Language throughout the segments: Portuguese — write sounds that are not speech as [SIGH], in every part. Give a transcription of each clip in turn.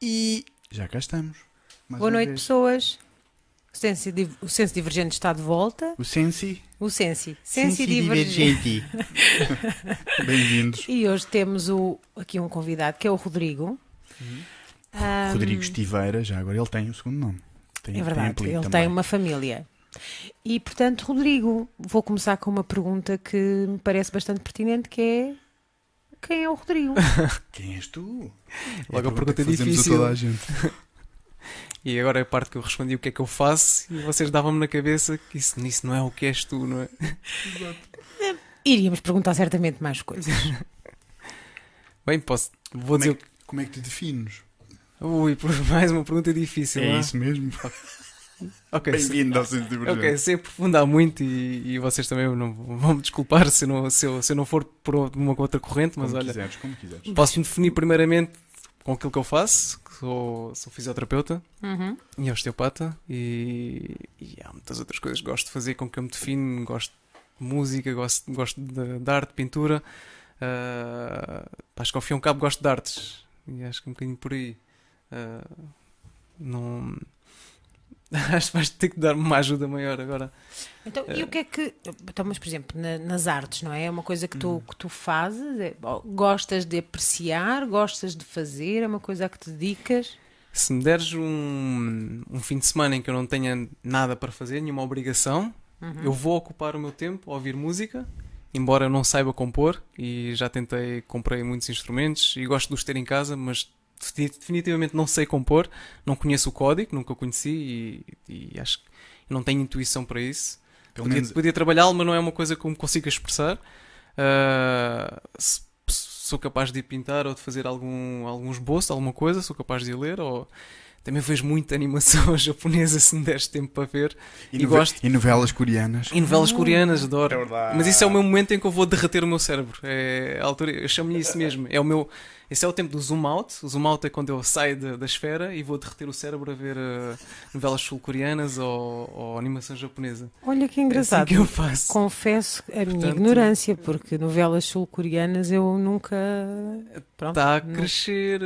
E já cá estamos. mais Boa noite, vez. pessoas. O senso, o senso divergente está de volta. O Sensi. O sensi. Sensi divergente. [LAUGHS] [LAUGHS] Bem-vindos. E hoje temos o, aqui um convidado que é o Rodrigo. Ahm, Rodrigo Estiveira, já agora ele tem o segundo nome. Tem, É tem verdade, apelido ele também. tem uma família. E portanto, Rodrigo, vou começar com uma pergunta que me parece bastante pertinente, que é quem é o Rodrigo? [LAUGHS] Quem és tu? Logo É a pergunta fazemos difícil. A toda a gente. [LAUGHS] E agora é a parte que eu respondi o que é que eu faço e vocês davam-me na cabeça que isso, isso não é o que és tu, não é? Iríamos perguntar certamente mais coisas. [LAUGHS] Bem, posso. Vou Como dizer. é, que, como é que te defines? Ui, por mais uma pergunta difícil. não é isso mesmo. Ok, se- Bem-vindo ao Sensi Divergente. ok, sem aprofundar muito e, e vocês também não vão me desculpar se, não, se, eu, se eu não for por uma outra corrente, mas como olha. quiseres, como quiseres. Posso-me definir primeiramente com aquilo que eu faço, que sou, sou fisioterapeuta Uhum. e osteopata e, e há muitas outras coisas que gosto de fazer com que eu me defino, gosto de música, gosto, gosto de, de arte, pintura, ah, acho que ao fim e ao cabo gosto de artes e acho que um bocadinho por aí. Ah, não... [LAUGHS] Acho que vais ter que dar-me uma ajuda maior agora. Então, e o que é que. Então, mas, por exemplo, na- nas artes, não é? É uma coisa que tu, que tu fazes? é- gostas de apreciar? Gostas de fazer? É uma coisa a que te dedicas? Se me deres um, um fim de semana em que eu não tenha nada para fazer, nenhuma obrigação, eu vou ocupar o meu tempo a ouvir música, embora eu não saiba compor e já tentei, comprei muitos instrumentos e gosto de os ter em casa, mas definitivamente não sei compor, não conheço o código, nunca o conheci e, e acho que não tenho intuição para isso. Pelo Podia, menos, podia trabalhá-lo, mas não é uma coisa que eu me consiga expressar. Ah, se- sou capaz de ir pintar ou de fazer algum, algum esboço, alguma coisa, sou capaz de ir ler. Ou... Também vejo muita animação [LAUGHS] japonesa se me deres tempo para ver. e, e nove- gosto- e novelas coreanas. E novelas coreanas, adoro. É. Mas isso é o meu momento em que eu vou derreter o meu cérebro. É a altura, eu chamo-lhe isso mesmo. É o meu, esse é o tempo do zoom out. O zoom out é quando eu saio da, da esfera e vou derreter o cérebro a ver ah, novelas sul-coreanas ou, ou animação japonesa. Olha que É assim engraçado. que eu faço. Confesso a minha Portanto- ignorância, porque novelas sul-coreanas eu nunca. Pronto, Está a não- crescer.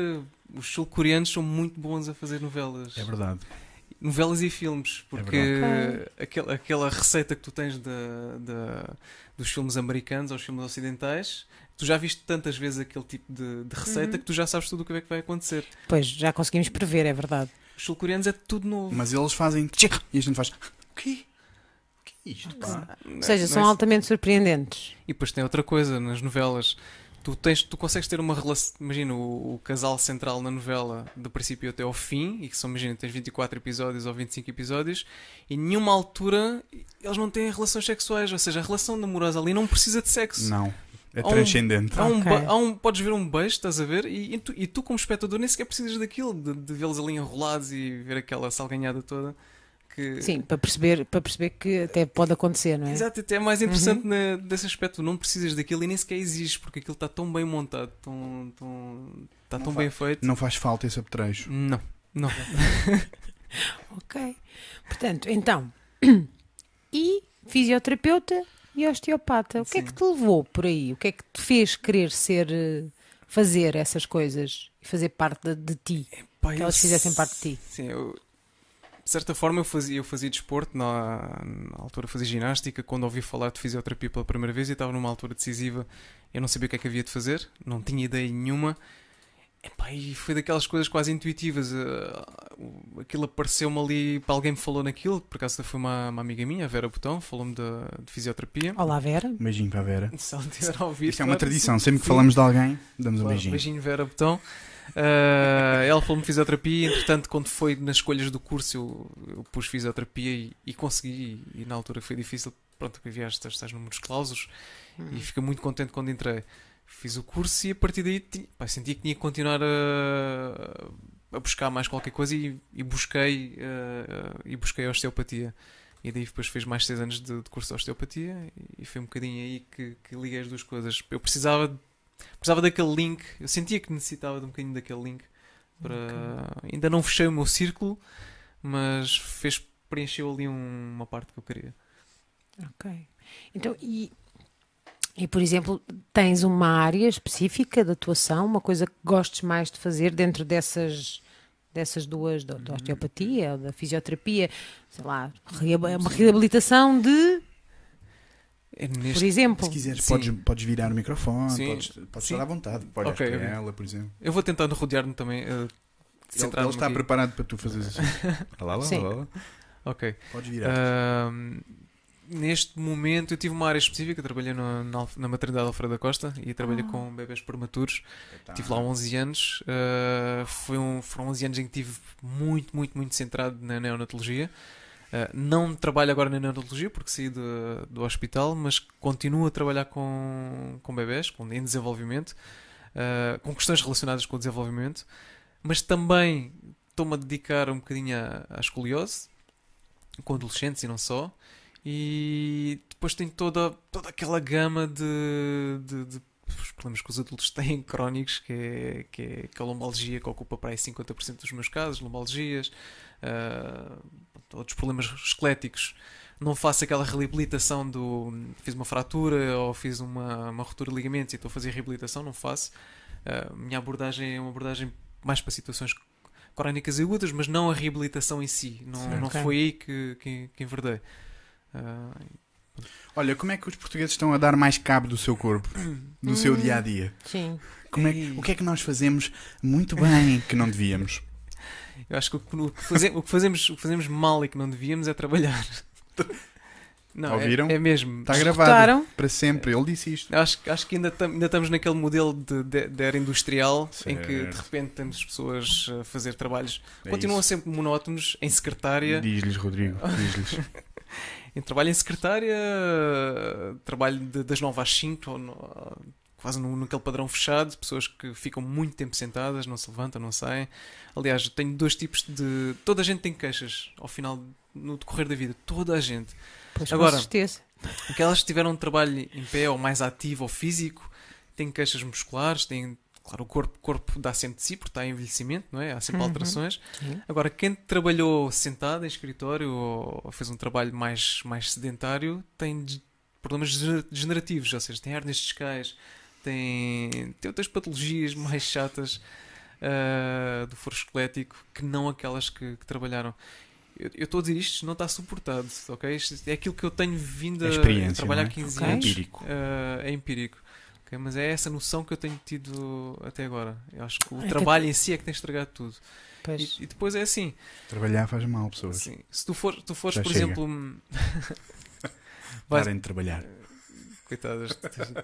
Os sul-coreanos são muito bons a fazer novelas. É verdade. Novelas e filmes, porque verdade. aquela, aquela receita que tu tens da da- dos filmes americanos aos filmes ocidentais, tu já viste tantas vezes aquele tipo de, de receita Uhum. que tu já sabes tudo o que é que vai acontecer. Pois, já conseguimos prever, é verdade. Os sul-coreanos é tudo novo. Mas eles fazem e a gente faz. O quê? O que é isto? pá? Ou seja, Não são é- altamente surpreendentes. E depois tem outra coisa nas novelas. Tu, tens, tu consegues ter uma relação. Imagina o, o casal central na novela, do princípio até ao fim, e que são, imagina, tens 24 episódios ou 25 episódios, e em nenhuma altura eles não têm relações sexuais. Ou seja, a relação amorosa ali não precisa de sexo. Não. É Há um- transcendente. Há um, Ok. ba- há um- podes ver um beijo, estás a ver? E, e tu, e tu, como espectador, nem sequer precisas daquilo, de, de vê-los ali enrolados e ver aquela salganhada toda. Que, Sim, para perceber, para perceber que até pode acontecer, não é? Exato, até é mais interessante na- desse aspecto. Não precisas daquilo e nem sequer exiges, porque aquilo está tão bem montado, tão, tão, está Não tão faz- bem feito. Não faz falta esse apetrecho. Não, não. [LAUGHS] Ok. Portanto, então. [CLEARS THROAT] E fisioterapeuta e osteopata. O que é Sim. que te levou por aí? O que é que te fez querer ser. eh, fazer essas coisas e fazer parte de, de ti? Pá, Que elas fizessem parte de ti. Sim, eu, de certa forma eu fazia, eu fazia desporto, na, na altura fazia ginástica, quando ouvi falar de fisioterapia pela primeira vez e estava numa altura decisiva, eu não sabia o que é que havia de fazer, não tinha ideia nenhuma. Epá, e foi daquelas coisas quase intuitivas. eh, aquilo apareceu-me ali, para alguém me falou naquilo, por acaso foi uma, uma amiga minha, a Vera Botão, falou-me de, de fisioterapia. Olá, Vera. Um beijinho para a Vera. [LAUGHS] Se ela estiver a ouvir, Isto é uma claro, tradição. sim, Sempre que falamos de alguém, damos um Claro, beijinho. beijinho Vera Botão. Ah, ela falou-me de fisioterapia, entretanto, quando foi nas escolhas do curso, eu, eu pus fisioterapia e, e consegui. E, na altura foi difícil, pronto, que havia estes números clausos e fiquei muito contente quando entrei. Fiz o curso e a partir daí tinha, pá, sentia que tinha que continuar a, a buscar mais qualquer coisa e, e busquei ah, e busquei a osteopatia. E daí depois fez mais 6 anos de, de curso de osteopatia e foi um bocadinho aí que, que liguei as duas coisas. Eu precisava, precisava daquele link, eu sentia que necessitava de um bocadinho daquele link para. Ainda não fechei o meu círculo, mas fez preencheu ali um- uma parte que eu queria. Ok. Então, e, e por exemplo, tens uma área específica de atuação, uma coisa que gostes mais de fazer dentro dessas dessas duas, da, da osteopatia ou da fisioterapia, sei lá, reab- uma reabilitação de, É por neste- exemplo. Se quiseres, podes, podes virar o microfone, Sim. podes, podes Sim. estar à vontade. Olha Ok, para ok. ela, por exemplo. Eu vou tentando rodear-me também. eh, Ele, ele está aqui. preparado para tu fazeres isso. [LAUGHS] Olha lá, lá, lá, lá. Ok. Podes virar. Ahm, neste momento eu tive uma área específica, trabalhei no- na, na maternidade Alfredo da Costa e trabalhei Ah. com bebés prematuros. Tá. Tive lá 11 anos. ah, foi um, foram 11 anos em que estive muito, muito, muito centrado na neonatologia. Ah, não trabalho agora na neonatologia porque saí do, do hospital, mas continuo a trabalhar com, com bebés com, em desenvolvimento, ah, com questões relacionadas com o desenvolvimento, mas também estou-me a dedicar um bocadinho à, à escoliose, com adolescentes e não só. E depois tem toda, toda aquela gama de, de, de os problemas que os adultos [LAUGHS] têm crónicos, que é, que é que a lombalgia que ocupa para aí 50% dos meus casos, lombalgias, ah, outros problemas esqueléticos. Não faço aquela reabilitação do fiz uma fratura ou fiz uma, uma ruptura de ligamentos e estou a fazer reabilitação, não faço. A minha abordagem é uma abordagem mais para situações crónicas agudas, mas não a reabilitação em si. Não, Certo. não Ok. foi aí que, que, que enverdei. Ah, Olha, como é que os portugueses estão a dar mais cabo do seu corpo, do seu dia a dia? Sim. Como é, que- o que é que nós fazemos muito bem que não devíamos? [LAUGHS] Eu acho que o que, o que faze- o que fazemos, o que fazemos mal e que não devíamos é trabalhar. [LAUGHS] Não, é- Ouviram? É, mesmo. Está gravado Escutaram? para sempre. Ele disse isto. Acho, acho que ainda, tam- ainda estamos naquele modelo de, de, de era industrial em que de Certo. repente temos pessoas a fazer trabalhos É continuam isso. sempre monótonos em secretária, Diz-lhes, Rodrigo. Diz-lhes. [LAUGHS] em trabalho em secretária, trabalho de- das 9 às 5, ou no- quase no, naquele padrão fechado, pessoas que ficam muito tempo sentadas, não se levantam, não saem. Aliás, tenho dois tipos de. Toda a gente tem queixas ao final, no decorrer da vida, toda a gente. Pois Agora-. Aquelas que tiveram um trabalho em pé ou mais ativo ou físico têm queixas musculares, têm, claro, o corpo, corpo dá sempre de si porque está em envelhecimento, não é? Há sempre Uhum. alterações. Sim. Agora, quem trabalhou sentado em escritório ou fez um trabalho mais, mais sedentário tem problemas degener- degenerativos, ou seja, tem hernias discais, tem, tem outras patologias mais chatas ah, do foro esquelético que não aquelas que, que trabalharam. Eu eu estou a dizer isto, não está suportado, ok? Isto é aquilo que eu tenho vindo É a- a, trabalhar não é? 15 Ok. anos. Empírico. Ah, é empírico. Ok? Mas é essa noção que eu tenho tido até agora. Eu acho que o É que- trabalho em si é que tem estragado tudo. E, e depois é assim, Trabalhar faz mal, pessoas. assim, se tu, for, tu fores, Já por chega. exemplo, vais- [LAUGHS] Parem de trabalhar. [LAUGHS] coitadas,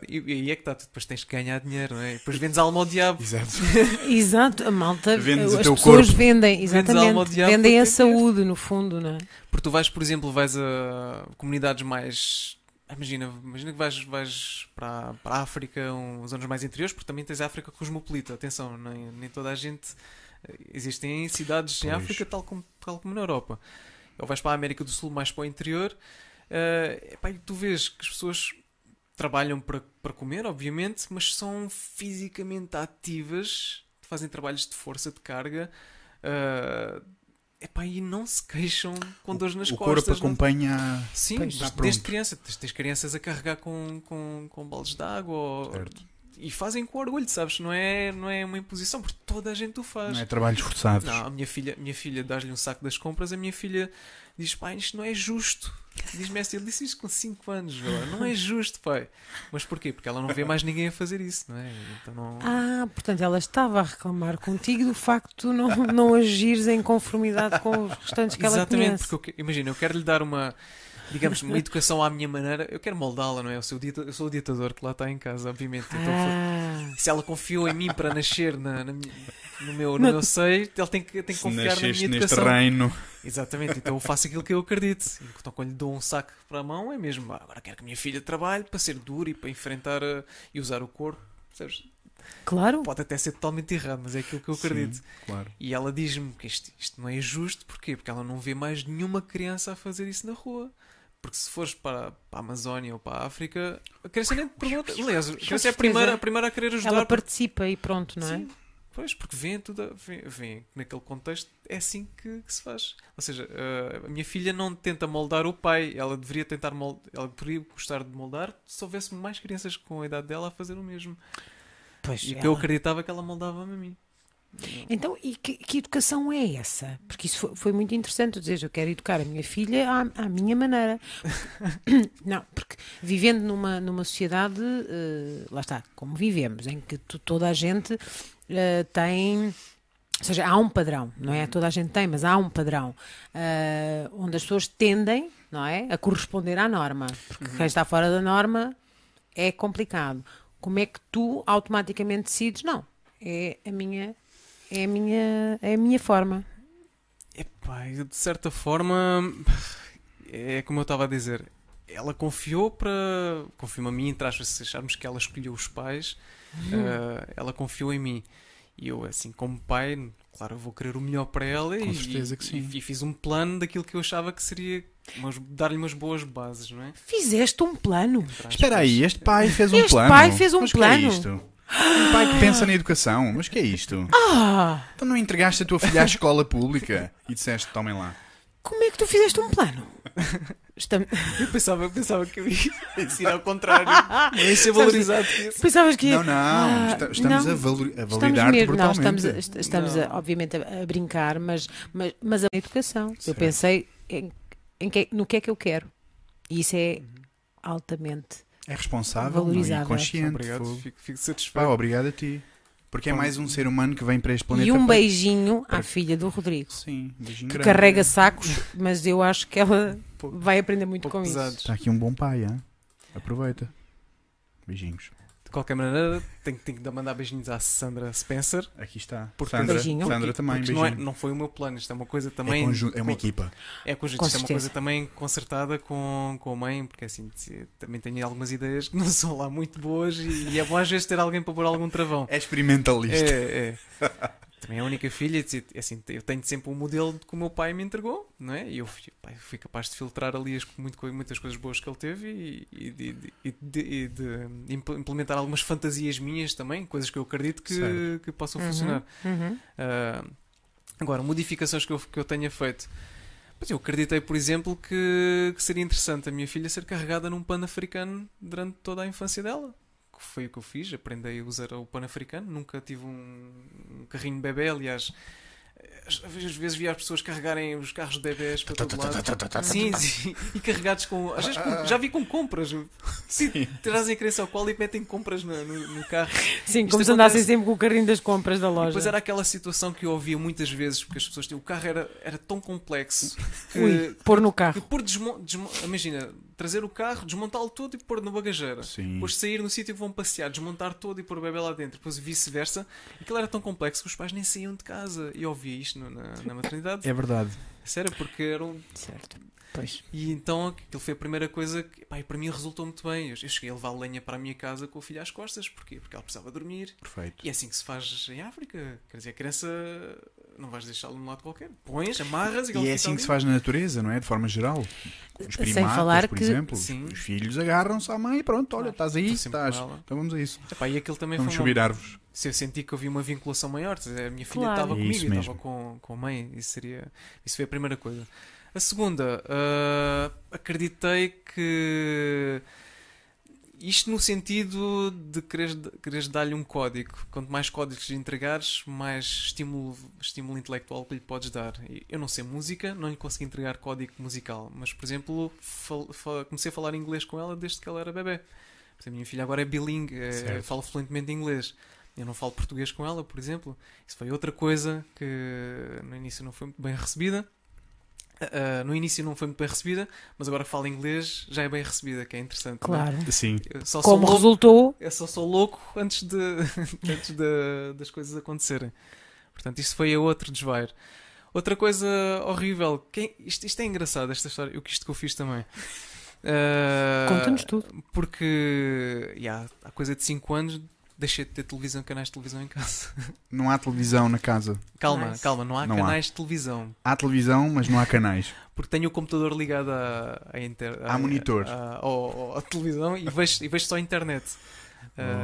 e e aí é que está, tu depois tens que ganhar dinheiro, não é? E depois vendes alma ao diabo. Exato. [LAUGHS] Exato, a malta, Vendes o as teu pessoas corpo. vendem, Vendes a alma ao exatamente, diabo vendem a ter saúde, no fundo, não é? Porque tu vais, por exemplo, vais a comunidades mais. Imagina, imagina que vais, vais para, para a África, uns anos mais interiores, porque também tens a África cosmopolita. Atenção, nem, nem toda a gente. Existem cidades em Pois. África, tal como, tal como na Europa. Ou vais para a América do Sul, mais para o interior, eh, epá, tu vês que as pessoas trabalham para, para comer, obviamente, mas são fisicamente ativas, fazem trabalhos de força, de carga. eh, epá, e não se queixam com dores nas o corpo costas. não- acompanha. a- Sim, Pois. desde, desde criança. Tens, tens crianças a carregar com, com, com baldes de água ou- e fazem com orgulho, sabes? Não é, não é uma imposição, porque toda a gente o faz. Não é trabalhos forçados. Não, a minha filha, minha filha dá-lhe um saco das compras, a minha filha diz, pai, isto não é justo. Diz-me assim, ele disse isto com 5 anos, lá, não é justo, pai. Mas porquê? Porque ela não vê mais ninguém a fazer isso, não é? Então não... Ah, portanto, ela estava a reclamar contigo do facto de tu não, não agires em conformidade com os restantes que ela Exatamente, conhece. porque eu, que- imagina, eu quero lhe dar uma, digamos, uma educação à minha maneira, eu quero moldá-la, não é? Eu sou, dita- eu sou o ditador que lá está em casa, obviamente. Então, Ah, se ela confiou em mim para nascer na, na minha- no, meu, no meu seio, ele tem que, tem que confiar na nasceste minha neste educação. reino. Exatamente, então eu faço aquilo que eu acredito. Então quando lhe dou um saco para a mão, é mesmo, "Ah, agora quero que a minha filha trabalhe para ser dura e para enfrentar a- e usar o corpo. Percebes? claro. Pode até ser totalmente errado, mas é aquilo que eu acredito. Sim, claro. E ela diz-me que isto, isto não é justo, porquê? Porque ela não vê mais nenhuma criança a fazer isso na rua. Porque se fores para, para a Amazónia ou para a África, a criança nem te pergunta. Aliás, a criança é a primeira, a primeira a querer ajudar. Ela porque- participa e pronto, não é? Sim, pois, porque vêem tudo, vêem, vêem que naquele contexto é assim que, que se faz. Ou seja, eh, a minha filha não tenta moldar o pai, ela deveria tentar moldar, ela poderia gostar de moldar se houvesse mais crianças com a idade dela a fazer o mesmo. Pois, E o que eu ela- acreditava que ela moldava-me a mim. Então, e que, que educação é essa? Porque isso foi, foi muito interessante, tu dizes, eu quero educar a minha filha à, à minha maneira. [LAUGHS] Não, porque vivendo numa, numa sociedade, eh, lá está, como vivemos, em que toda a gente eh, tem... Ou seja, há um padrão, não é? Toda a gente tem, mas há um padrão eh, onde as pessoas tendem, não é? A corresponder à norma. Porque quem está fora da norma é complicado. Como é que tu automaticamente decides? Não, é a minha, é a minha, é a minha forma. Epá, de certa forma, é como eu estava a dizer, ela confiou para. Confiou-me a mim, entre aspas, se acharmos que ela escolheu os pais, eh, ela confiou em mim. E eu, assim, como pai, claro, eu vou querer o melhor para ela Com e, certeza que sim. e, e fiz um plano daquilo que eu achava que seria dar-lhe umas boas bases, não é? Fizeste um plano. Espera aí, este pai fez um Este plano. pai fez um mas Que plano. é isto? Um pai que pensa na educação. Mas que é isto? Ah, Então não entregaste a tua filha à escola pública e disseste, tomem lá. como é que tu fizeste um plano? [LAUGHS] Estamos... Eu pensava, eu pensava que eu ia [LAUGHS] dizer ao contrário. Não ia ser valorizado isso. Pensavas que ia- Não, não. Ah, esta- estamos não. a, valor, a Estamos validar-te não, estamos, a, est- estamos a- Não. obviamente a, a brincar, mas, mas, mas a educação. Eu Certo. pensei em, em que- no que é que eu quero. E isso é altamente. É responsável é? e Valorizável. consciente. Obrigado, fogo. fico, fico Pá, satisfeito. obrigado a ti. Porque é mais um ser humano que vem para este planeta. e um para- beijinho à para- filha do Rodrigo. Sim, um beijinho Que grande. carrega sacos, mas eu acho que ela Pouco- vai aprender muito pouco com isso. pesados. Está aqui um bom pai, hein? aproveita. Beijinhos. De qualquer maneira, tenho, tenho de mandar beijinhos à Sandra Spencer. Aqui está. Porque- Sandra, Beijinho. Sandra Porque- também, porque beijinho. não, é, não foi o meu plano, isto é uma coisa É, também. conjunto, é uma com- equipa. É conjunto, isto é uma coisa também concertada com, com a mãe, porque assim, também tenho algumas ideias que não [LAUGHS] são lá muito boas e, e é bom às vezes ter alguém para pôr algum travão. É experimentalista. É, é. [LAUGHS] Também é a única filha, e, assim, eu tenho sempre um modelo que o meu pai me entregou, não é? E eu fui, pá, fui capaz de filtrar ali as, muito, muitas coisas boas que ele teve e, e de, e de- de impl- implementar algumas fantasias minhas também, coisas que eu acredito que, Certo. que possam Uhum, funcionar. uhum. Ah, agora, modificações que eu, que eu tenha feito. Pois eu acreditei, por exemplo, que, que seria interessante a minha filha ser carregada num pano africano durante toda a infância dela. Que foi o que eu fiz, aprendi a usar o pano africano. Nunca tive um, um carrinho de bebê, aliás. Às vezes via as pessoas carregarem os carros de bebés para todo lado. Sim, sim. E carregados com. Às vezes com- já vi com compras. Sim. Trazem a criança ao colo e metem compras no, no- no carro. Sim, Isto como se andassem sempre com o carrinho das compras da loja. depois era aquela situação que eu ouvia muitas vezes, porque as pessoas tinham. O carro era, era tão complexo que. Ui, pôr no que carro. por desmo, desmo- imagina, trazer o carro, desmontá-lo todo e pôr na bagageira. Sim. Depois sair no sítio que vão passear, desmontar todo e pôr o bebê lá dentro. Depois vice-versa. Aquilo era tão complexo que os pais nem saíam de casa. E eu ouvia isto no- na, na maternidade. É verdade. Sério, porque eram. Certo. Pois. E então aquilo foi a primeira coisa que pá, para mim resultou muito bem. Eu, eu cheguei a levar lenha para a minha casa com o filho às costas. Porquê? Porque ela precisava dormir. Perfeito. E é assim que se faz em África. Quer dizer, a criança não vais deixá-la num lado qualquer. Pões, amarras e, E é assim que se faz na natureza, não é? De forma geral. Os Sem primatas, falar por que- exemplo, os- Sim. os filhos agarram-se à mãe e pronto, olha, estás aí, estás. Então vamos a isso. Epá, e aquilo também Vamos foi uma... subir árvores. Se eu senti que havia uma vinculação maior, a minha filha Claro. estava É comigo e estava com, com a mãe. Isso, seria... isso foi a primeira coisa. A segunda, ah, acreditei que isto no sentido de quereres, quereres dar-lhe um código. Quanto mais códigos lhe entregares, mais estímulo, estímulo intelectual que lhe podes dar. Eu não sei música, não lhe consegui entregar código musical, mas, por exemplo, comecei a falar inglês com ela desde que ela era bebê. A minha filha agora é bilingue, é, fala fluentemente inglês. Eu não falo português com ela, por exemplo. Isso foi outra coisa que no início não foi muito bem recebida. Ah, no início não foi muito bem recebida, mas agora que falo inglês já é bem recebida, que é interessante. não é? Claro. Sim. Eu só sou Como louco- resultou, eu só sou louco antes, de, [LAUGHS] antes de- das coisas acontecerem. Portanto, isto foi a outro desvair. Outra coisa horrível. Quem, isto, isto é engraçado, esta história. O que isto que eu fiz também. Ah, conta-nos tudo. Porque yeah, há coisa de 5 anos deixei de ter televisão, canais de televisão em casa. [LAUGHS] Não há televisão na casa. Calma, Nice. calma, não há Não há. canais de televisão. Há televisão, mas não há canais. [LAUGHS] Porque tenho o computador ligado à, à, inter, Há monitor. à- televisão e vejo, e vejo só a internet.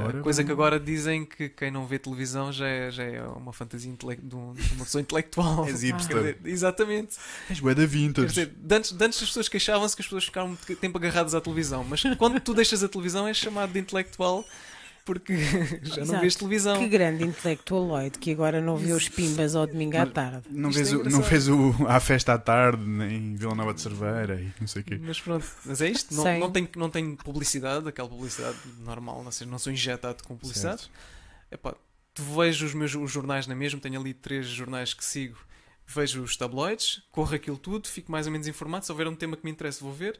Ora coisa bem. que agora dizem que quem não vê televisão já é, já é uma fantasia intele- de, um- de uma pessoa intelectual. És Quer hipster. dizer, Exatamente. És bué da Quer vintage. dizer, antes, antes as pessoas queixavam-se que as pessoas ficaram muito tempo agarradas à televisão, mas quando tu deixas a televisão és chamado de intelectual porque [LAUGHS] já não Exato. vês televisão. Que grande intelectualoide que agora não vê os pimbas ao domingo à tarde. Não Isto vês, é o, não vês o, a festa à tarde em Vila Nova de Cerveira e não sei o quê. Mas pronto, mas é isto. Não, não, tem, não tem publicidade, aquela publicidade normal, não, sei, não sou injetado com publicidade. Certo. Epá, tu vejo os meus os jornais na mesma, tenho ali três jornais que sigo, vejo os tabloides, corro aquilo tudo, fico mais ou menos informado. Se houver um tema que me interessa, vou ver.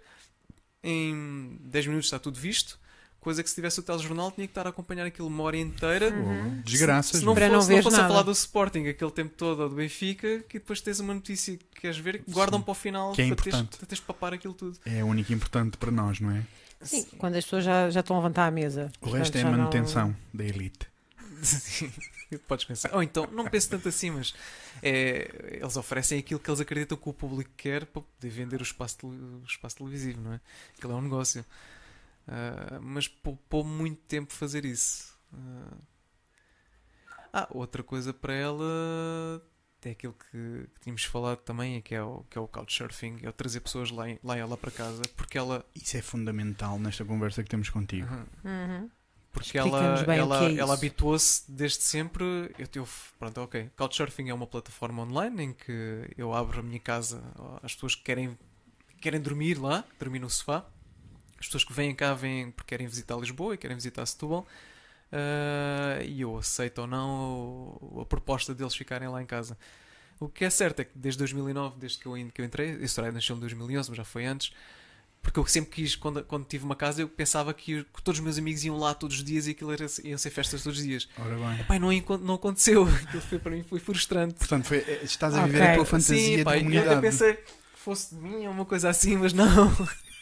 Em 10 minutos está tudo visto. Coisa que se tivesse o telejornal tinha que estar a acompanhar aquilo uma hora inteira. Pô, Desgraças. Se, se não. Para fosse, não se não fosse a falar do Sporting aquele tempo todo ou do Benfica, que depois tens uma notícia que queres ver, que guardam Sim. para o final Que é para, teres, importante. para teres de papar aquilo tudo. É o único importante para nós, não é? Sim, quando as pessoas já, já estão a levantar a mesa. O resto é a já não- manutenção da elite. Sim, [LAUGHS] Podes pensar. Ou então, não penso tanto assim, mas é, eles oferecem aquilo que eles acreditam que o público quer para poder vender o espaço, o espaço televisivo, não é? Aquilo é um negócio. Ah, mas poupou muito tempo fazer isso. Ah, Ah, outra coisa para ela é aquilo que, que tínhamos falado também, é que é o, que é o couchsurfing, é o trazer pessoas lá, lá ela para casa, porque ela. Isso é fundamental nesta conversa que temos contigo. Uhum. Porque Explica-nos ela, ela, é ela habituou-se desde sempre. Eu, eu, pronto, ok. Couchsurfing é uma plataforma online em que eu abro a minha casa às pessoas que querem, querem dormir lá, dormir no sofá. As pessoas que vêm cá vêm porque querem visitar Lisboa e querem visitar Setúbal. Ah, e eu aceito ou não a proposta deles ficarem lá em casa. O que é certo é que desde 2009, desde que eu, que eu entrei, horário nasceu em 2011, mas já foi antes. Porque eu sempre quis, quando, quando tive uma casa, eu pensava que, que todos os meus amigos iam lá todos os dias e aquilo era, iam ser festas todos os dias. Ora bem. Pai, não, não aconteceu. [LAUGHS] Aquilo foi, para mim foi frustrante. Portanto, foi- eh, estás a viver Ok. a tua fantasia Sim, pá, de eu comunidade. até pensei que fosse de mim ou uma coisa assim, mas não. [LAUGHS]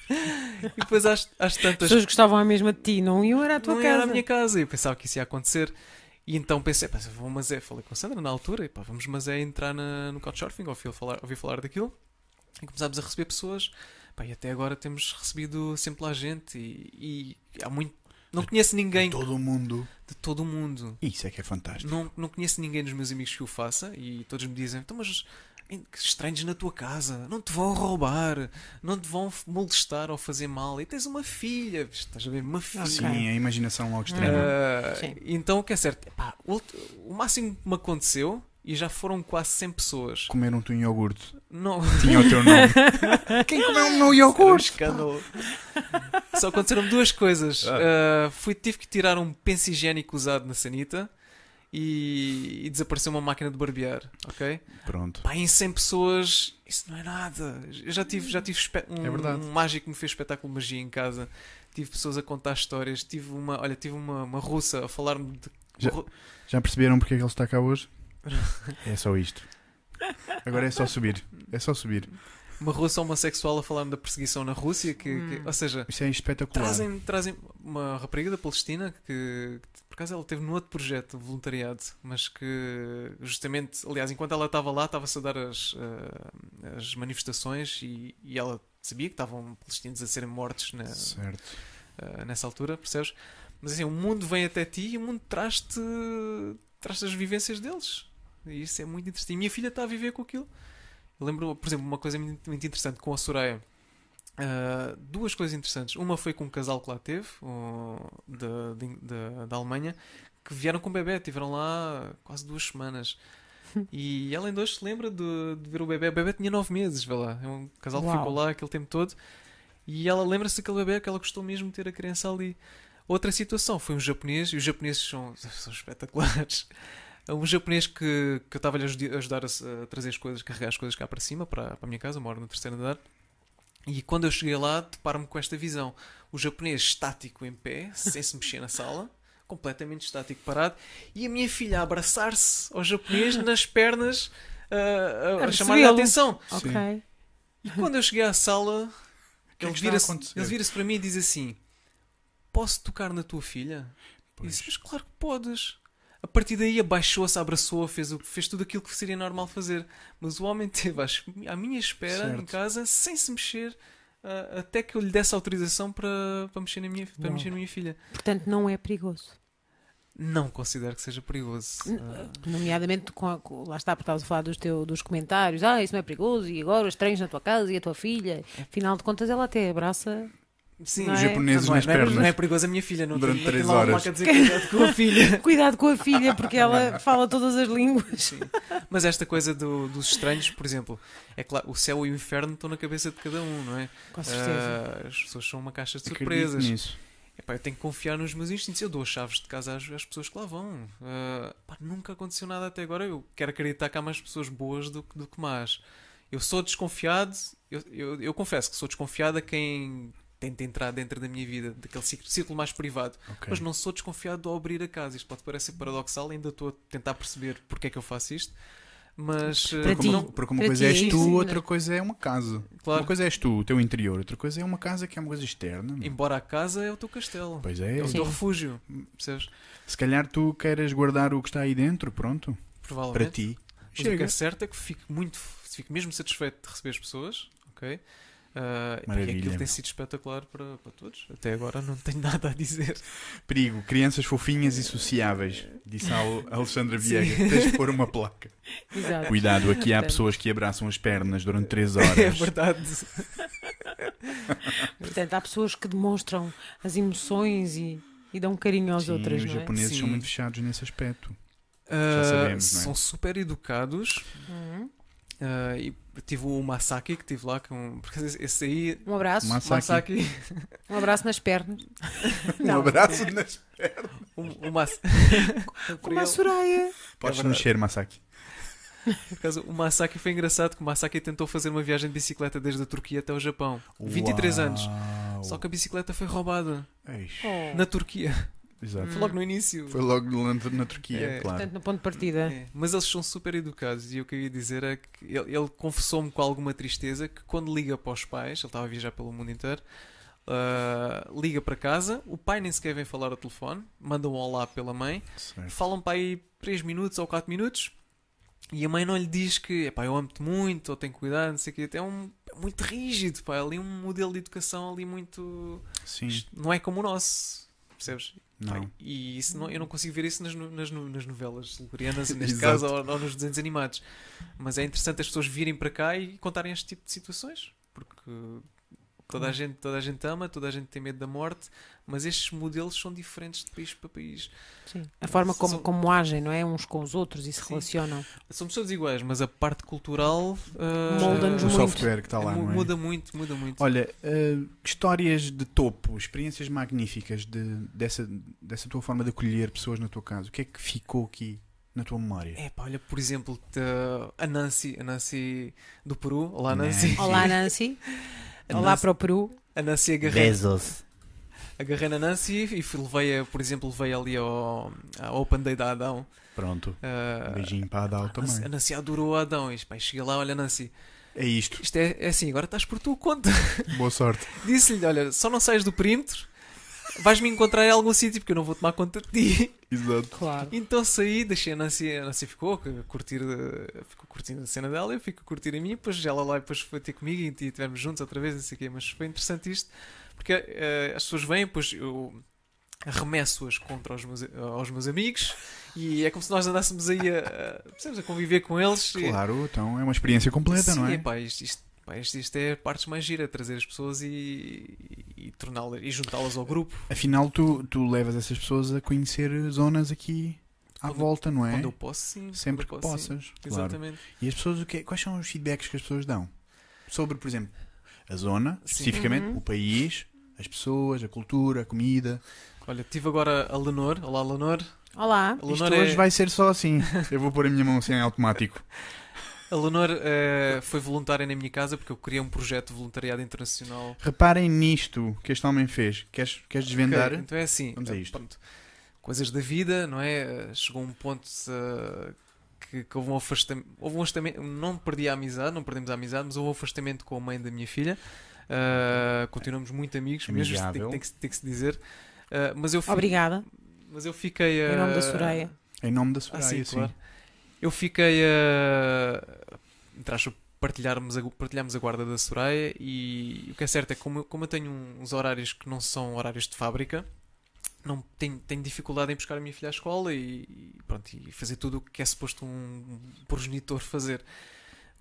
E depois às, às As tantas pessoas gostavam a mesma de ti, não iam, era a tua não casa. era a minha casa. Eu pensava que isso ia acontecer. E então pensei, pá, vou mas é, falei com a Sandra na altura, e pá, vamos mas é entrar na, no Couchsurfing, ouvi falar, ouvi falar daquilo, e começámos a receber pessoas, pá, e até agora temos recebido sempre lá gente, e, e há muito, não conheço ninguém Todo o mundo. de todo o mundo, Isso é que é fantástico. não, não conheço ninguém dos meus amigos que o faça, e todos me dizem, então mas estranhos na tua casa, não te vão roubar, não te vão molestar ou fazer mal, e tens uma filha, estás a ver, uma filha. Sim, a imaginação logo extrema. Sim. então o que é certo? Epá, o, o máximo que me aconteceu, e já foram quase 100 pessoas, Comeram-te um iogurte. não. Tinha o teu nome. [LAUGHS] Quem comeu o meu um iogurte? escândalo. Só aconteceram duas coisas. Ah. Ah, fui, tive que tirar um penso higiênico usado na sanita e, e desapareceu uma máquina de barbear, ok? Pronto. Pá, em 100 pessoas, isso não é nada. Eu já tive, já tive um, É verdade. um mágico que me fez espetáculo de magia em casa. Tive pessoas a contar histórias. Tive uma, olha, tive uma, uma russa a falar-me de. Já- Já perceberam porque é que ele está cá hoje? [LAUGHS] É só isto. Agora é só subir. É só subir. Uma russa homossexual a falar-me da perseguição na Rússia. Que, que- Hum. ou seja, Isso é espetacular. trazem, trazem uma rapariga da Palestina que, que, por acaso ela teve num outro projeto de voluntariado, mas que justamente, aliás, enquanto ela estava lá, estava-se a dar as, ah, as manifestações e, e ela sabia que estavam palestinos a serem mortos na, ah, nessa altura, percebes? Mas assim, o mundo vem até ti e o mundo traz-te traz as vivências deles. E isso é muito interessante. E minha filha está a viver com aquilo. Eu lembro, por exemplo, uma coisa muito, muito interessante com a Soraya. Ah, duas coisas interessantes. Uma foi com um casal que lá teve, o- da, Alemanha, que vieram com o bebê, estiveram lá quase duas semanas. [LAUGHS] E ela ainda hoje se lembra de, de ver o bebê. O bebê tinha nove meses, vê lá. É um casal que Uau. ficou lá aquele tempo todo. E ela lembra-se daquele bebê que ela gostou mesmo de ter a criança ali. Outra situação foi um japonês, e os japoneses são, [LAUGHS] são espetaculares. Um japonês que, que eu estava-lhe a ajudar a, a trazer as coisas, carregar as coisas cá para cima, para, para a minha casa, eu moro no terceiro andar. E quando eu cheguei lá, deparo-me com esta visão. O japonês estático em pé, sem se mexer na sala, completamente estático parado, e a minha filha a abraçar-se ao japonês nas pernas, a, a- A chamar-lhe a atenção. Ok. E quando eu cheguei à sala, que é ele vira-se vira-se para mim e diz assim: Posso tocar na tua filha? E Pois. disse: Mas claro que podes. A partir daí abaixou-se, abraçou, fez, o- fez tudo aquilo que seria normal fazer. Mas o homem teve às- à minha espera em Certo. casa, sem se mexer, ah, até que eu lhe desse autorização para, para, mexer, na minha, para mexer na minha filha. Portanto, não é perigoso. Não considero que seja perigoso. Ah, Nomeadamente, com a- com- lá está, porque estavas a falar dos, teu, dos comentários, ah, isso não é perigoso, e agora os estranhos na tua casa e a tua filha. Afinal de contas, ela até abraça. Sim, Não Os é? japoneses não, é, nas não, é, pernas. não é perigoso a minha filha, não Durante tem, três lá uma horas. dizer cuidado com a [LAUGHS] filha. Cuidado com a filha, porque ela [LAUGHS] fala todas as línguas. Sim. Mas esta coisa do- dos estranhos, por exemplo, é claro, o céu e o inferno estão na cabeça de cada um, não é? Com certeza. Ah, as pessoas são uma caixa de Acredito surpresas. nisso. Epá, eu tenho que confiar nos meus instintos. Eu dou as chaves de casa às, às pessoas que lá vão. Ah, pá, nunca aconteceu nada até agora. Eu quero acreditar que há mais pessoas boas do, que- do que más. Eu sou desconfiado. Eu, eu, eu confesso que sou desconfiado a quem tenta entrar dentro da minha vida, daquele círculo, mais privado. Ok. Mas não sou desconfiado ao abrir a casa. Isto pode parecer paradoxal, ainda estou a tentar perceber porque é que eu faço isto. Mas Para ah, Porque ti. não, porque uma para coisa ti é és tu, não é? outra coisa é uma casa. claro, Uma coisa és tu, o teu interior, outra coisa é uma casa que é uma coisa externa. embora a casa é o teu castelo. Pois é. É o Sim. teu refúgio. Percebes? Se calhar tu queres guardar o que está aí dentro, pronto, Provavelmente. para ti. Mas o que Chega. é certo é que fico muito, fico mesmo satisfeito de receber as pessoas, ok? Ah, porque Maravilha. aquilo tem sido espetacular para, para todos. Até agora não tenho [LAUGHS] nada a dizer. Perigo, crianças fofinhas e sociáveis, disse a Al- Alexandra Sim. Vieira. Tens de pôr uma placa. [LAUGHS] Exato. Cuidado, aqui há Portanto. pessoas que abraçam as pernas durante 3 [LAUGHS] horas. É verdade. Portanto, há pessoas que demonstram as emoções e, e dão carinho aos Sim, outros, os não é? japoneses Sim. são muito fechados nesse aspecto. Ah, sabemos, não é? São super educados. Uhum. Ah, e tive o Masaki que tive lá com. Porque esse aí. Um abraço. Masaki. Masaki. Um abraço nas pernas. [LAUGHS] Um abraço nas... O, o Mas... [LAUGHS] Como a Soraya. Podes verdade. mexer, Masaki. Por acaso, o Masaki foi engraçado que o Masaki tentou fazer uma viagem de bicicleta desde a Turquia até o Japão. 23 anos. Uau. Só que a bicicleta foi roubada Eish, Oh. na Turquia. Exato. Foi logo no início. Foi logo na, na Turquia, É. claro. Portanto, no ponto de partida. É, Mas eles são super educados e o que eu ia dizer é que ele, ele confessou-me com alguma tristeza que quando liga para os pais, ele estava a viajar pelo mundo inteiro, ah, liga para casa, o pai nem sequer vem falar ao telefone, manda um olá pela mãe, Certo. falam para aí 3 minutos ou 4 minutos e a mãe não lhe diz que epá, eu amo-te muito ou tenho cuidado, não sei o quê. É um, é muito rígido, pá, é ali um modelo de educação ali muito. Sim, não é como o nosso, percebes? Não. E isso não, eu não consigo ver isso nas, nas, nas novelas sul-coreanas, [LAUGHS] neste caso, ou, ou nos desenhos animados. Mas é interessante as pessoas virem para cá e contarem este tipo de situações, porque toda a gente, toda a gente ama, toda a gente tem medo da morte, mas estes modelos são diferentes de país para país. Sim. A forma como, São- como agem, não é? Uns com os outros e se Sim. relacionam. São pessoas iguais, mas a parte cultural ah, Molda-nos O muito. software que está lá, é? muda muito, muda muito. Olha, eh, histórias de topo, experiências magníficas de, dessa, dessa tua forma de acolher pessoas na tua casa. O que é que ficou aqui na tua memória? É pá, olha, por exemplo, te- a Nancy, a Nancy do Peru. Olá, Nancy. Nancy. Olá, [LAUGHS] Nancy. Olá Nancy, para o Peru. a Nancy agarrei, Bezos. agarrei na Nancy e fui- levei-a, por exemplo, levei ali ao, ao Open Day da Adão. Pronto. Um beijinho para a Adal a Nancy, a também. Nancy adorou a Adão. E, pá, cheguei lá, olha, Nancy, É isto. isto é, é assim, agora estás por tua conta. Boa sorte. [LAUGHS] Disse-lhe, olha, só não saias do perímetro, vais-me encontrar em algum sítio porque eu não vou tomar conta de ti. Exato. Claro. Então saí, deixei a Nancy, a Nancy ficou a curtir, eh, ficou curtindo a cena dela, eu fico a curtir a minha, depois ela lá e depois foi ter comigo e estivemos juntos outra vez, não sei o quê, mas foi interessante isto, porque eh, as pessoas vêm, depois eu arremesso-as contra os meus, aos meus amigos e é como se nós andássemos aí a, a, a conviver com eles. e- Claro, então é uma experiência completa, Sim, não é? epá, isto, isto, pá, isto, isto é a parte mais gira, trazer as pessoas e, e, e torná-las e juntá-las ao grupo. Afinal, tu, tu levas essas pessoas a conhecer zonas aqui à Quando- volta, não é? Quando eu posso, sim. Sempre que posso, sim. possas. Claro. Exatamente. E as pessoas, o quê? quais são os feedbacks que as pessoas dão? Sobre, por exemplo, a zona, Sim. especificamente, Uhum. o país, as pessoas, a cultura, a comida. Olha, tive agora a Lenor. Olá, Lenor. Olá. A Isto Lenor, hoje é, vai ser só assim. Eu vou pôr a minha mão assim em automático. A Lenor eh, foi voluntária na minha casa porque eu criei um projeto de voluntariado internacional. Reparem nisto que este homem fez. Queres, queres desvendar? Ok, então é assim. Vamos a eh, isto. pronto, coisas da vida, não é? Eh, Chegou um ponto eh, que, que houve um afastamento. Houve um afastamento. Não perdi a amizade, não perdemos a amizade, mas houve um afastamento com a mãe da minha filha. Eh, continuamos muito amigos, mesmo tem, Amigável. tem que, se- tem que se dizer. Mas, eu fi- Obrigada. mas eu fiquei. Em nome da Soraya. Em nome da Ah, Soraya, sim, sim. claro. Eu fiquei a. aspas, partilharmos a, partilhamos a guarda da Soraya e o que é certo é que como, como eu tenho uns horários que não são horários de fábrica, não tenho, tenho dificuldade em buscar a minha filha à escola e, e pronto, e fazer tudo o que é suposto um progenitor fazer.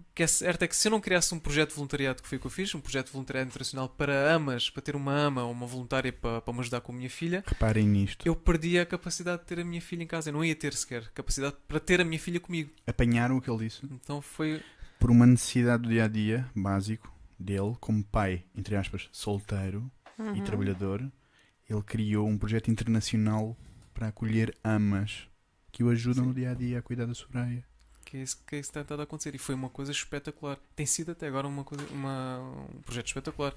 O que é certo é que se eu não criasse um projeto de voluntariado que foi o que eu fiz, um projeto de voluntariado internacional para amas, para ter uma ama ou uma voluntária para, para me ajudar com a minha filha, Reparem nisto. eu perdia a capacidade de ter a minha filha em casa. Eu não ia ter sequer capacidade para ter a minha filha comigo. Apanharam o que ele disse Então foi. por uma necessidade do dia a dia básico dele, como pai, entre aspas, solteiro Uhum. e trabalhador. Ele criou um projeto internacional para acolher amas que o ajudam Sim. no dia a dia a cuidar da Soraya. Que é isso que é isso que tem estado a acontecer. E foi uma coisa espetacular. Tem sido até agora uma coisa, uma, um projeto espetacular.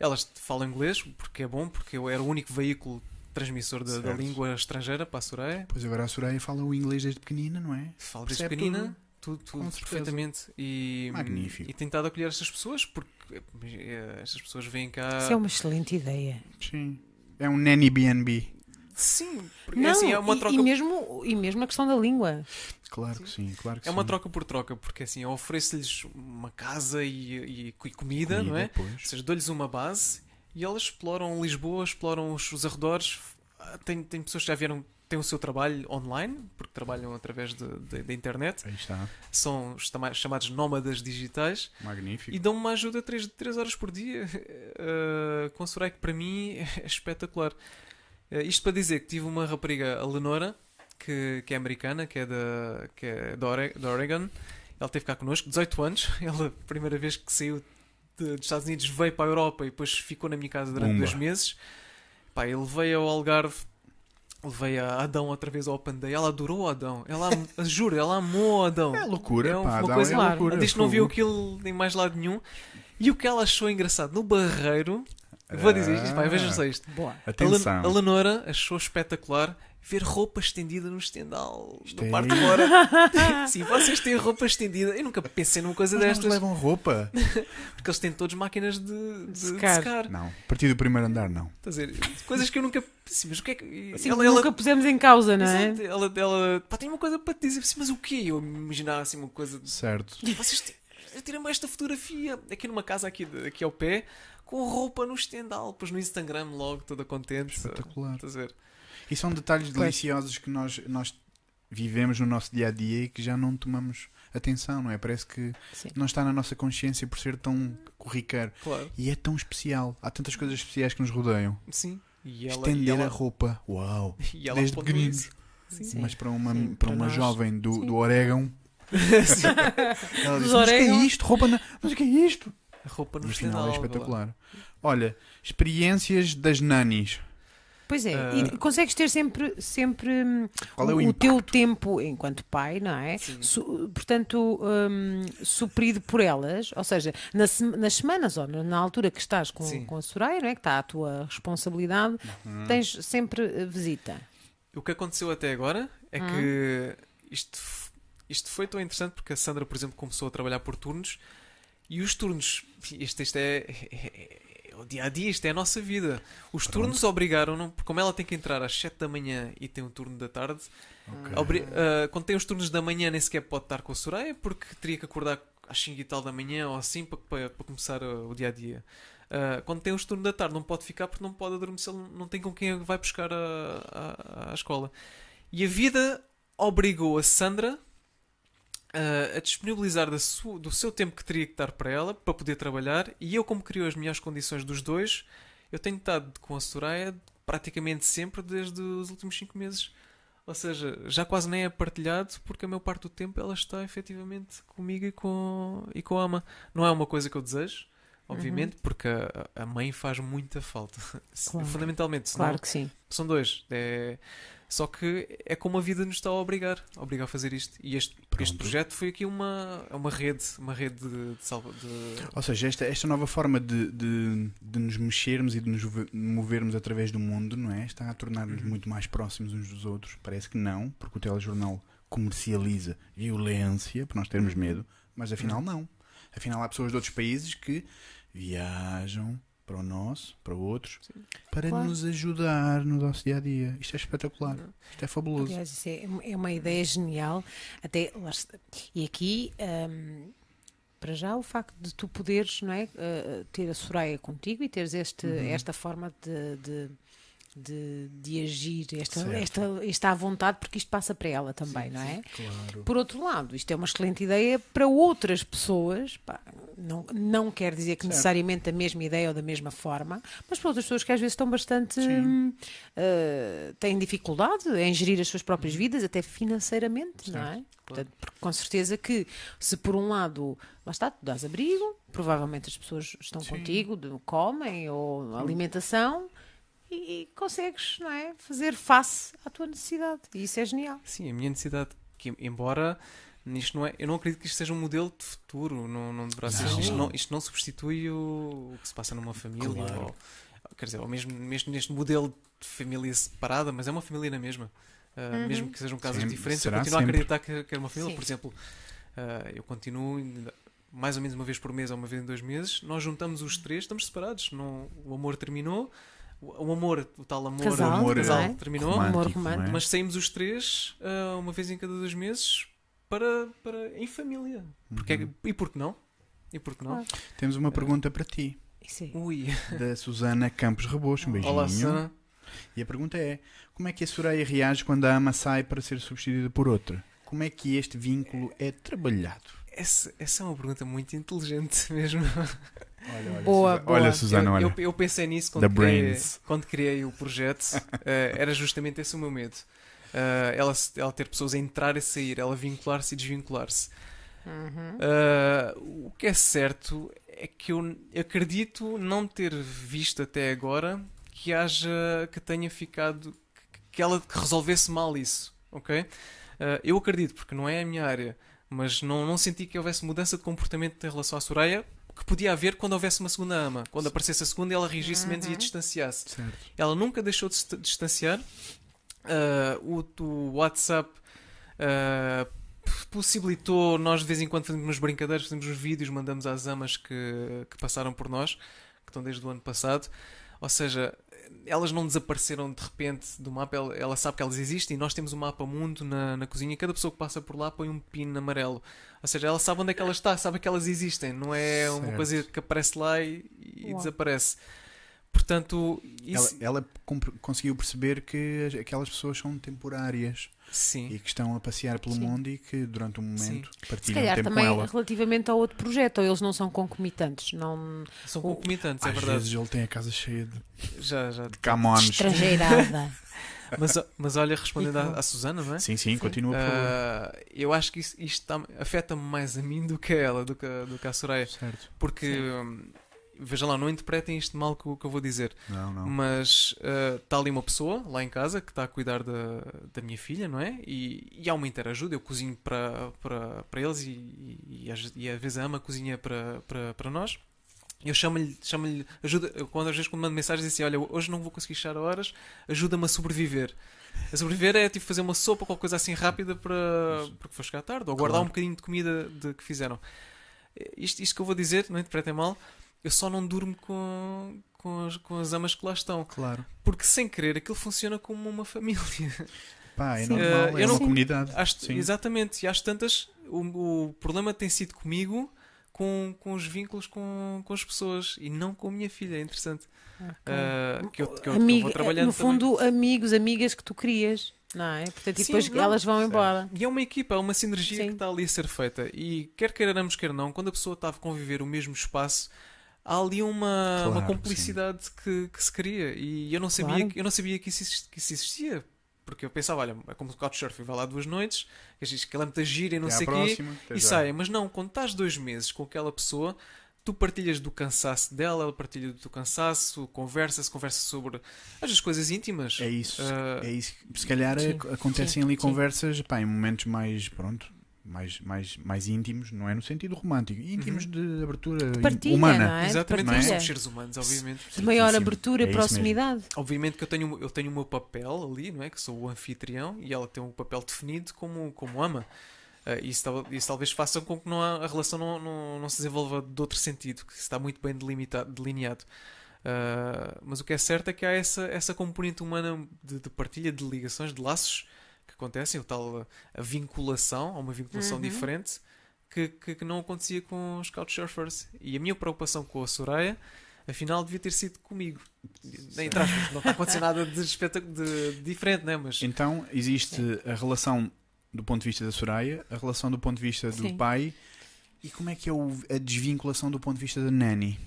Elas falam inglês, porque é bom, porque eu era o único veículo transmissor da, da língua estrangeira para a Soraya. Pois agora a Soraya fala o inglês desde pequenina, não é? Falo desde Percebe pequenina, tudo, tudo, certeza. perfeitamente. E, Magnífico. E tentado acolher estas pessoas, porque eh, estas pessoas vêm cá. Isso é uma excelente ideia. Sim. É um nanny BNB. Sim, porque Não, assim, é uma e- troca. e, mesmo, e mesmo a questão da língua. Claro que sim, claro que É uma sim. troca por troca, porque assim, eu ofereço-lhes uma casa e, e- e comida, não é? Ou Pois. seja, dou-lhes uma base e elas exploram Lisboa, exploram os, os arredores. Ah, Tem, tem pessoas que já vieram, têm o seu trabalho online, porque trabalham através da internet. Aí está. São chamados nómadas digitais Magnífico. e dão-me uma ajuda 3, três horas por dia. Uh, [LAUGHS] com Soraya, que para mim é espetacular. Uh, isto para dizer que tive uma rapariga, a Lenora, que, que é americana, que é, da, que é da, Oregon. Ela teve cá connosco, 18 anos. [LAUGHS] Ela, a primeira vez que saiu de- dos Estados Unidos, veio para a Europa e depois ficou na minha casa durante Pumba. dois meses. Pá, eu levei ao Algarve, levei a Adão outra vez ao Open Day. Ela adorou o Adão. Ela, [LAUGHS] juro, ela amou o Adão. É loucura, É pá. uma dá- coisa- é Claro. loucura. Ela diz que não viu aquilo em mais lado nenhum. E o que ela achou engraçado no Barreiro, vou dizer isto, pá, vejam só isto. Boa. Atenção. A Lenora achou espetacular ver roupa estendida no estendal Isto no é- quarto de fora. [LAUGHS] Sim, vocês têm roupa estendida. Eu nunca pensei numa coisa Mas destas, levam roupa? [LAUGHS] porque eles têm todos máquinas de, de Secar. secar. Não. A partir do primeiro andar, não. Estás a dizer, coisas que eu nunca. Sim, mas o que é que. Assim, ela, ela- nunca pusemos em causa, não é? Exato, ela, ela pá, tem uma coisa para te dizer, assim, mas o quê? Eu imaginava assim uma coisa de Certo. [LAUGHS] Vocês ti- tiram-me esta fotografia aqui numa casa aqui, de- aqui ao pé com roupa no estendal, depois no Instagram logo, toda contente. Espetacular. Estás a ver? E são detalhes Pois. deliciosos que nós, nós vivemos no nosso dia a dia e que já não tomamos atenção, não é? Parece que Sim. não está na nossa consciência por ser tão corriqueiro. Claro. E é tão especial. Há tantas coisas especiais que nos rodeiam. Sim. E ela, Estender e ela, a roupa. Uau! [LAUGHS] e ela desde pequeninos. Sim. Mas para uma, Sim, para para uma jovem do, Sim. do Orégão, [LAUGHS] [LAUGHS] ela disse: Mas o que é isto? Roupa na... Mas o que é isto? A roupa no No final é vá lá. espetacular. Olha, experiências das nanis. Pois é, Ah. e consegues ter sempre, sempre hum, Qual é o o, teu tempo enquanto pai, não é? Su- portanto, hum, suprido por elas, ou seja, na se- nas semanas ou na, altura que estás com, Sim. com a Soraya, não é? que está à tua responsabilidade, Uhum. tens sempre eh, visita. O que aconteceu até agora é Hum. que isto, f- isto foi tão interessante porque a Sandra, por exemplo, começou a trabalhar por turnos e os turnos, isto, isto é, é- é o dia a dia, isto é a nossa vida. Os turnos obrigaram-no, porque como ela tem que entrar às 7 da manhã e tem um turno da tarde, Ok. obri- ah, quando tem os turnos da manhã nem sequer pode estar com a Soraya porque teria que acordar às 5 e tal da manhã ou assim para, para, para começar ah, o dia a dia. Ah, quando tem os turnos da tarde não pode ficar porque não pode adormecer, não tem com quem a vai buscar a- a- à escola. E a vida obrigou a Sandra uh, a disponibilizar do seu tempo que teria que dar para ela para poder trabalhar. E eu, como criou as melhores condições dos dois, eu tenho estado com a Soraya praticamente sempre desde os últimos 5 meses. Ou seja, já quase nem é partilhado porque a maior parte do tempo ela está efetivamente comigo e com, e com a ama. Não é uma coisa que eu desejo, obviamente, porque a, a mãe faz muita falta. [LAUGHS] Claro. Fundamentalmente, senão Claro que sim. são dois. É... Só que é como a vida nos está a obrigar, a obrigar a fazer isto. E este, Pronto. este projeto foi aqui uma, é uma rede, uma rede de, de salva. De... Ou seja, esta, esta nova forma de, de, de nos mexermos e de nos ve- movermos através do mundo, não é? Está a tornar-nos Uhum. muito mais próximos uns dos outros. Parece que não, porque o telejornal comercializa violência, para nós termos Uhum. medo, mas afinal não. Afinal há pessoas de outros países que viajam para o nosso, para outros, Sim. para Claro. nos ajudar no nosso dia a dia. Isto é espetacular. Isto é fabuloso. Aliás, isso é, é uma ideia genial. Até, e aqui, hum, para já, o facto de tu poderes não é, uh, ter a Soraya contigo e teres este, Uhum. esta forma de, de, de, de agir, esta, Certo. esta, esta à vontade, porque isto passa para ela também, não é? Claro. Por outro lado, isto é uma excelente ideia para outras pessoas, pá, não, não quer dizer que Certo. necessariamente a mesma ideia ou da mesma forma, mas para outras pessoas que às vezes estão bastante. Sim. hum, eh, têm dificuldade em gerir as suas próprias vidas, até financeiramente, não é? Portanto, porque com certeza que se por um lado, lá está, tu dás abrigo, provavelmente as pessoas estão Sim. contigo, comem ou alimentação. E, e consegues, não é? Fazer face à tua necessidade. E isso é genial. Sim, a minha necessidade, que embora isto não é, eu não acredito que isto seja um modelo de futuro, não, não deverá ser. Não. Isto, não, isto não substitui o, o que se passa numa família, Claro. ou, quer dizer, ou mesmo, mesmo neste modelo de família separada, mas é uma família na mesma. Uh, Mesmo que sejam casas Sempre, diferentes, eu continuo sempre. a acreditar que, que é uma família. Sim. Por exemplo, uh, eu continuo mais ou menos uma vez por mês ou uma vez em dois meses, nós juntamos os três, estamos separados. Não, o amor terminou, o, amor, o tal amor, Casal, o amor, casal não é? terminou, Amor Romântico, não é? romântico. mas saímos os três ah, uma vez em cada dois meses para, para em família. Porque é Uhum. e por que não? E por não? Claro. Temos uma pergunta para ti, é. Ui. da Susana Campos Rebocho. Um beijinho. Olá, Sam. E a pergunta é: como é que a Soraya reage quando a ama sai para ser substituída por outra? Como é que este vínculo é trabalhado? Essa, essa é uma pergunta muito inteligente [LAUGHS] mesmo. Olha, olha, Boa, boa. olha Susana, eu, olha. eu, eu pensei nisso quando criei, quando criei o projeto. [LAUGHS] eh, era justamente esse o meu medo. Eh, ela, ela ter pessoas a entrar e sair, ela vincular-se e desvincular-se. Uhum. Uh, o que é certo é que eu acredito não ter visto até agora que haja que tenha ficado que- que ela resolvesse mal isso, ok? Uh, eu acredito porque não é a minha área, mas não, não senti que houvesse mudança de comportamento em relação à Soraya que podia haver quando houvesse uma segunda ama, quando aparecesse a segunda ela reagisse menos e a distanciasse. Certo. Ela nunca deixou de se distanciar. Ah, o, o WhatsApp ah, possibilitou nós de vez em quando fazemos umas brincadeiras, fazemos uns vídeos, mandamos às amas que, que passaram por nós, que estão desde o ano passado. Ou seja, elas não desapareceram de repente do mapa, ela, ela sabe que elas existem e nós temos um mapa mundo na, na cozinha. Cada pessoa que passa por lá põe um pino amarelo. Ou seja, ela sabe onde é que ela está, sabe que elas existem, não é uma Certo. coisa que aparece lá e, e desaparece. Portanto, Ela, isso, ela compre- conseguiu perceber que as- aquelas pessoas são temporárias sim. e que estão a passear pelo Sim. mundo e que durante um momento Se partilham calhar tempo também com ela. relativamente ao outro projeto, ou eles não são concomitantes, não São o- concomitantes, é Às verdade. vezes ele tem a casa cheia de Já, já. camões. estrangeirada. [LAUGHS] Mas, mas olha, respondendo à, à Susana, não é? Sim, sim, continua por favor. Ah, eu acho que isso, isto afeta-me mais a mim do que a ela, do que, a- do que a Soraya. Certo. Porque, hum, veja lá, não interpretem isto mal que, que eu vou dizer. Não, não. Mas está ali uma pessoa, lá em casa, que está a cuidar da, da minha filha, não é? E, e há uma interajuda. Eu cozinho para, para, para eles e, e, e às, vezes a ama cozinha para, para, para nós. Eu chamo-lhe, chamo-lhe, ajuda, eu, quando às vezes quando mando mensagens assim, olha, hoje não vou conseguir chegar a horas, ajuda-me a sobreviver. A sobreviver é tipo fazer uma sopa, qualquer coisa assim rápida para porque for chegar tarde, ou guardar Claro. um bocadinho de comida de, que fizeram. Isto, isto que eu vou dizer, não interpretem mal, eu só não durmo com, com, as, com as amas que lá estão. Claro. Porque sem querer aquilo funciona como uma família. Pá, é Sim. normal, Eh, é eu uma não- comunidade. Às- exatamente, e às tantas, o, o problema tem sido comigo com, com os vínculos com, com as pessoas e não com a minha filha. É interessante. Ah, que, eu, que, eu, que eu Amiga- vou trabalhando no também. fundo, amigos, amigas que tu crias, não é? Portanto, e Sim, depois não, elas vão certo. embora. E é uma equipa, é uma sinergia Sim. que está ali a ser feita. E quer queiramos, quer não, quando a pessoa está a conviver o mesmo espaço, há ali uma, Claro, uma complicidade que, que se cria. E eu não sabia, Claro. que, eu não sabia que, isso, exist- que isso existia. Porque eu pensava, olha, é como o Couchsurfing, vai lá duas noites, que diz que ela é muito gira e não à sei o quê, e sai. Mas não, quando estás dois meses com aquela pessoa, tu partilhas do cansaço dela, ela partilha do teu cansaço, conversa-se, conversa sobre as coisas íntimas. É isso. Ah, É isso. Se calhar Sim. ac- acontecem Sim, ali sim. conversas pá, em momentos mais, pronto, mais, mais, mais íntimos, não é no sentido romântico, íntimos de abertura De partilha, humana. não é? De Exatamente, nós partilha. somos seres humanos, obviamente. De maior abertura É e proximidade. Obviamente que eu tenho, eu tenho o meu papel ali, não é? Que sou o anfitrião e ela tem um papel definido como, como ama. Ah, isso, isso talvez faça com que não há- a relação não, não, não se desenvolva de outro sentido, que está muito bem delimitado, delineado. Ah, mas o que é certo é que há essa, essa componente humana de, de partilha, de ligações, de laços acontecem, o tal a, a vinculação, há uma vinculação Uhum. diferente que, que, que não acontecia com os Couchsurfers. E a minha preocupação com a Soraya afinal devia ter sido comigo. Entre aspas, não está a acontecer nada de, espetac- de- de diferente, né? Mas Então, existe a relação do ponto de vista da Soraya, a relação do ponto de vista do Sim. pai e como é que é o- a desvinculação do ponto de vista da Nani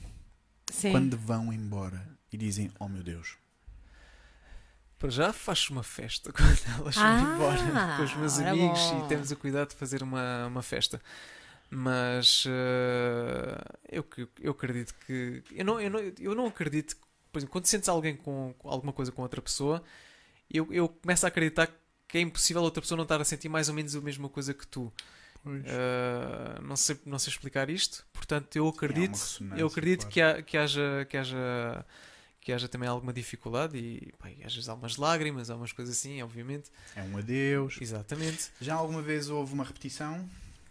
Sim. quando vão embora e dizem: Oh meu Deus, para já faz uma festa [LAUGHS] quando elas vão Ah, embora com os meus amigos bom. e temos o cuidado de fazer uma, uma festa. Mas eh, eu, que- eu acredito que. Eu não, eu não, eu não acredito que, por exemplo, quando sentes alguém com, com alguma coisa com outra pessoa, eu, eu começo a acreditar que é impossível outra pessoa não estar a sentir mais ou menos a mesma coisa que tu. Uh, não, sei, não sei explicar isto, portanto eu acredito, eu acredito claro. que, há- que haja, que, haja, que haja também alguma dificuldade e e às vezes há umas lágrimas, há umas coisas assim, obviamente. é um adeus. Exatamente. Já alguma vez houve uma repetição?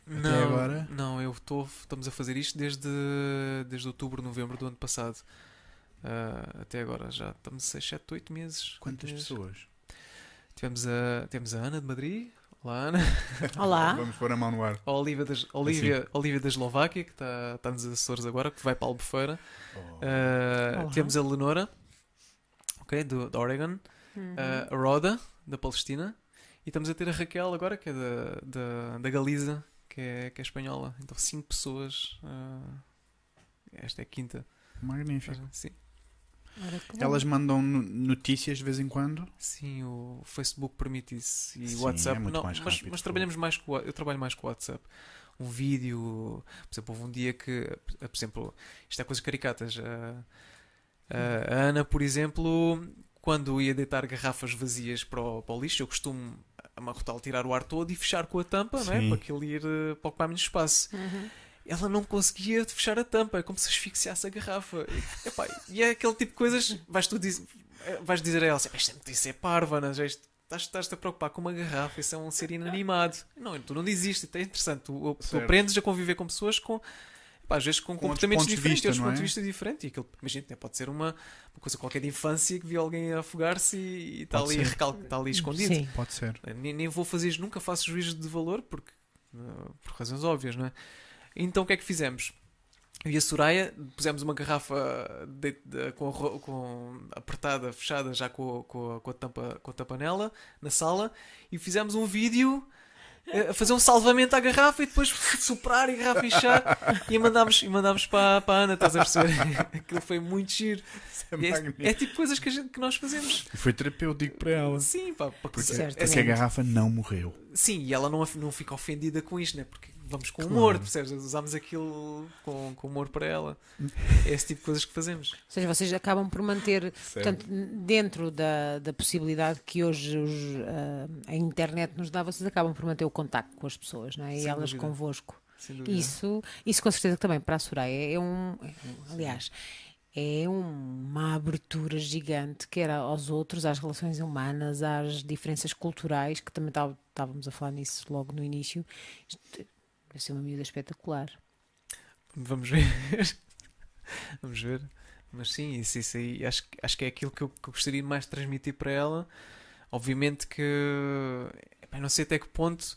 não, agora? Não, eu estou, estamos a fazer isto desde, desde outubro, novembro do ano passado. Uh, até agora já estamos 6, 7, 8 meses. Quantas meses. pessoas? Tivemos a, tivemos a Ana de Madrid. Olá Ana. [LAUGHS] Olá. Vamos pôr a mão no ar. A Olivia, das, Olivia, Olivia da Eslováquia, que está, está nos Açores agora, que vai para a Albufeira. Oh. Uh, Olá. temos a Lenora, ok, do, da Oregon, Uhum. uh, a Roda, da Palestina, e estamos a ter a Raquel agora, que é da, da, da Galiza, que é, que é espanhola. Então, cinco pessoas. uh, esta é a quinta. Magnífico. Sim. Elas mandam no- notícias de vez em quando. sim, o Facebook permite isso. E o WhatsApp, é muito não, mais mas, rápido, mas trabalhamos mais com o, eu trabalho mais com o WhatsApp. Um vídeo, por exemplo, houve um dia que, por exemplo, isto é coisas caricatas. A, a- a Ana, por exemplo, quando ia deitar garrafas vazias para o, para o lixo, eu costumo amarrotá-lo, tirar o ar todo e fechar com a tampa, não é? Para aquilo ir eh, para ocupar menos espaço. Uhum. Ela não conseguia fechar a tampa, é como se asfixiasse a garrafa. E, epá, e é aquele tipo de coisas, vais tu diz, eh, vais dizer a ela, assim, isto isso é parva, não é? Estás-te a preocupar com uma garrafa, isso é um ser inanimado. Não, tu não dizes isto, é interessante, tu, tu aprendes a conviver com pessoas com, epá, às vezes com, Com comportamentos pontos de diferentes, vista, outros não pontos é? de vista diferentes. E aquilo, imagina, pode ser uma, uma coisa qualquer de infância que viu alguém afogar-se e, e está ali, recal- está ali escondido. Sim. Pode ser. Nem, nem vou fazer isto, nunca faço juízo de valor porque, uh, por razões óbvias, não é? Então o que é que fizemos? Eu e a Soraya pusemos uma garrafa de- de- com, a com- apertada, fechada já com, a- com, com a tampa, com a tampanela na sala e fizemos um vídeo eh, a fazer um salvamento à garrafa e depois [LAUGHS] soprar e a garrafa inchar e mandámos, e mandámos para, para a Ana, estás a perceber? [LAUGHS] Aquilo foi muito giro. É É, é tipo coisas que, a gente- que nós fazemos. E Foi terapêutico para ela. Sim, pá, para que- Porque, Certo. porque a garrafa não morreu. Sim, e ela não, não fica ofendida com isto, né? Porque vamos com Claro. humor, percebes? Usámos aquilo com, com humor para ela. É esse tipo de coisas que fazemos. Ou seja, vocês acabam por manter, portanto, dentro da, da possibilidade que hoje os, ah, a internet nos dá, vocês acabam por manter o contacto com as pessoas, não é? E Sem elas dúvida. convosco. Isso, isso com certeza que também para a Soraya é um, é um- aliás, é uma abertura gigante, quer aos outros, às relações humanas, às diferenças culturais, que também tá- estávamos a falar nisso logo no início. Deve ser uma miúda espetacular. Vamos ver. [LAUGHS] Vamos ver. Mas sim, isso, isso aí acho, que- acho que é aquilo que eu, que eu gostaria mais de transmitir para ela. Obviamente que epá, não sei até que ponto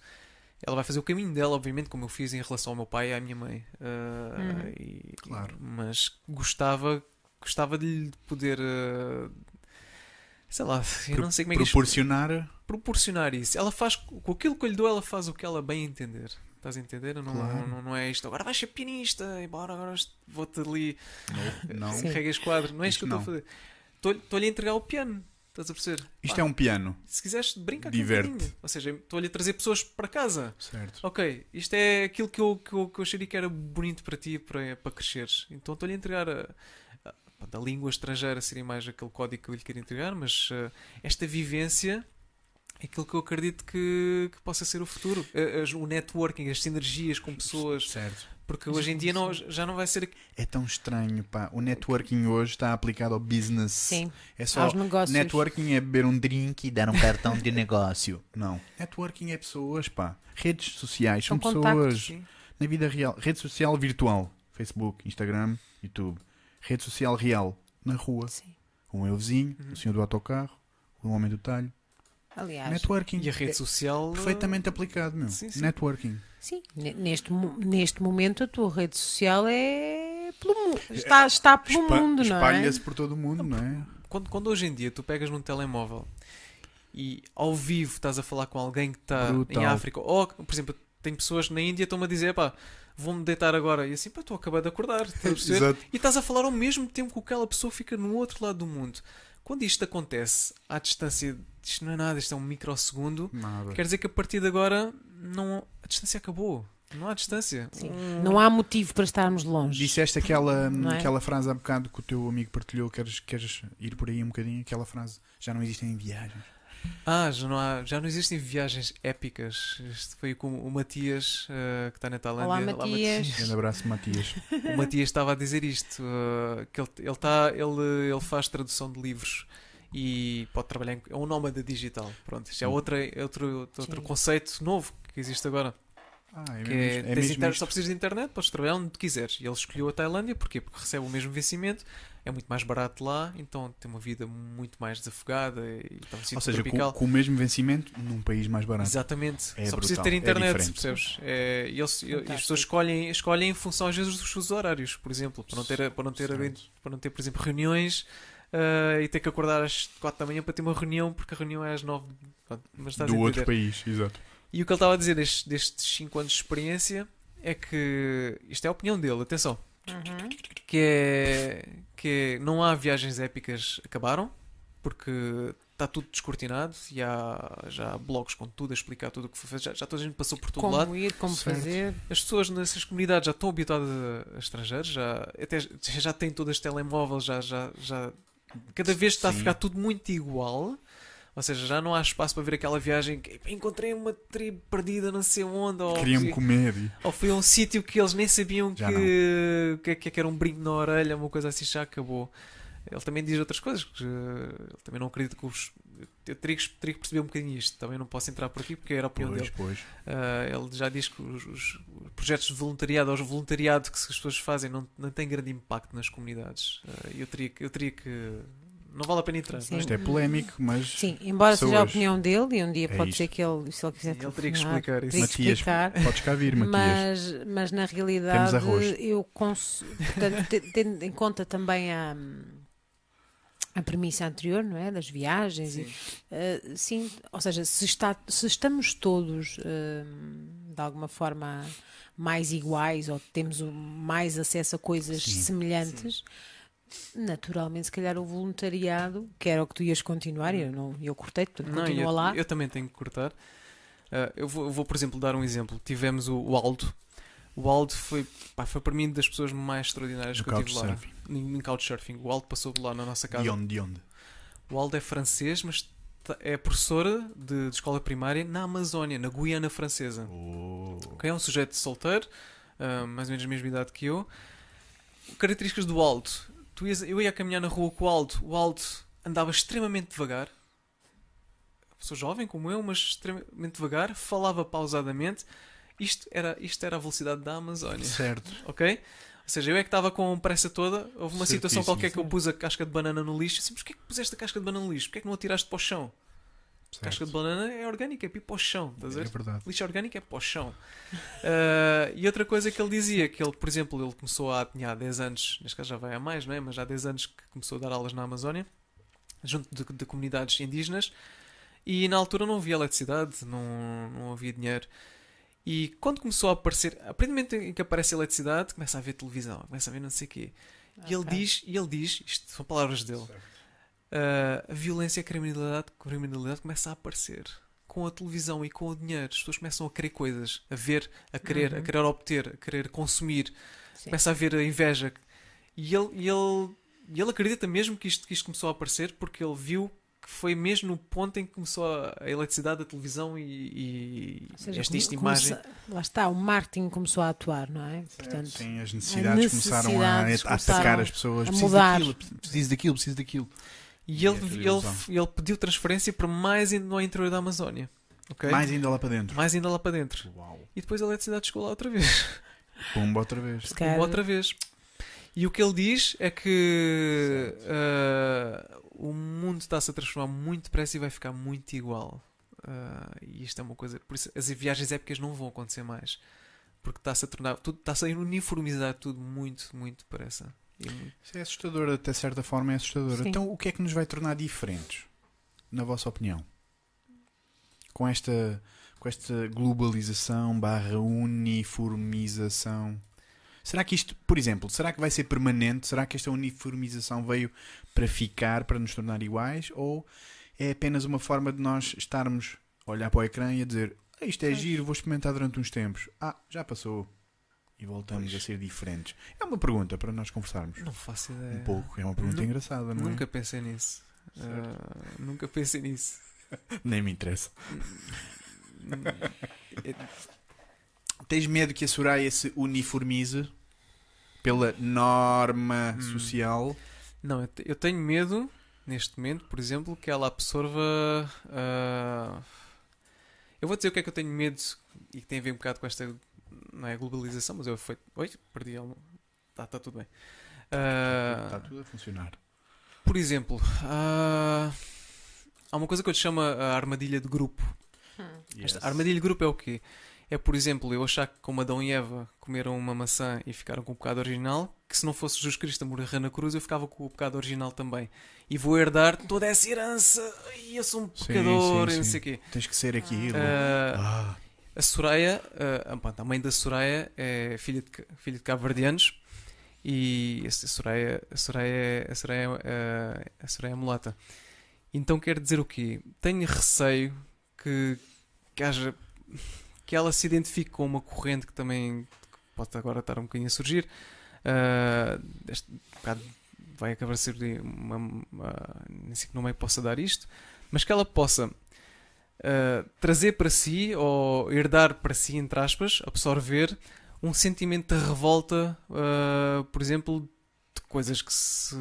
ela vai fazer o caminho dela, obviamente, como eu fiz em relação ao meu pai e à minha mãe. Ah, Uhum. e- Claro. Mas gostava, gostava de lhe poder. ah, sei lá, eu Pro- não sei como é que Proporcionar. proporcionar isso. Ela faz, com aquilo que eu lhe dou, ela faz o que ela bem entender. Estás a entender? Não, Claro. não, não é isto. Agora vais ser pianista, embora agora vou-te ali Não. Sim. carregas quadros. Não é isto Isto que eu estou a fazer. Estou- Estou-lhe a entregar o piano. Estás a perceber? Isto Pá, é um piano. Se quiseres, brinca Diverte. um bocadinho. Ou seja, estou-lhe a trazer pessoas para casa. Certo. Ok, isto é aquilo que eu, que eu, que eu acharia que era bonito para ti, para, para cresceres. Então estou-lhe a entregar a, a, a língua estrangeira, seria mais aquele código que eu lhe queria entregar, mas eh, esta vivência aquilo que eu acredito que, que possa ser o futuro. As- o networking, as sinergias com pessoas. Certo. Porque hoje em dia não, já não vai ser. É tão estranho, pá. O networking hoje está aplicado ao business. Sim, É só. aos negócios. Networking é beber um drink e dar um cartão de negócio. [LAUGHS] Não. Networking é pessoas, pá. Redes sociais são, São pessoas. contactos. Sim. Na vida real. Rede social virtual. Facebook, Instagram, YouTube. Rede social real. Na rua. Sim. O meu vizinho, Uhum. o senhor do autocarro, o homem do talho. Aliás, Networking. E a rede é social. perfeitamente aplicado, meu. Sim, sim. Networking. sim, ne- neste, neste momento a tua rede social é pelo mu- está, está pelo Espa- mundo, não é? Espalha-se por todo o mundo, não é? Quando, quando hoje em dia tu pegas num telemóvel e ao vivo estás a falar com alguém que está em Brutal. África, ou por exemplo, tem pessoas na Índia que estão-me a dizer, pá, vou-me deitar agora, e assim, pá, estou a acabar de acordar, estás a. [LAUGHS] E estás a falar ao mesmo tempo que aquela pessoa fica no outro lado do mundo. Quando isto acontece, à distância, isto não é nada, isto é um microsegundo, Nada. quer dizer que a partir de agora não, a distância acabou. Não há distância. Sim. Um- Não há motivo para estarmos longe. Disseste aquela, [LAUGHS] é? aquela frase há bocado que o teu amigo partilhou. Queres, queres ir por aí um bocadinho? Aquela frase. Já não existem viagens. Ah, já não, há, já não existem viagens épicas. Isto foi com o Matias, eh, que está na Tailândia. Olá, Matias. Grande abraço, Matias. [LAUGHS] O Matias estava a dizer isto, eh, que ele, ele, tá, ele, ele faz tradução de livros e pode trabalhar em, é um nómada digital. Pronto, isto é Sim. outra, outro, outro Sim. conceito novo que existe agora. Ah, é Que mesmo, é, é tens mesmo inter- isto. só precisas de internet, podes trabalhar onde quiseres. E ele escolheu a Tailândia, porquê? Porque recebe o mesmo vencimento, é muito mais barato lá, então tem uma vida muito mais desafogada e está Ou seja, com, tropical. com o mesmo vencimento num país mais barato. Exatamente, É só precisa ter é internet, diferente. percebes? É, e, eles- e as pessoas escolhem, escolhem em função às vezes dos seus horários, por exemplo, para não ter, para não ter, para não ter por exemplo, reuniões ah, e ter que acordar às 4 da manhã para ter uma reunião, porque a reunião é às 9 pronto, mas estás a Do outro país, exato. E o que ele estava a dizer destes, destes 5 anos de experiência é que isto é a opinião dele, atenção, Uhum. que é que é, não há viagens épicas acabaram porque está tudo descortinado e há já há blogs com tudo a explicar tudo o que foi feito, já, já toda a gente passou por todo lado Como ir, como Certo. fazer. as pessoas nessas comunidades já estão habituadas a, a estrangeiros já até já têm todas telemóveis já já já cada vez está a ficar tudo muito igual ou seja, já não há espaço para ver aquela viagem que "Epá, encontrei uma tribo perdida não sei onde ou Queriam-me comer. e- ou foi a um sítio que eles nem sabiam Já que, que, que era um brinco na orelha, uma coisa assim, já acabou. Ele também diz outras coisas, que, eh, ele também não acredita que os. Eu teria que, teria que perceber um bocadinho isto, também não posso entrar por aqui porque era a opinião Pois, dele. pois. Ah, ele já diz que os, os projetos de voluntariado, ou os voluntariado que as pessoas fazem, não, não têm grande impacto nas comunidades. Ah, eu, teria, que- eu teria que. Não vale a pena entrar. Sim. não é? Isto é polémico, mas. Sim, embora seja a opinião dele, e um dia É pode isto. ser que ele, se ele quiser Ele teria que explicar isso. Matias, explicar. Podes cá vir, Matias. Mas, mas na realidade Temos arroz. eu cons... portanto, te- tendo em conta também a, a premissa anterior, não é? Das viagens, Sim. e, eh, sim, ou seja, se, está, se estamos todos eh, de alguma forma mais iguais ou temos mais acesso a coisas Sim. semelhantes, naturalmente, se calhar o voluntariado, que era o que tu ias continuar, e eu, não, eu cortei, portanto, Não, continua eu, lá. eu também tenho que cortar. Ah, eu, vou, eu vou, por exemplo, dar um exemplo. Tivemos o, o Aldo. O Aldo foi, pá, foi para mim das pessoas mais extraordinárias No que eu tive lá. Couchsurfing. Em, Couchsurfing. O Aldo passou lá na nossa casa. De onde? De onde? O Aldo é francês, mas é professora de, de escola primária na Amazónia, na Guiana Francesa. Oh. Ok, É um sujeito solteiro, ah, mais ou menos a mesma idade que eu. Características do Aldo. Tu ias- eu ia caminhar na rua com o Aldo. O Aldo andava extremamente devagar. Pessoa jovem como eu, mas extremamente devagar. Falava pausadamente. Isto era, isto era a velocidade da Amazónia. Certo. [LAUGHS] Ok? Ou seja, eu é que estava com pressa toda. Houve uma situação Certíssimo. qualquer que eu pus a casca de banana no lixo. Assim, mas porquê que puseste a casca de banana no lixo? Porquê que não a tiraste para o chão? A casca de banana é orgânica, é para o chão. Estás a ver? É verdade. lixo orgânico é para o chão. Ah, [LAUGHS] e outra coisa que ele dizia, que ele, por exemplo, ele começou há, tinha há 10 anos, neste caso já vai há mais, não é? mas há 10 anos que começou a dar aulas na Amazónia, junto de, de comunidades indígenas, e na altura não havia eletricidade, não, não havia dinheiro. E quando começou a aparecer, a partir do momento em que aparece a eletricidade, começa a ver televisão, começa a ver não sei o quê. E ele diz, e ele diz, isto são palavras dele, ah, a violência e a criminalidade, criminalidade começa a aparecer. Com a televisão e com o dinheiro, as pessoas começam a querer coisas, a ver, a querer, a Uhum. querer obter, a querer consumir. Sim. Começa a haver a inveja. E ele, e ele, e ele acredita mesmo que isto, que isto começou a aparecer porque ele viu que foi mesmo no ponto em que começou a, eletricidade, a televisão e, e seja, esta, esta imagem. começa- lá está, o marketing começou a atuar, não é? Portanto, Sim, as necessidades, começaram a, necessidades a atacar as pessoas. Preciso daquilo, preciso daquilo, preciso daquilo. E E ele, é ele, ele pediu transferência para mais ainda no interior da Amazónia. ok? Mais ainda lá para dentro. Mais ainda lá para dentro. Uau. E depois a eletricidade chegou lá outra vez. Pumba outra vez. calhar, Outra vez. E o que ele diz é que o mundo está-se a transformar muito depressa e vai ficar muito igual. Ah, e isto é uma coisa. Por isso, as viagens épicas não vão acontecer mais. porque está-se a tornar, tudo, está-se a uniformizar tudo muito, muito depressa. E muito- Isso é assustador, até certa forma é assustador. Sim. Então, o que é que nos vai tornar diferentes, na vossa opinião? Com esta, com esta globalização barra uniformização. Será que isto, por exemplo, será que vai ser permanente? Será que esta uniformização veio para ficar, para nos tornar iguais? Ou é apenas uma forma de nós estarmos a olhar para o ecrã e a dizer "Ah, isto é Pois. giro, vou experimentar durante uns tempos. Ah, já passou. E voltamos Pois. a ser diferentes. É uma pergunta para nós conversarmos. Não faço ideia. Um pouco, é uma pergunta Nu- engraçada, não Nunca pensei nisso. Ah, nunca pensei nisso. é? [LAUGHS] Nem me interessa. [LAUGHS] Tens medo que a Soraya se uniformize pela norma Hum. social? Não, eu te- eu tenho medo, neste momento, por exemplo, que ela absorva. ah, Eu vou dizer o que é que eu tenho medo e que tem a ver um bocado com esta. Não é globalização, mas eu foi. Oi, perdi ela. Tá, tá tudo bem. Ah, Está tudo a funcionar. Por exemplo, ah, há uma coisa que eu te chamo a armadilha de grupo. Esta Yes. armadilha de grupo é o quê? É, por exemplo, eu achar que como Adão e Eva comeram uma maçã e ficaram com o pecado original, que se não fosse Jesus Cristo a morrer na cruz, eu ficava com o pecado original também. E vou herdar toda essa herança. Ai, eu sou um Sim, pecador sim, e não sim. sei o quê. Tens que ser aquilo. Ah, Ah, a Soraya, pronto, a mãe da Soraya é filha de, filha de cabo-verdianos e a Soraya, a Soraya, a Soraya, a Soraya é mulata. Então quer dizer o quê? Tenho receio que, que haja que ela se identifique com uma corrente que também pode agora estar um bocadinho a surgir. Ah, este bocado vai acabar ser uma, uma- nem sei que nome é que possa dar isto, mas que ela possa uh, trazer para si ou herdar para si, entre aspas, absorver um sentimento de revolta, uh, por exemplo, de coisas que se.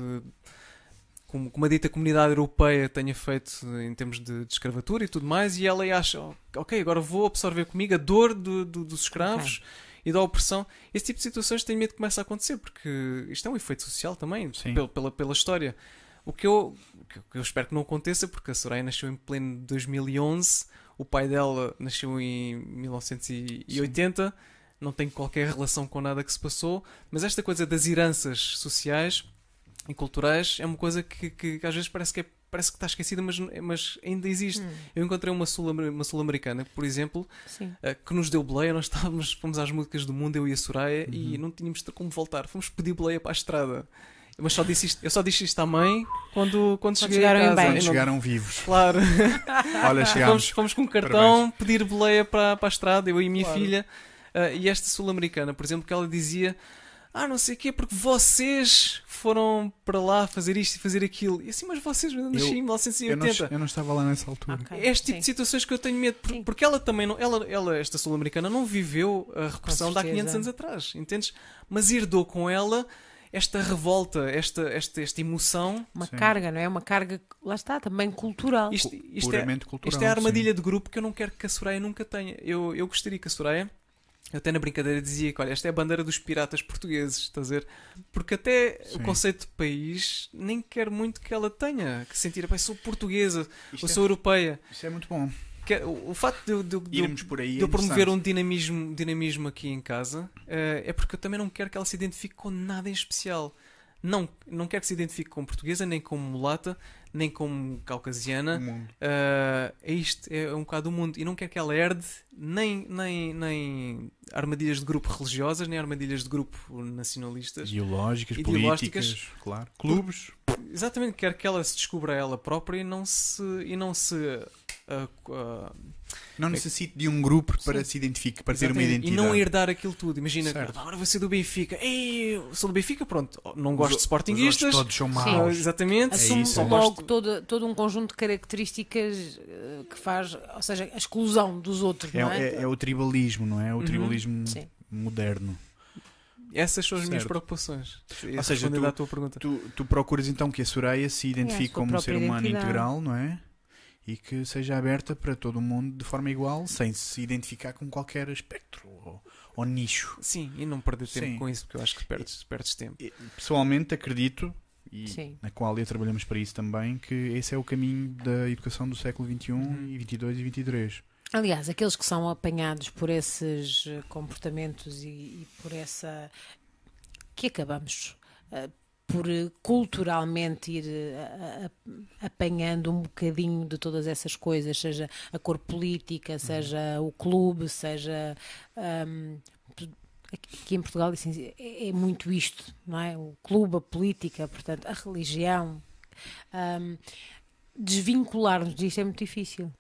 Como, como a dita comunidade europeia tenha feito em termos de, de escravatura e tudo mais, e ela acha, "Oh, ok, agora vou absorver comigo a dor do- do- dos escravos e da opressão. Esse tipo de situações tenho medo que comece a acontecer, porque isto é um efeito social também, Sim. pela, pela, pela história. O que, eu, o que eu- espero que não aconteça, porque a Soraya nasceu em pleno 2011, o pai dela nasceu em 1980, não tem qualquer relação com nada que se passou, mas esta coisa das heranças sociais e culturais é uma coisa que, que- que às vezes parece que, é- parece que está esquecida, mas, mas ainda existe. Hum, Eu encontrei uma sul- sul-americana, por exemplo. Uh, que nos deu boleia, nós estávamos, fomos às músicas do mundo, eu e a Soraya, e Uhum. não tínhamos como voltar. Fomos pedir boleia para a estrada. Mas só disse isto, eu só disse isto à mãe quando, quando cheguei chegaram a casa. bem. Quando chegaram vivos. Claro, [LAUGHS] Olha, fomos, chegámos. fomos com um cartão pedir boleia para, para a estrada, eu e a minha Claro. filha. Uh, e esta sul-americana, por exemplo, que ela dizia: Ah, não sei o quê, porque vocês foram para lá fazer isto e fazer aquilo. E assim, mas vocês, eu nasci em Eu não, 1980. eu não estava lá nessa altura. Ok, É este tipo sim. de situações que eu tenho medo, por- Sim. porque ela também não, ela, ela esta sul-americana não viveu a repressão de há certeza. 500 anos atrás, entendes? Mas herdou com ela esta revolta, esta, esta, esta emoção. Uma Sim. carga, não é? Uma carga, lá está, também cultural. Isto, isto é, Puramente cultural. isto é a sim. armadilha de grupo que eu não quero que a Soraya nunca tenha. Eu, eu gostaria que a Soraya, eu até na brincadeira dizia que olha, esta é a bandeira dos piratas portugueses, estás a ver? Porque até Sim. o conceito de país nem quero muito que ela tenha, que sentir, "Pai, sou portuguesa, Isto eu é- sou europeia. Isso é muito bom. Que, o, o facto de, eu- de, de Irmos por aí. de é eu promover um dinamismo, dinamismo aqui em casa eh, é porque eu também não quero que ela se identifique com nada em especial. Não, não quero que se identifique como portuguesa, nem como mulata, nem como caucasiana. Eh, é isto, é um bocado o mundo. E não quero que ela herde nem, nem, nem armadilhas de grupo religiosas, nem armadilhas de grupo nacionalistas. Ideológicas, Ideológicas. políticas, claro. Clubes. Exatamente, quero que ela se descubra ela própria e não se. E não se Não necessite de um grupo para Sim. se identificar, para ter uma Exatamente. identidade. E não herdar aquilo tudo. Imagina, Certo. agora vou ser do Benfica. Ei, eu sou do Benfica, pronto. Não gosto de Os sportinguistas. outros todos são Sim. Ah, maus. exatamente. Assume isso, é. logo todo, todo um conjunto de características eh, que faz, ou seja, a exclusão dos outros, É, não é? é- é o tribalismo, não é? O Uhum. tribalismo Sim. moderno. Essas são as minhas Certo. preocupações. Ou seja, tu- tua pergunta. Tu, tu procuras então que a Soraya se identifique como um ser humano identidade. integral, não é? E que seja aberta para todo o mundo de forma igual, sem se identificar com qualquer espectro ou, ou nicho. Sim, e não perder tempo Sim. com isso, porque eu acho que perdes, perdes tempo. E, Pessoalmente acredito, e Sim. na Qualia trabalhamos para isso também, que esse é o caminho da educação do século XXI Uhum. e 22 e 23. Aliás, aqueles que são apanhados por esses eh, comportamentos e, e por essa. que acabamos eh, por eh, culturalmente ir eh, apanhando um bocadinho de todas essas coisas, seja a cor política, seja o clube, seja. ahm, aqui em Portugal assim, é, é muito isto, não é? O clube, a política, portanto, a religião. ahm, Desvincular-nos disto é muito difícil.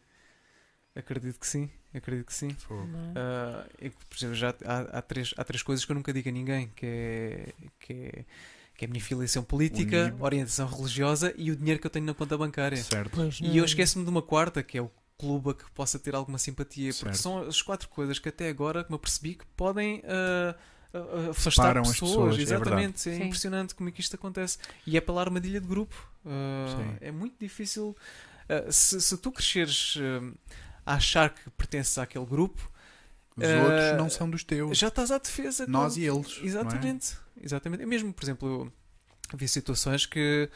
Acredito que sim, acredito que sim. Não é? Ah, que, por exemplo, já há, há três, há três coisas que eu nunca digo a ninguém, que é, que é, que é a minha filiação política, Unido. orientação religiosa e o dinheiro que eu tenho na conta bancária. Certo. Pois, E eu esqueço-me de uma quarta, que é o clube a que possa ter alguma simpatia, porque Certo. são as quatro coisas que até agora que me apercebi que podem ah, afastar Separam as pessoas. pessoas, é Exatamente, é, Sim. impressionante como é que isto acontece. E é pela armadilha de grupo. Sim. é muito difícil. se, se tu cresceres a achar que pertences àquele grupo, Os outros não são dos teus. já estás à defesa. Nós com- e eles. é? Exatamente, exatamente. Eu mesmo, por exemplo, eu havia situações que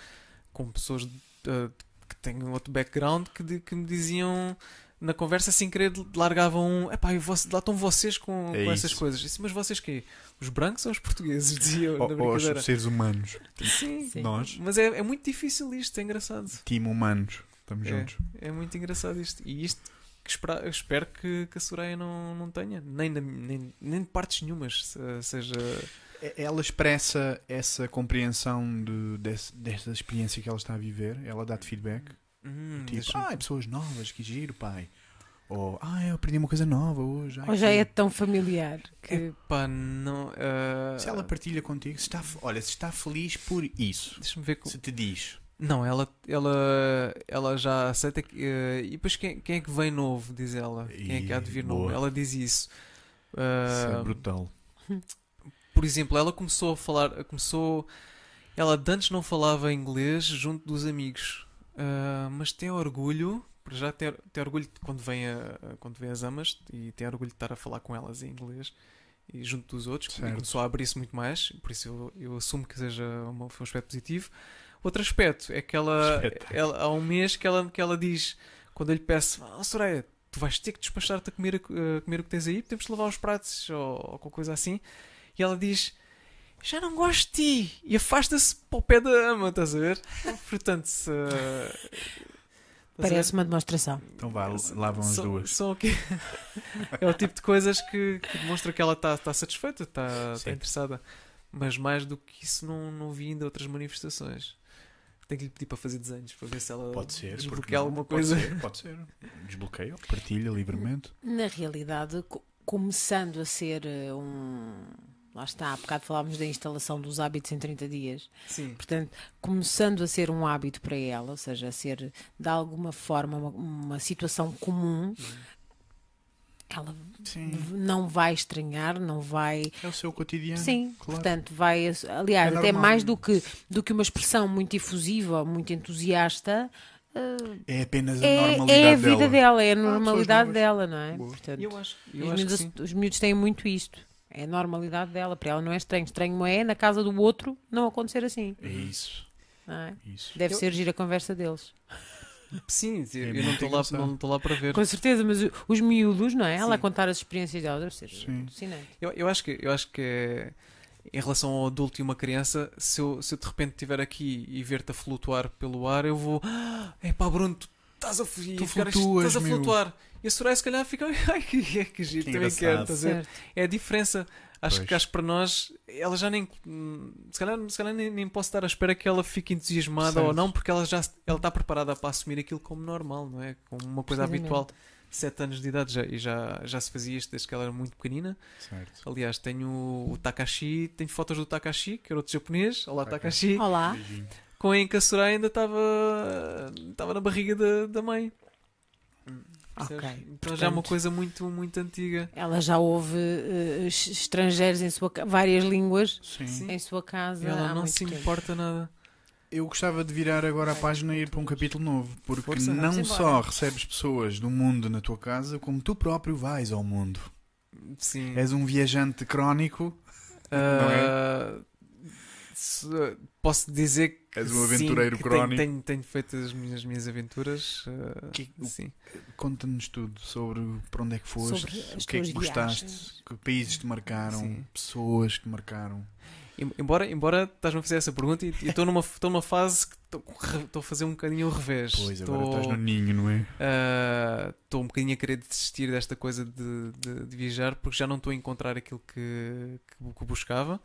com pessoas uh, que têm outro background que, di- que me diziam na conversa sem querer largavam um, epá, e lá estão vocês com, É com essas coisas. Disse, mas vocês quê? Os brancos ou os portugueses? [LAUGHS] Dizia eu Ou, na ou os seres humanos. Sim, Sim. Nós, mas é, é muito difícil isto, é engraçado. time humanos. Estamos É. juntos. É muito engraçado isto. E isto que espera- espero que, que a Soraya não, não tenha, nem, nem, nem de partes nenhumas, se- seja. E- Ela expressa essa compreensão de, desse- desta experiência que ela está a viver. Ela dá-te feedback. Hum, Tipo, deixa-me- ah, pessoas novas, que giro, pai. Ou, ah, eu aprendi uma coisa nova hoje. ai, Ou já que- é tão familiar que. Não. ah, Se ela partilha contigo, se está, olha, se está feliz por isso, Deixa-me ver. co- se te diz. Não, ela, ela, ela já aceita que. eh, e depois quem, quem é que vem novo, diz ela? Quem é que há de vir novo? boa. Ela diz isso. Isso Ah, é brutal. [LAUGHS] por exemplo, ela começou a falar. Começou. Ela de antes não falava inglês junto dos amigos. Ah, mas tem orgulho. para Já tem, tem orgulho quando vem, a, quando vem as amas e tem orgulho de estar a falar com elas em inglês e junto dos outros. E começou a abrir-se muito mais. Por isso eu, eu assumo que seja foi um aspecto positivo. Outro aspecto é que ela, ela- há um mês que ela, que ela diz, quando eu lhe peço, oh, Soraya, tu vais ter que despachar-te a comer, a comer o que tens aí, temos de lavar os pratos ou, ou qualquer coisa assim. E ela diz, já não gosto de ti, e afasta-se para o pé da ama, estás a ver? Portanto, se? Parece uma demonstração. Então vá, lavam as São- duas. são o quê? [LAUGHS] é o tipo de coisas que, que demonstra que ela está tá satisfeita, está tá interessada. Mas mais do que isso, não, não vi ainda outras manifestações. Tenho que lhe pedir para fazer desenhos para ver se ela Pode ser. porque desbloqueia alguma Pode coisa. ser, Pode ser. Desbloqueia, partilha livremente. Na realidade, co- começando a ser eh, um. Lá está, há bocado falámos da instalação dos hábitos em 30 dias. Sim. Portanto, começando a ser um hábito para ela, ou seja, a ser de alguma forma uma, uma situação comum, ela Sim. não vai estranhar, não vai. É o seu cotidiano. Sim, claro. portanto, vai. Aliás, É até normal. mais do que, do que uma expressão muito efusiva, muito entusiasta, É apenas a é, normalidade é a vida dela. dela, é a pessoas normalidade novas. dela, não é? Boa. Portanto, Eu acho, eu os, acho que miúdos, sim. os miúdos têm muito isto. É a normalidade dela. Para ela não é estranho. Estranho é na casa do outro não acontecer assim. É isso. não é? isso. Deve Eu- ser gira a conversa deles. Sim, eu É não estou lá, não lá para ver. Com certeza, mas os miúdos, não é? Ela a Sim. contar as experiências dela deve ser Sim. alucinante. Eu, eu acho que, eu acho que é- em relação ao adulto e uma criança, se eu, se eu de repente estiver aqui e ver-te a flutuar pelo ar, eu vou. É pá, Bruno, tu estás a, Tu ficar- flutuas, estás a meu." E a Soraya, se calhar, fica. [LAUGHS] Ai, que, que giro, Que também quero. Estás a ver? Certo. É a diferença. Acho Pois. que, acho que para nós, ela já nem. Se calhar, se calhar nem, nem posso estar à espera que ela fique entusiasmada Certo. ou não, porque ela já ela está preparada para assumir aquilo como normal, não é? Como uma coisa habitual. Sete anos de idade já, e já, já se fazia isto desde que ela era muito pequenina. Certo. Aliás, tenho o Takashi, tenho fotos do Takashi, que era outro japonês. Olá, Ok. Takashi. Olá. Beijinho. Com em que a Soraya ainda estava estava na barriga da, da mãe. Ok. Então já é uma Portanto, coisa muito, muito antiga. Ela já ouve es- estrangeiros em sua várias línguas Sim. Em sua casa. Ela há não muito se tempo. importa nada. Eu gostava de virar agora a página e ir para um capítulo novo, porque Força, não só recebes pessoas do mundo na tua casa, como tu próprio vais ao mundo. Sim. És um viajante crónico. Se- Posso dizer que. És um sim, aventureiro que crónico. Tenho, tenho, tenho feito as minhas, minhas aventuras. uh, Que- sim. Conta-nos tudo sobre para onde é que foste, o que é que gostaste, viagens. que países te marcaram, Sim. pessoas que te marcaram. Em- Embora, embora estás-me a fazer essa pergunta e estou numa, estou numa fase que estou estou a fazer um bocadinho o revés. Pois, agora estás no ninho, não é? Ah, Estou um bocadinho a querer desistir desta coisa de, de- de viajar porque já não estou a encontrar aquilo que, que, que buscava,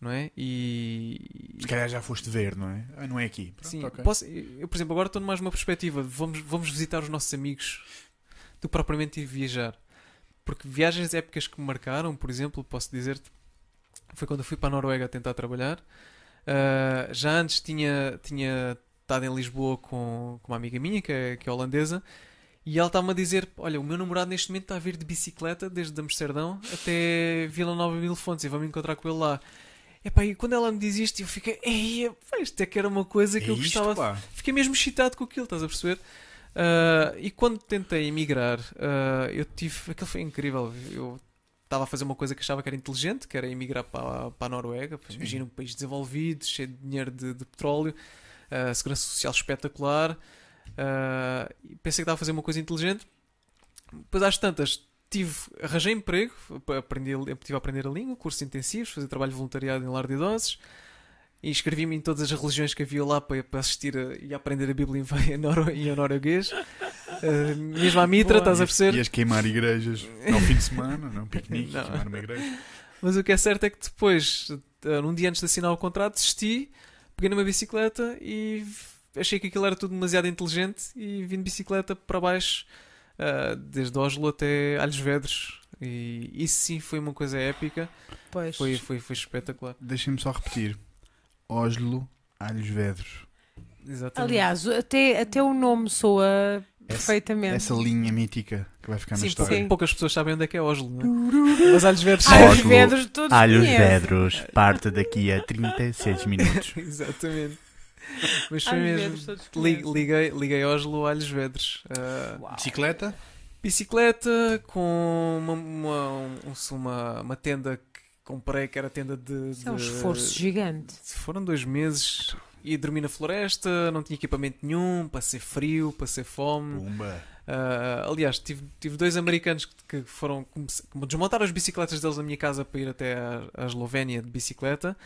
não é? E, Se calhar já foste ver, não é? Ah, não é aqui. Pronto, sim, ok. posso- eu, por exemplo, agora estou mais numa perspectiva de vamos, vamos visitar os nossos amigos do que propriamente ir viajar. Porque viagens épicas que me marcaram, por exemplo, posso dizer-te, foi quando eu fui para a Noruega tentar trabalhar. Ah, já antes tinha, tinha estado em Lisboa com, com uma amiga minha, que é, que é holandesa, e ela estava-me a dizer: Olha, o meu namorado neste momento está a vir de bicicleta desde Amsterdão até Vila Nova Mil Fontes e vamos encontrar com ele lá. Epá, e quando ela me diz isto, eu fiquei: Ei, pá, isto é que era uma coisa que é eu gostava fiquei mesmo excitado com aquilo, estás a perceber? Ah, e quando tentei emigrar, ah, eu tive. Aquilo foi incrível. Eu estava a fazer uma coisa que achava que era inteligente, que era emigrar para, para a Noruega. Imagina um país desenvolvido, cheio de dinheiro de, de petróleo, ah, segurança social espetacular. Pensei que estava a fazer uma coisa inteligente. Depois, às tantas, tive, arranjei emprego, aprendi, estive a aprender a língua, cursos intensivos, fazer trabalho voluntariado em lar de idosos. E inscrevi-me em todas as religiões que havia lá para, para assistir a- e aprender a Bíblia em, [LAUGHS] em, noro, em norueguês. Ah, mesmo à [LAUGHS] mitra, Boa. estás a perceber? Ias queimar igrejas ao fim de semana, não? Piquenique, Não. queimar uma igreja. Mas o que é certo é que depois, eh, num dia antes de assinar o contrato, desisti, peguei numa bicicleta e achei que aquilo era tudo demasiado inteligente e vim de bicicleta para baixo, ah, desde Oslo até Alhos Vedros. E isso sim foi uma coisa épica, Pois. foi, foi, foi espetacular. Deixem-me só repetir. Oslo, Alhos Vedros. Exatamente. Aliás, até, até o nome soa perfeitamente. Essa linha mítica que vai ficar na sim, história. pouca- poucas pessoas sabem onde é que é Oslo, não é? Mas Alhos Vedros Ai, os Oslo, vedros todos Alhos. Vedros, parte daqui a 36 minutos. [LAUGHS] Exatamente. [LAUGHS] Mas foi mesmo. Liguei, liguei Oslo a Alhos Vedros. Ah. Bicicleta? bicicleta com uma, uma, um- uma, uma tenda que comprei que era tenda de, Isso é um de- esforço gigante. foram dois meses ia dormir na floresta não tinha equipamento nenhum passei frio passei fome Pumba. Ah, aliás tive, tive dois americanos que, que foram que desmontaram as bicicletas deles na minha casa para ir até à, à Eslovénia de bicicleta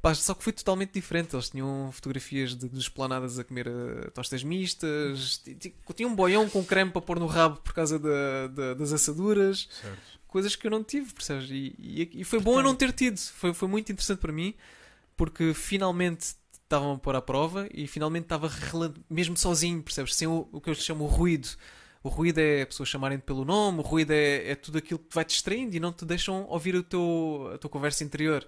Pá, só que foi totalmente diferente. Eles tinham fotografias de, de esplanadas a comer eh, tostas mistas, ti- ti- tinham um boião com creme para pôr no rabo por causa da- da- das assaduras Certo. coisas que eu não tive, percebes? E, e, e foi bom eu não ter tido. Foi, foi muito interessante para mim, porque finalmente estavam a pôr à prova e finalmente estava mesmo sozinho, percebes? Sem o, o que eu chamo o ruído. O ruído é pessoas chamarem-te pelo nome, o ruído é, é tudo aquilo que te vai distraindo e não te deixam ouvir o teu, a tua conversa interior.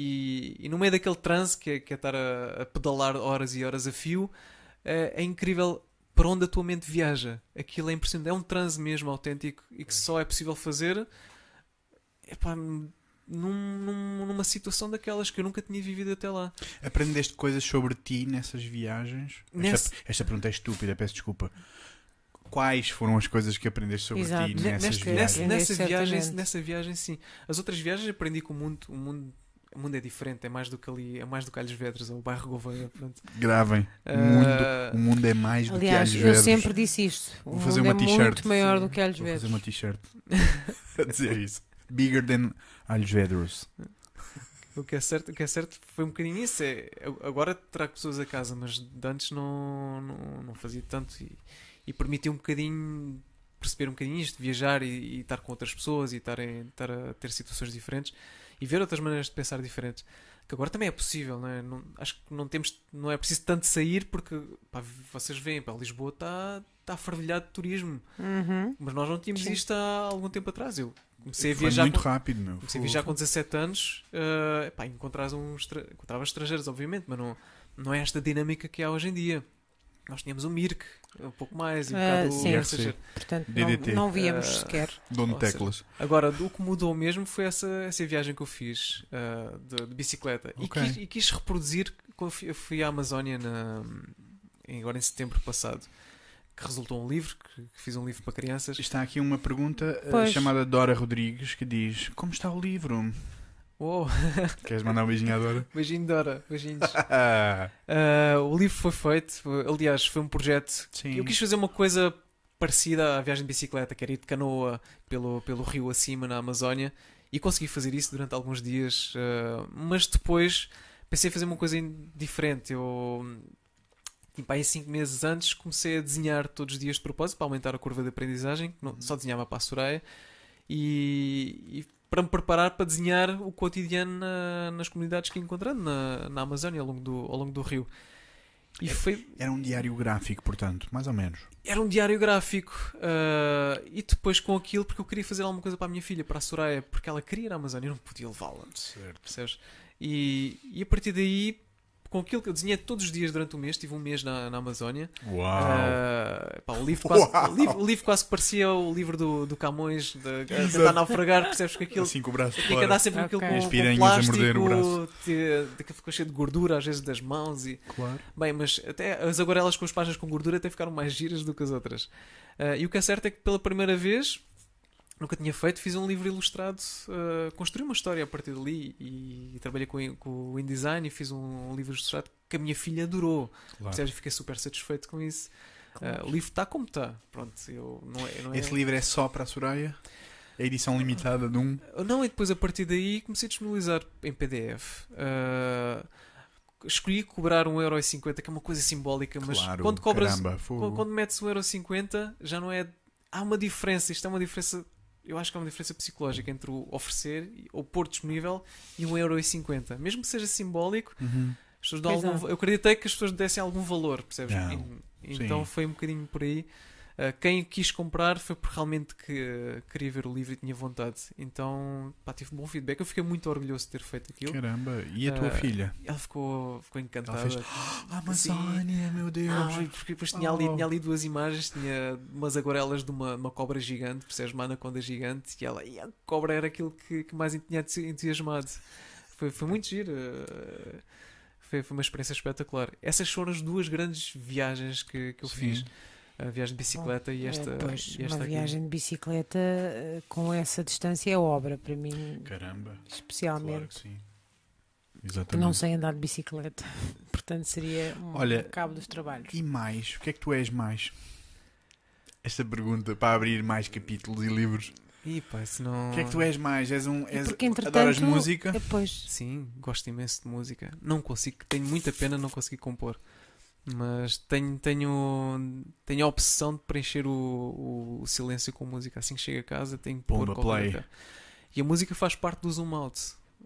E, e no meio daquele transe, que é, que é estar a, a pedalar horas e horas a fio, é, é incrível para onde a tua mente viaja. Aquilo é impressionante. É um transe mesmo autêntico e que só é possível fazer epá, num- num- numa situação daquelas que eu nunca tinha vivido até lá. Aprendeste coisas sobre ti nessas viagens? Nesse- Esta, esta pergunta é estúpida, peço desculpa. Quais foram as coisas que aprendeste sobre Exato. ti Ne- nessas Nesta- viagens? nessa, nessa viagem, nessa viagem, sim. As outras viagens aprendi que o mundo, o mundo, o mundo é diferente, é mais do que ali, é mais do que Alhos Vedros ou o bairro Gouveia. Pronto. Gravem. O Ah, mundo, o mundo é mais do Aliás, que eu Alhos Vedros. sempre disse isto. O Vou fazer mundo uma é t-shirt. muito maior Sim. do que Alhos Vou fazer uma t-shirt [LAUGHS] a dizer isso. Bigger than Alhos Vedros. O que é certo, o que é certo foi um bocadinho isso. É, eu agora trago pessoas a casa, mas de antes não, não, não fazia tanto e, e permitiu um bocadinho perceber um bocadinho isto, viajar e, e estar com outras pessoas e estar, em- estar a ter situações diferentes e ver outras maneiras de pensar diferentes. Que agora também é possível, não é? Não- acho que não temos, não é preciso tanto sair porque pá, vocês veem, pá, Lisboa está tá fervilhado de turismo, Uhum. mas nós não tínhamos Sim. isto há algum tempo atrás. Eu comecei a Foi viajar muito com- rápido, meu. Comecei a viajar com 17 anos, uh, epá, encontras um estra... encontrava estrangeiros, obviamente, mas não, não é esta dinâmica que há hoje em dia. Nós tínhamos o Mirk, um pouco mais, e um Ah, bocado sim. Messenger. Portanto, DDT. não, não víamos Ah, sequer. Dono de teclas. Agora, o que mudou mesmo foi essa, essa viagem que eu fiz uh, de, de bicicleta. E, Ok. quis, e quis reproduzir quando fui, eu fui à Amazónia na, em- agora em setembro passado, que resultou um livro, que, fiz um livro para crianças. Está aqui uma pergunta Pois. chamada Dora Rodrigues que diz: Como está o livro? Uou, [LAUGHS] Queres mandar um beijinho à Dora? beijinho Dora, beijinhos. [LAUGHS] Ah, o livro foi feito, aliás, foi um projeto Sim. Eu quis fazer uma coisa parecida à viagem de bicicleta, que era ir de canoa pelo, pelo rio acima na Amazónia e consegui fazer isso durante alguns dias, eh, mas depois pensei em fazer uma coisa diferente. Eu, tipo, aí cinco meses antes, comecei a desenhar todos os dias de propósito para aumentar a curva de aprendizagem, não- só desenhava para a Soraya e, e para me preparar para desenhar o cotidiano na- nas comunidades que encontrando na, na Amazónia ao longo do, ao longo do rio. E foi, Era um diário gráfico, portanto, mais ou menos. era um diário gráfico ah, e depois com aquilo porque eu queria fazer alguma coisa para a minha filha, para a Soraya, porque ela queria ir à Amazónia e eu não podia levá-la, Certo. percebes? E, e a partir daí, com aquilo que eu desenhei todos os dias durante o mês, tive um mês na, na Amazónia. Uau! Pá, o, livro quase, Uau! o, livro, o livro quase que parecia o livro do, do Camões, de, a Exato. tentar naufragar, percebes que aquilo assim com o braço tinha que andar sempre com Ok. aquilo com, As com piranhas a plástico, morder o braço. de- de que ficou cheio de gordura, às vezes das mãos e Claro. Bem, mas até as aguarelas com as páginas com gordura até ficaram mais giras do que as outras. Ah, e o que é certo é que pela primeira vez, nunca tinha feito, fiz um livro ilustrado, ah, construí uma história a partir dali e, e trabalhei com, com o InDesign e fiz um, livro ilustrado que a minha filha adorou. claro. Percebes? Fiquei super satisfeito com isso. Ah, o livro está como está. Pronto, eu não é, não é- Esse livro é só para a Soraya? A edição limitada de um. Não, e depois a partir daí comecei a disponibilizar em PDF. Ah, escolhi cobrar 1,50€, que é uma coisa simbólica, mas Claro, quando cobras caramba. Quando, quando metes 1,50€ já não é. Há uma diferença, isto é uma diferença. Eu acho que há uma diferença psicológica entre o oferecer ou pôr disponível e 1,50€. Mesmo que seja simbólico, Uhum. as pessoas dão Pois algum, é. eu acreditei que as pessoas dessem algum valor, percebes? Não, então sim. foi um bocadinho por aí. Ah, quem quis comprar foi porque realmente que queria ver o livro e tinha vontade. Então, pá, tive bom feedback. Eu fiquei muito orgulhoso de ter feito aquilo. Caramba. E a tua Ah, filha? Ela ficou, ficou encantada. Ela fez, Amazónia, meu Deus. Ai, porque depois tinha ali, Oh. tinha ali duas imagens, tinha umas aguarelas de uma, uma cobra gigante, percebes? Uma anaconda gigante, e ela, e a cobra era aquilo que, que mais tinha entusiasmado. Foi, foi muito giro. eh, Foi, foi uma experiência espetacular. Essas foram as duas grandes viagens que, que eu Sim. fiz. A viagem de bicicleta e esta. É, pois, e esta uma aqui. viagem de bicicleta eh, com essa distância é obra para mim, Caramba. Claro especialmente. que sim. Exatamente. Não sei andar de bicicleta, [LAUGHS] portanto seria um Olha, cabo dos trabalhos. E mais? O que é que tu és mais? Esta pergunta para abrir mais capítulos e livros. Ih, pá, isso não... O que é que tu és mais? És um. És, porque, entretanto, adoras música? É, pois, Sim, gosto imenso de música. Não consigo, tenho muita pena não conseguir compor. Mas tenho, tenho, tenho a obsessão de preencher o, o, silêncio com música. Assim que chego a casa, tenho que pôr play. coisa. E a música faz parte do zoom out.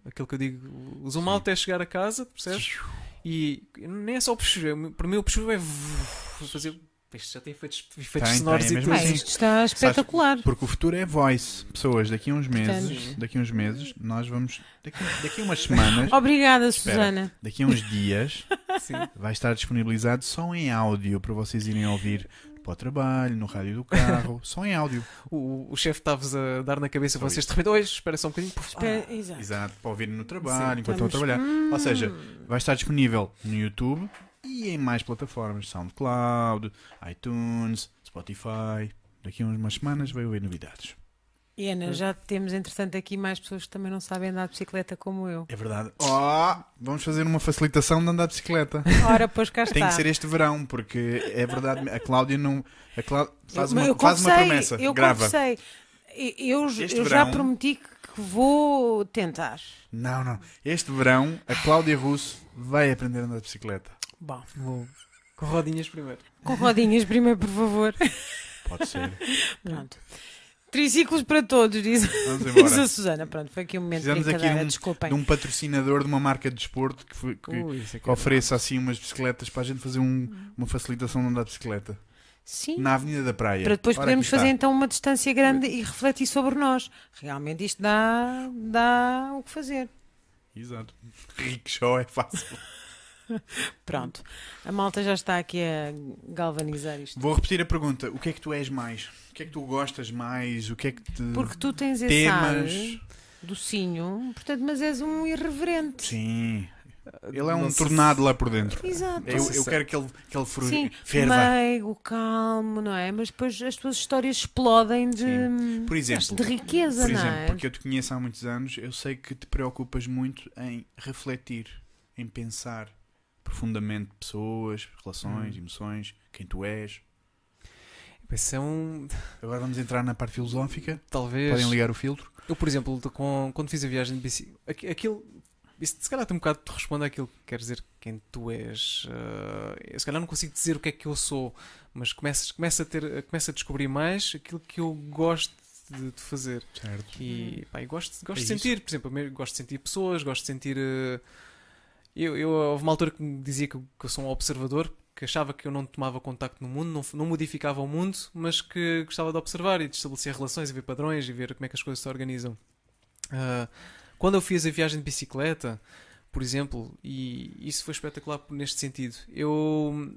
Aquilo que eu digo, o zoom Sim. out é chegar a casa, percebes? E nem é só o puxo, para mim o puxo é fazer. Isto já tem efeitos, efeitos Tem, sonoros tem, é e tudo. assim. isto está espetacular. Porque o futuro é voice. Pessoas, daqui a uns meses, Portanto- daqui a uns meses, nós vamos. Daqui, daqui a umas semanas, [LAUGHS] Obrigada, Espera. Susana. daqui a uns dias, [LAUGHS] Sim. vai estar disponibilizado só em áudio para vocês irem ouvir para o trabalho, no rádio do carro, [LAUGHS] só em áudio. O, o chefe estava-vos a dar na cabeça, Só vocês de repente, hoje, espera só um bocadinho. Puf, Espera, ah, exato. Exato, para ouvirem no trabalho, Sim, enquanto estão a Estamos- trabalhar. Ou seja, Hum, vai estar disponível no YouTube e em mais plataformas, SoundCloud, iTunes, Spotify. Daqui a umas semanas vai haver novidades. E Ana, já temos entretanto aqui mais pessoas que também não sabem andar de bicicleta como eu. É verdade. Oh, vamos fazer uma facilitação de andar de bicicleta. Ora, pois cá está. Tem que ser este verão, porque é verdade, a Cláudia não. A Cláudia faz eu, uma, eu faz uma promessa. Eu grava. confessei. Eu, eu Este eu já verão- prometi que vou tentar. Não, não. Este verão a Cláudia Russo vai aprender a andar de bicicleta. Bom, vou com rodinhas primeiro. com rodinhas primeiro, por favor. Pode ser. [LAUGHS] Pronto. Triciclos para todos, diz, Vamos diz a Susana. Pronto, foi aqui um momento Precisamos de aqui brincadeira, de um- desculpem. De um patrocinador de uma marca de desporto que, foi- que, Ui, que é ofereça assim umas bicicletas para a gente fazer um- uma facilitação de andar de bicicleta. Sim. Na Avenida da Praia. Para depois Ora, podermos aqui fazer então uma distância grande e refletir sobre nós. Realmente isto dá, dá o que fazer. Exato. Rickshaw é fácil. [LAUGHS] [LAUGHS] Pronto. A malta já está aqui a galvanizar isto. Vou repetir a pergunta. O que é que tu és mais? O que é que tu gostas mais? O que é que te... Porque tu tens esse ar temas? docinho, portanto, mas és um irreverente. Sim. Ele é um não se- tornado lá por dentro. Exato. Eu, eu quero que ele, que ele fer- Sim, ferva. meigo, calmo, não é? Mas depois as tuas histórias explodem de, Por exemplo, de riqueza, Por não exemplo, é? porque eu te conheço há muitos anos, eu sei que te preocupas muito em refletir, em pensar profundamente pessoas, relações, Hum. emoções, quem tu és. Isso é. Agora vamos entrar na parte filosófica. Talvez. Podem ligar o filtro. Eu, por exemplo, com- quando fiz a viagem de bici, aqui- aquilo. Isso, se calhar, tem um bocado te responde àquilo que quer dizer quem tu és. Eu, se calhar, não consigo dizer o que é que eu sou, mas começas, começa, a ter, começa a descobrir mais aquilo que eu gosto de, de fazer. Certo. E pá, gosto, gosto É de sentir, por exemplo, gosto de sentir pessoas, gosto de sentir. eh, Eu, eu, houve uma altura que me dizia que que eu sou um observador, que achava que eu não tomava contacto no mundo, não, não modificava o mundo, mas que gostava de observar e de estabelecer relações e ver padrões e ver como é que as coisas se organizam. Ah, quando eu fiz a viagem de bicicleta, por exemplo, e isso foi espetacular neste sentido, eu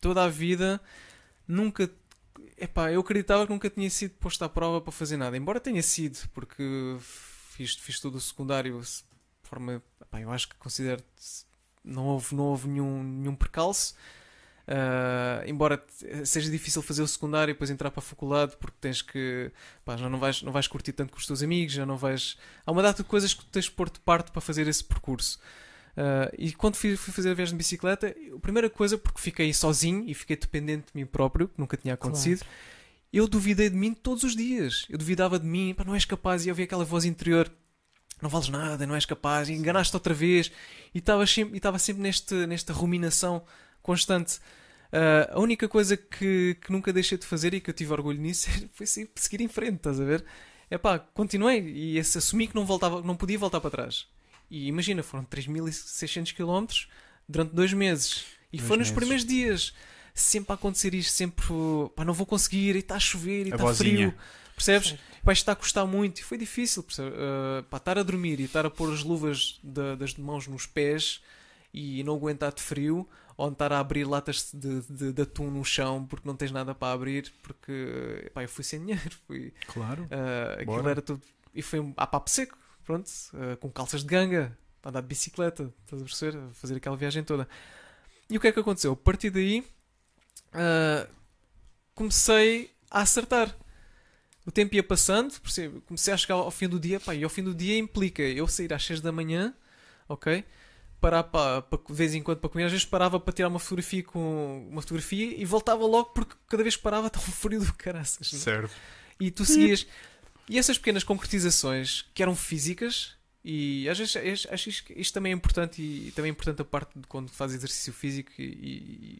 toda a vida nunca Epá, eu acreditava que nunca tinha sido posto à prova para fazer nada, embora tenha sido, porque fiz, fiz o secundário de forma. Epá, eu acho que considero não houve, não houve nenhum, nenhum percalço. Ah, embora seja difícil fazer o secundário e depois entrar para a faculdade, porque tens que. Pá, já não vais, não vais curtir tanto com os teus amigos, já não vais. Há uma data de coisas que tens de pôr de parte para fazer esse percurso. Ah, e quando fui, fui fazer a viagem de bicicleta, a primeira coisa, porque fiquei sozinho e fiquei dependente de mim próprio, que nunca tinha acontecido, eu duvidei de mim todos os dias. Eu duvidava de mim, pá, não és capaz, e eu ouvia aquela voz interior. Não vales nada, não és capaz, e enganaste outra vez, e estava sempre, e estava sempre neste, nesta ruminação constante. Ah, a única coisa que, que nunca deixei de fazer e que eu tive orgulho nisso [LAUGHS] foi sempre seguir em frente, estás a ver? É pá, continuei e esse, assumi que não, voltava, não podia voltar para trás. E imagina, foram 3.600 km durante dois meses. E Dois foi nos meses. primeiros dias. Sempre a acontecer isto, sempre, pá, não vou conseguir, e está a chover, e está frio. Percebes? Isto está a custar muito. E foi difícil? Ah, pá, estar a dormir e estar a pôr as luvas da- das mãos nos pés e não aguentar de frio, ou estar a abrir latas de, de, de atum no chão porque não tens nada para abrir, porque pá, eu fui sem dinheiro. Fui, Claro. ah, aquilo Bora. era tudo. E foi a papo seco, pronto, ah, com calças de ganga, andar de bicicleta, estás a perceber? Fazer aquela viagem toda. E o que é que aconteceu? A partir daí ah, comecei a acertar. O tempo ia passando, percebe? comecei a chegar ao fim do dia, pá, e ao fim do dia implica eu sair às 6 da manhã, ok? Parar para, para de vez em quando para comer, às vezes parava para tirar uma fotografia com uma fotografia e voltava logo porque cada vez que parava [LAUGHS] estava frio do caraças. não é? Certo. E tu seguias. E essas pequenas concretizações que eram físicas, e às vezes acho- acho isto, isto também é importante, e, também é importante a parte de quando fazes exercício físico, e,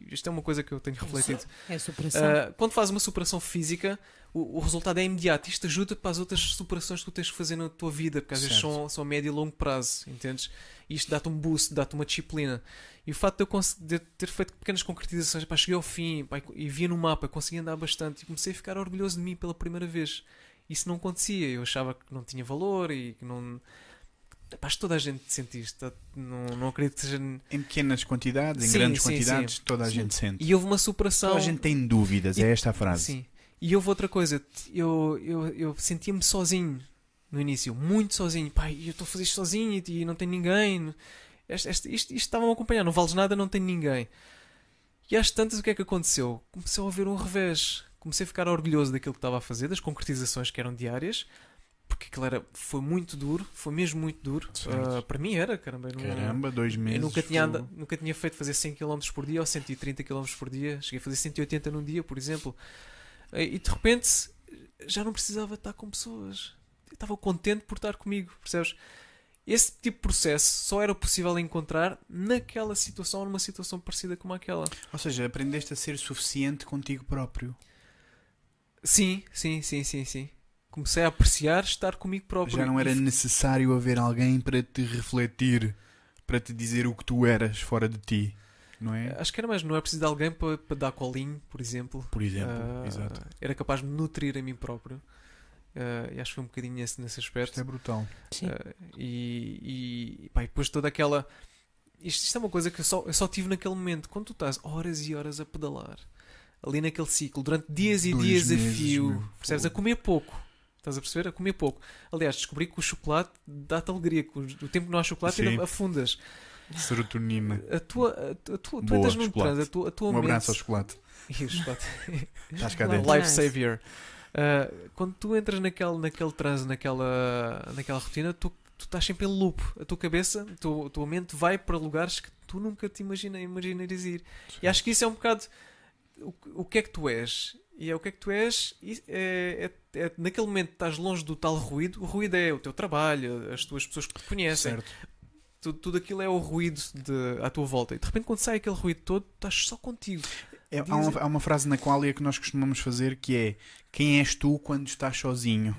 e isto é uma coisa que eu tenho refletido. É a superação. Ah, quando fazes uma superação física, o, o resultado é imediato. Isto ajuda para as outras superações que tu tens que fazer na tua vida, porque às vezes Certo. são, são a médio e longo prazo, entendes? E isto dá-te um boost, dá-te uma disciplina. E o facto de eu ter feito pequenas concretizações, pá, cheguei ao fim pá, e via no mapa, consegui andar bastante e comecei a ficar orgulhoso de mim pela primeira vez. Isso não acontecia, eu achava que não tinha valor e que não. Que toda a gente sente isto, não, não acredito que seja. Em pequenas quantidades, em Sim, grandes sim, quantidades, sim. toda a gente sente. E houve uma superação. Toda a gente tem dúvidas, E- é esta a frase. Sim. E houve outra coisa, eu, eu, eu sentia-me sozinho no início, muito sozinho. Pai, eu estou a fazer isto sozinho e, não tenho ninguém. Este, este, isto, isto estava a acompanhar, não vales nada, não tenho ninguém. E às tantas, o que é que aconteceu? Comecei a haver um revés. Comecei a ficar orgulhoso daquilo que estava a fazer, das concretizações que eram diárias, porque aquilo era, foi muito duro, foi mesmo muito duro. Ah, para mim era, caramba. não- Caramba, dois meses. eu nunca tinha, nunca tinha feito fazer 100 km por dia ou 130 km por dia. Cheguei a fazer 180 num dia, por exemplo. E de repente já não precisava estar com pessoas. Eu estava contente por estar comigo, percebes? Esse tipo de processo só era possível encontrar naquela situação, numa situação parecida como aquela. Ou seja, aprendeste a ser suficiente contigo próprio. Sim, sim, sim, sim, sim. Comecei a apreciar estar comigo próprio. Já não era necessário haver alguém para te refletir, para te dizer o que tu eras fora de ti, não é? Acho que era mais, não é preciso de alguém para, para dar colinho, por exemplo. Por exemplo, Ah, exato. Era capaz de me nutrir a mim próprio. Ah, e acho que foi um bocadinho nesse, nesse aspecto. Isto é brutal. Sim. Ah, e, e, pá, e depois toda aquela. Isto, isto é uma coisa que eu só, eu só tive naquele momento. Quando tu estás horas e horas a pedalar, ali naquele ciclo, durante dias e Dois dias a fio, percebes? A comer pouco. Estás a perceber? A comer pouco. Aliás, descobri que o chocolate dá-te alegria. que O o tempo que não há chocolate ainda afundas. Serotonina. A tua, a tua, a tua- tu Boa, entras num transe, a tua, a tua Um mente. abraço ao chocolate. Ih, [LAUGHS] o chocolate. Estás cá dentro. Life savior. Uh, quando tu entras naquele, naquele transe, naquela, naquela rotina, tu, tu estás sempre em loop. A tua cabeça, a tua, a tua mente vai para lugares que tu nunca te imagina, imaginarias ir. E acho que isso é um bocado o, o que é que tu és. E é o que é que tu és, e é, é- é- naquele momento estás longe do tal ruído. O ruído é o teu trabalho, as tuas pessoas que te conhecem, Certo. Tudo, tudo aquilo é o ruído de, à tua volta. E de repente, quando sai aquele ruído todo, estás só contigo. É, há, uma, há uma frase na qualia que nós costumamos fazer que é quem és tu quando estás sozinho?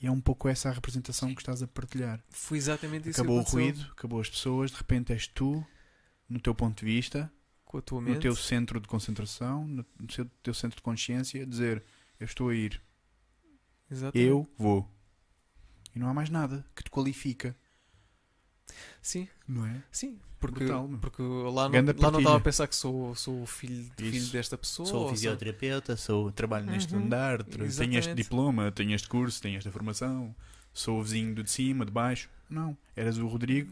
E é um pouco essa a representação que estás a partilhar. Foi exatamente isso acabou o que aconteceu ruído, acabou as pessoas, de repente és tu, no teu ponto de vista, no teu centro de concentração, no teu centro de consciência, dizer eu estou a ir, Exatamente. eu vou. E não há mais nada que te qualifica, Sim, não é? sim. Porque, Brutal, porque lá não, lá não estava a pensar que sou, sou o filho, filho desta pessoa. Sou ou fisioterapeuta, sou, trabalho neste Uhum. andar, tra- tenho este Exatamente. diploma, tenho este curso, tenho esta formação, sou o vizinho do de cima, de baixo. Não, eras o Rodrigo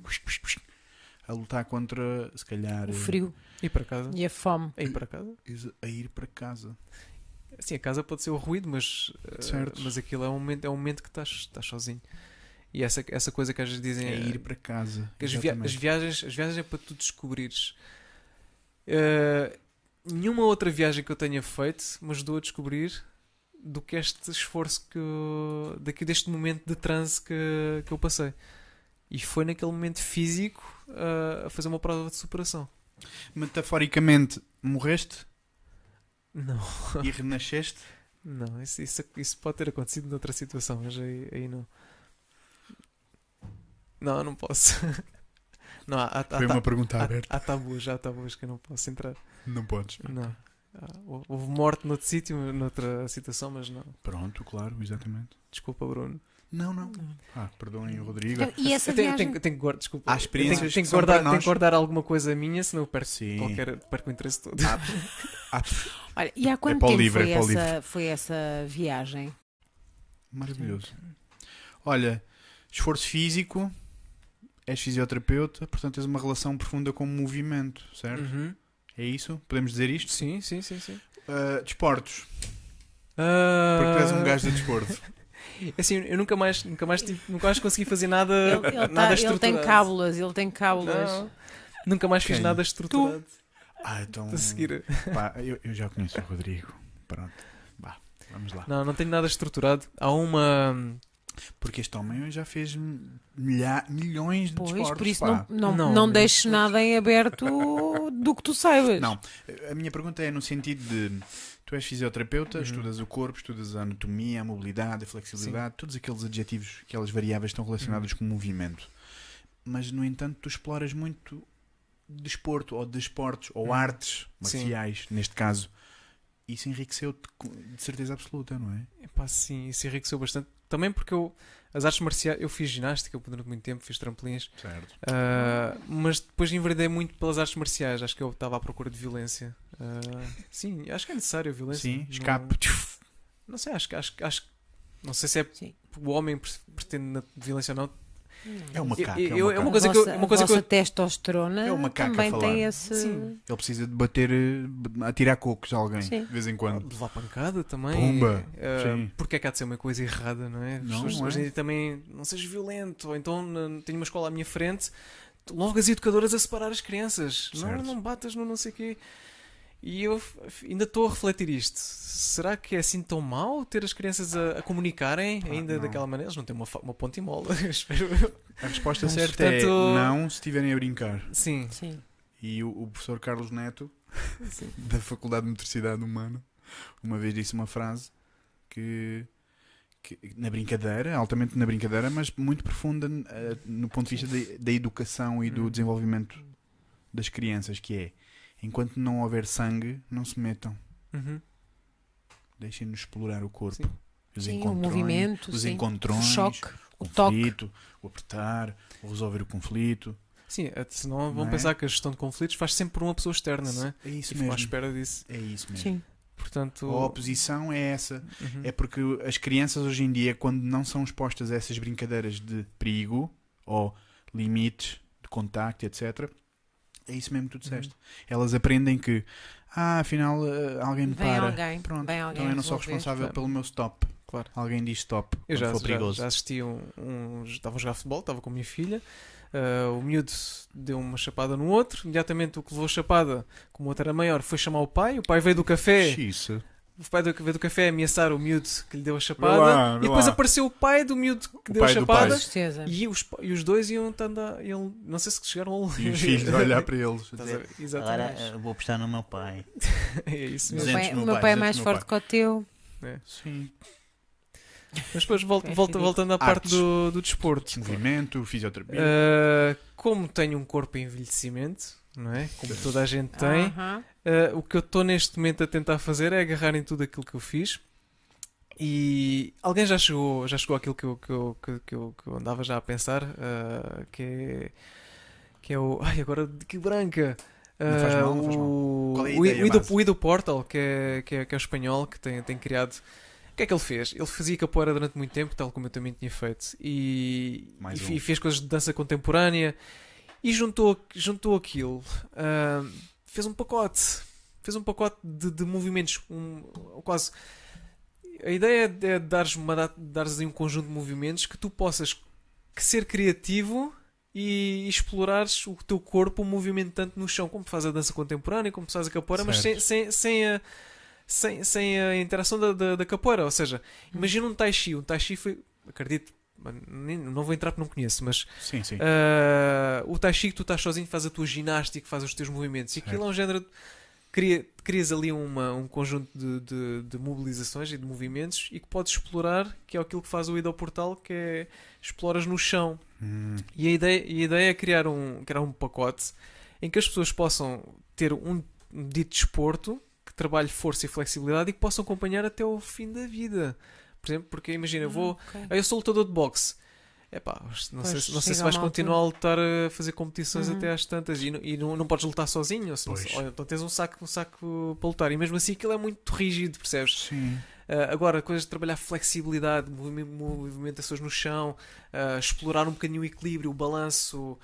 a lutar contra, se calhar, O frio Ir para casa. e a fome. Ir para casa. a ir para casa. Sim, a casa pode ser o ruído, mas, eh, Certo. mas aquilo é um momento, é um momento que estás, estás sozinho. E essa, essa coisa que às vezes dizem É eh, ir para casa. que as, via- as viagens, as viagens é para tu descobrires. Eh, nenhuma outra viagem que eu tenha feito me ajudou a descobrir do que este esforço que eu- daqui deste momento de transe que, que eu passei. E foi naquele momento físico eh, a fazer uma prova de superação. Metaforicamente, morreste Não, e renasceste. não, isso, isso, isso pode ter acontecido noutra situação, mas aí, aí não. Não, não posso. [LAUGHS] Não, há, há, há, Foi uma pergunta há, aberta. há tabus, há tabus que eu não posso entrar. Não podes. Não. Ah, hou- Houve morte noutro sítio, noutra situação, mas não. Pronto, claro, exatamente. Desculpa, Bruno. Não, não. Ah, perdoem o Rodrigo. E essa eu tenho, viagem? tenho, tenho que guardar, desculpa. Há experiências tenho, tenho que guardar, tenho que guardar alguma coisa minha, senão eu perco, Sim. qualquer, perco o interesse todo. Há- [LAUGHS] há- Olha, e há quanto para o tempo livre, foi, é essa, foi essa viagem? Maravilhoso. Olha, esforço físico, és fisioterapeuta, portanto tens uma relação profunda com o movimento, certo? Uhum. É isso? Podemos dizer isto? Sim, sim, sim, sim. Uh, desportos, Ah, porque tu és um gajo de desporto. [LAUGHS] Assim, eu nunca mais, nunca mais, tive- nunca mais consegui fazer nada, Ele, ele, nada tá- ele tem estruturado. cábulas, ele tem cábulas. Não, nunca mais fiz Quem? nada estruturado Ah, então. a seguir. Pá, eu, eu já conheço o Rodrigo. Pronto. Vá, vamos lá. Não, não tenho nada estruturado. Há uma. Porque este homem já fez milha, milhões de Pois, desportos. por isso pá. não, não, Não, não, deixes nada em aberto [LAUGHS] do que tu saibas. Não, a minha pergunta é no sentido de tu és fisioterapeuta, Uhum. estudas o corpo, estudas a anatomia, a mobilidade, a flexibilidade, todos aqueles adjetivos, aquelas variáveis estão relacionadas Uhum. com o movimento. Mas no entanto, tu exploras muito desporto ou desportos ou Uhum. artes Sim. marciais, neste caso. Isso enriqueceu-te de certeza absoluta, não é? Epá, sim, isso enriqueceu bastante. Também porque eu. As artes marciais. Eu fiz ginástica durante muito tempo, fiz trampolins. Certo. ah, mas depois enveredei muito pelas artes marciais. Acho que eu estava à procura de violência. Ah, sim, acho que é necessário a violência. Sim, Não- escape. Não, sei, acho que. Acho, acho, não sei se é Sim. o homem pre- pretende na violência ou não. É uma caca. eu- é eu- é uma caca. coisa que eu- uma coisa a que eu- testosterona É uma caca também falar. tem esse. Sim. Ele precisa de bater, eh, atirar cocos a alguém, Sim. de vez em quando. Levar pancada também. Pumba, sim. porque é que há de ser uma coisa errada, não é? As Não, pessoas não é. hoje em dia também não sejas violento, ou então tenho uma escola à minha frente, logo as educadoras a separar as crianças. Não, Certo. não batas no não sei quê. E eu ainda estou a refletir isto. Será que é assim tão mal ter as crianças a, a comunicarem Pá, ainda não. daquela maneira? Eles não têm uma, uma ponte e mola, [LAUGHS] espero eu. A resposta Mas, certa é portanto- não se estiverem a brincar. Sim, Sim. E o, o professor Carlos Neto, [LAUGHS] sim. [LAUGHS] da Faculdade de Motricidade Humana, uma vez disse uma frase que, que- na brincadeira, altamente na brincadeira, mas muito profunda eh, no ponto de vista da, da educação e do Hum. desenvolvimento das crianças, que é enquanto não houver sangue, não se metam. Uhum. Deixem-nos explorar o corpo. Sim. Os Sim, o encontrões, movimento, os sim. encontrões, o choque, o o toque. conflito, o apertar, o resolver o conflito. Sim, eh, senão Não vão é? pensar que a gestão de conflitos faz sempre por uma pessoa externa, não é? É isso E ficam à mesmo. espera disso. É isso mesmo. Sim. Portanto, A oposição é essa. Uhum. É porque as crianças hoje em dia, quando não são expostas a essas brincadeiras de perigo ou limites de contacto, etc. É isso mesmo que Uhum. tu disseste. Elas aprendem que, ah, afinal, eh, alguém me Vem para. alguém, Pronto, vem alguém então eu não sou responsável pelo meu stop. Claro. Alguém diz stop Eu já, for já, perigoso. já assisti um, um. Estava a jogar futebol, estava com a minha filha. ah, o miúdo deu uma chapada no outro. Imediatamente o que levou a chapada, como o outro era maior, foi chamar o pai. O pai veio do café. O pai do, do café ameaçar o miúdo que lhe deu a chapada. lá, e depois lá. apareceu o pai do miúdo que O deu a pai chapada. Com pai. certeza. E os, e os dois iam estando a. iam- não sei se chegaram a. E os filhos a olhar para eles. ver? Agora Exatamente. eh, vou apostar no meu pai. [LAUGHS] é isso mesmo. meu 200 pai, meu pai, pai é 200 mais forte que o teu. Sim. Mas depois volta, É volta, voltando à parte Artes. do, do desporto. Movimento, fisioterapia. Uh, como tenho um corpo em envelhecimento, não é? Como toda a gente tem, Aham. Uh, o que eu estou neste momento a tentar fazer é agarrar em tudo aquilo que eu fiz. E alguém já chegou, já chegou àquilo que eu, que eu, que, eu, que eu andava já a pensar, uh, que, é, que é o. [LAUGHS] Ai, agora que branca! Não faz Uh, mal, não faz mal. Qual é a o, ideia o, Ido, Portal, que é, que, é, que é o espanhol, que tem, tem criado. O que é que ele fez? Ele fazia capoeira durante muito tempo, tal como eu também tinha feito, e, e, um. fez coisas de dança contemporânea e juntou, juntou aquilo. ah, fez um pacote. Fez um pacote de, de movimentos. Um, quase. A ideia é dares, uma, dares um conjunto de movimentos que tu possas que ser criativo e explorares o teu corpo movimentando no chão, como faz a dança contemporânea, como faz a capoeira, mas sem, sem, sem, a, sem, sem a interação da, da, da capoeira. Ou seja, imagina um tai chi. Um tai chi foi, acredito, não vou entrar porque não conheço, mas Sim, sim. ah, o Tai Chi que tu estás sozinho faz a tua ginástica, faz os teus movimentos. E aquilo Certo. é um género. de- Cria, crias ali uma, um conjunto de, de, de mobilizações e de movimentos e que podes explorar, que é aquilo que faz o Ida ao Portal, que é exploras no chão. Hum, E a ideia, e a ideia é criar um, criar um pacote em que as pessoas possam ter um, um dito desporto que trabalhe força e flexibilidade e que possam acompanhar até ao fim da vida. Por exemplo, porque imagina, eu vou. Ok. Ah, eu sou lutador de boxe. Epá, não, sei, Pois, não sei se vais continuar a lutar a fazer competições Uhum. até às tantas e, não- e não, não podes lutar sozinho. Ou, ou então tens um saco, um saco para lutar e mesmo assim aquilo é muito rígido, percebes? sim. Ah, agora, coisas de trabalhar flexibilidade, movi- movimentações no chão, ah, explorar um bocadinho o equilíbrio, o balanço,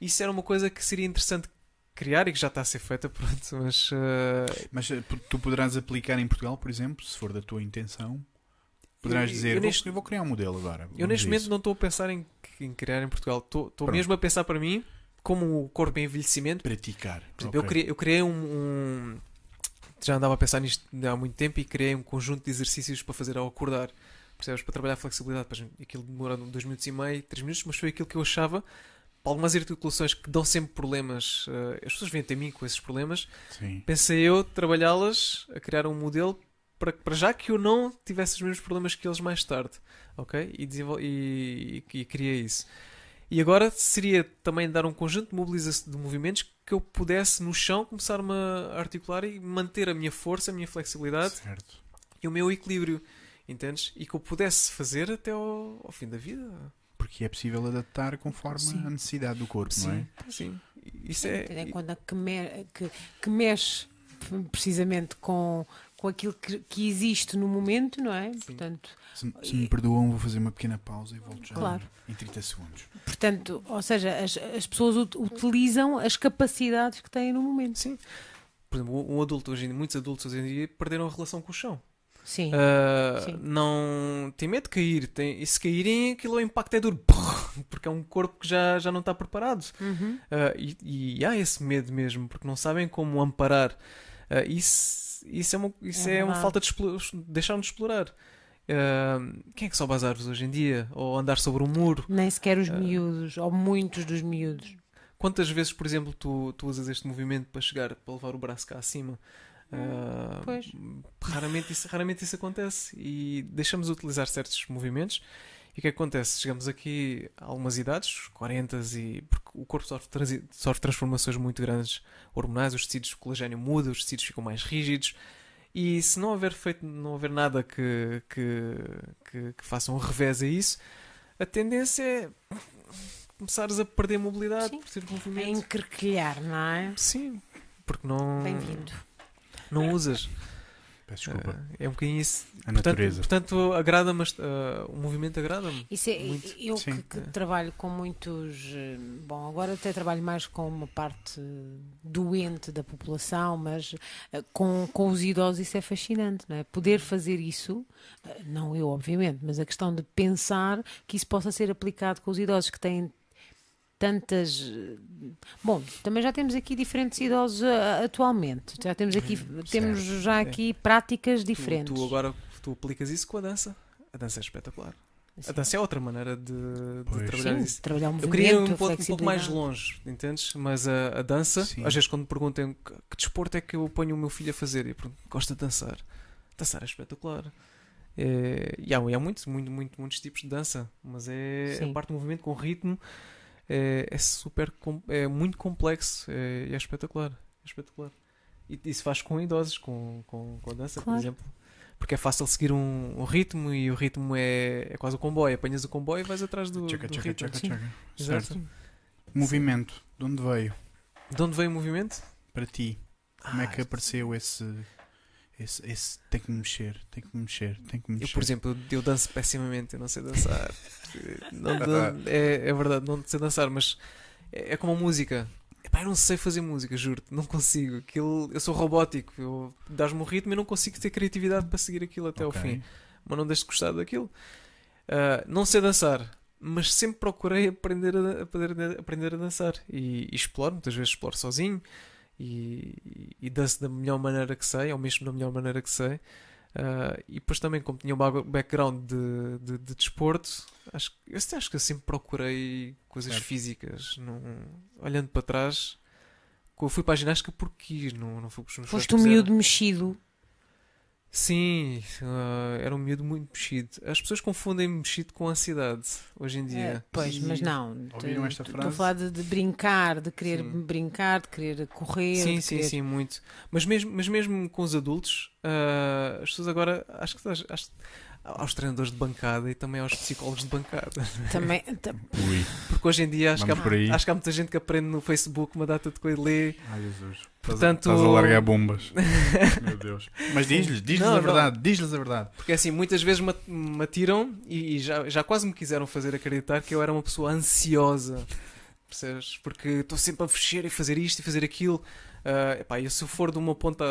isso era uma coisa que seria interessante criar e que já está a ser feita, [LAUGHS] pronto, mas ah, Mas eh, tu poderás aplicar em Portugal, por exemplo, se for da tua intenção. Poderás Eu- dizer, eu vou, neste- eu vou criar um modelo agora. Eu neste momento isso. não estou a pensar em, em criar em Portugal. Estou mesmo a pensar para mim como o corpo em envelhecimento. Praticar. Por exemplo, eu Ok. criei, eu criei um, um- Já andava a pensar nisto há muito tempo e criei um conjunto de exercícios para fazer ao acordar. Percebes? Para trabalhar a flexibilidade. Exemplo, Aquilo demora dois minutos e meio, três minutos, mas foi aquilo que eu achava. Para algumas articulações que dão sempre problemas, eh, as pessoas vêm até mim com esses problemas. Sim. Pensei eu trabalhá-las, a criar um modelo para, para já que eu não tivesse os mesmos problemas que eles mais tarde, ok? E, desenvol- e, e, e criei isso. E agora seria também dar um conjunto de mobilização de movimentos que eu pudesse no chão começar-me a articular e manter a minha força, a minha flexibilidade Certo. e o meu equilíbrio, entendes? E que eu pudesse fazer até ao, ao fim da vida. Porque é possível adaptar conforme Sim. a necessidade do corpo, não é? Sim, sim. Isso Tendo é. em conta que, me- que- que mexe precisamente com, com aquilo que, que existe no momento, não é? Portanto, Se, se me perdoam, vou fazer uma pequena pausa e volto já Claro. em 30 segundos. portanto ou seja, as, as pessoas ut- utilizam as capacidades que têm no momento. Sim. Por exemplo, um adulto hoje em dia, muitos adultos hoje em dia perderam a relação com o chão. Sim. Ah, Sim. não tem medo de cair tem, e se caírem aquilo o impacto é duro [LAUGHS] porque é um corpo que já, já não está preparado Uhum. Ah, e, e há esse medo mesmo porque não sabem como amparar Ah, isso, isso é uma, isso É é uma falta de explo- deixar-nos explorar Ah, quem é que sobe as árvores hoje em dia ou andar sobre um muro Nem sequer os Ah. miúdos, ou muitos dos miúdos. Quantas vezes, por exemplo, tu, tu usas este movimento para chegar, para levar o braço cá acima? Ah, pois. Raramente isso, raramente isso acontece e deixamos de utilizar certos movimentos. E o que é que acontece? Chegamos aqui a algumas idades, 40 e. porque o corpo sofre, sofre transformações muito grandes hormonais, os tecidos de colagênio mudam, os tecidos ficam mais rígidos. E se não houver feito, não houver nada que, que, que, que faça um revés a isso, a tendência é começares a perder mobilidade Sim. por ter A movimento. encrequilhar, não é? Sim, porque não, Bem-vindo. não usas. Peço desculpa. Eh, é um bocadinho isso. a Portanto, natureza. portanto agrada-me, eh, o movimento agrada-me. Isso é, Muito. eu que, que trabalho com muitos. eh, Bom, agora até trabalho mais com uma parte doente da população, mas eh, com, com os idosos isso é fascinante, não é? Poder fazer isso, eh, não eu, obviamente, mas a questão de pensar que isso possa ser aplicado com os idosos que têm tantas. eh, Bom, também já temos aqui diferentes idosos eh, atualmente. Já temos aqui, temos já É. aqui práticas Tu, diferentes. tu agora tu aplicas isso com a dança. A dança é espetacular. A dança é outra maneira de, de trabalhar Sim, isso. trabalhar o Eu queria ir um um pouco mais longe, entendes? Mas a, a dança, Sim. às vezes quando me perguntam que, que desporto é que eu ponho o meu filho a fazer, eu pergunto, gosta de dançar. Dançar é espetacular. É, e há, e há muitos, muito, muito, muitos tipos de dança, mas é Sim. a parte do movimento com ritmo é, é super, é muito complexo é, e é espetacular. É espetacular. E isso faz com idosos, com, com, com a dança, Claro. por exemplo. Porque é fácil seguir um, um ritmo e o ritmo é, é quase o comboio. Apanhas o comboio e vais atrás do, Tchaca, do tchaca, ritmo. tchaca, Sim. tchaca. Exato. Certo. Movimento. De onde veio? De onde veio o movimento? Para ti. Como é Ah, que apareceu esse, esse, esse. Tem que me mexer, tem que me mexer, tem que me Eu, mexer. por exemplo, eu, danço pessimamente, eu não sei dançar. [LAUGHS] Não- não- é, é verdade, não sei dançar, mas é, é como a música. Epá, eu não sei fazer música, juro-te, não consigo. Aquilo, eu sou robótico, eu dás-me um ritmo e não consigo ter criatividade para seguir aquilo até ao Ok. fim. Mas não deixo de gostar daquilo. Ah, não sei dançar, mas sempre procurei aprender a, aprender, a- aprender a dançar. E, e exploro, muitas vezes exploro sozinho e, e, danço da melhor maneira que sei, ou mesmo da melhor maneira que sei. Ah, e depois também, como tinha um background de, de, de desporto, acho, que- eu até acho que eu sempre procurei coisas Certo. físicas. Não, olhando para trás, eu fui para a ginástica porque quis, não, não fui porque os meus Foste um miúdo mexido. Sim, ah, era um miúdo muito mexido. As pessoas confundem mexido com ansiedade hoje em dia. É, pois, E- mas não. Ouviram esta tu- Estou a frase? falar de, de brincar, de querer Sim. brincar, de querer correr. Sim, sim, querer- sim, muito. Mas mesmo, mas mesmo com os adultos, ah, as pessoas agora, acho que acho- aos treinadores de bancada e também aos psicólogos de bancada. Também, [LAUGHS] ta- Ui. Porque hoje em dia acho que, Vamos por aí. há, acho que há muita gente que aprende no Facebook uma data de coisa e lê. Ai Jesus. Portanto- Estás a largar bombas. [LAUGHS] Meu Deus. Mas diz-lhes, diz-lhes a verdade, diz-lhes a verdade. Porque assim, muitas vezes me, atiram e, e já, já quase me quiseram fazer acreditar que eu era uma pessoa ansiosa. Percebes? Porque estou sempre a fechar e fazer isto e fazer aquilo. Ah, epá, eu se eu for de uma ponta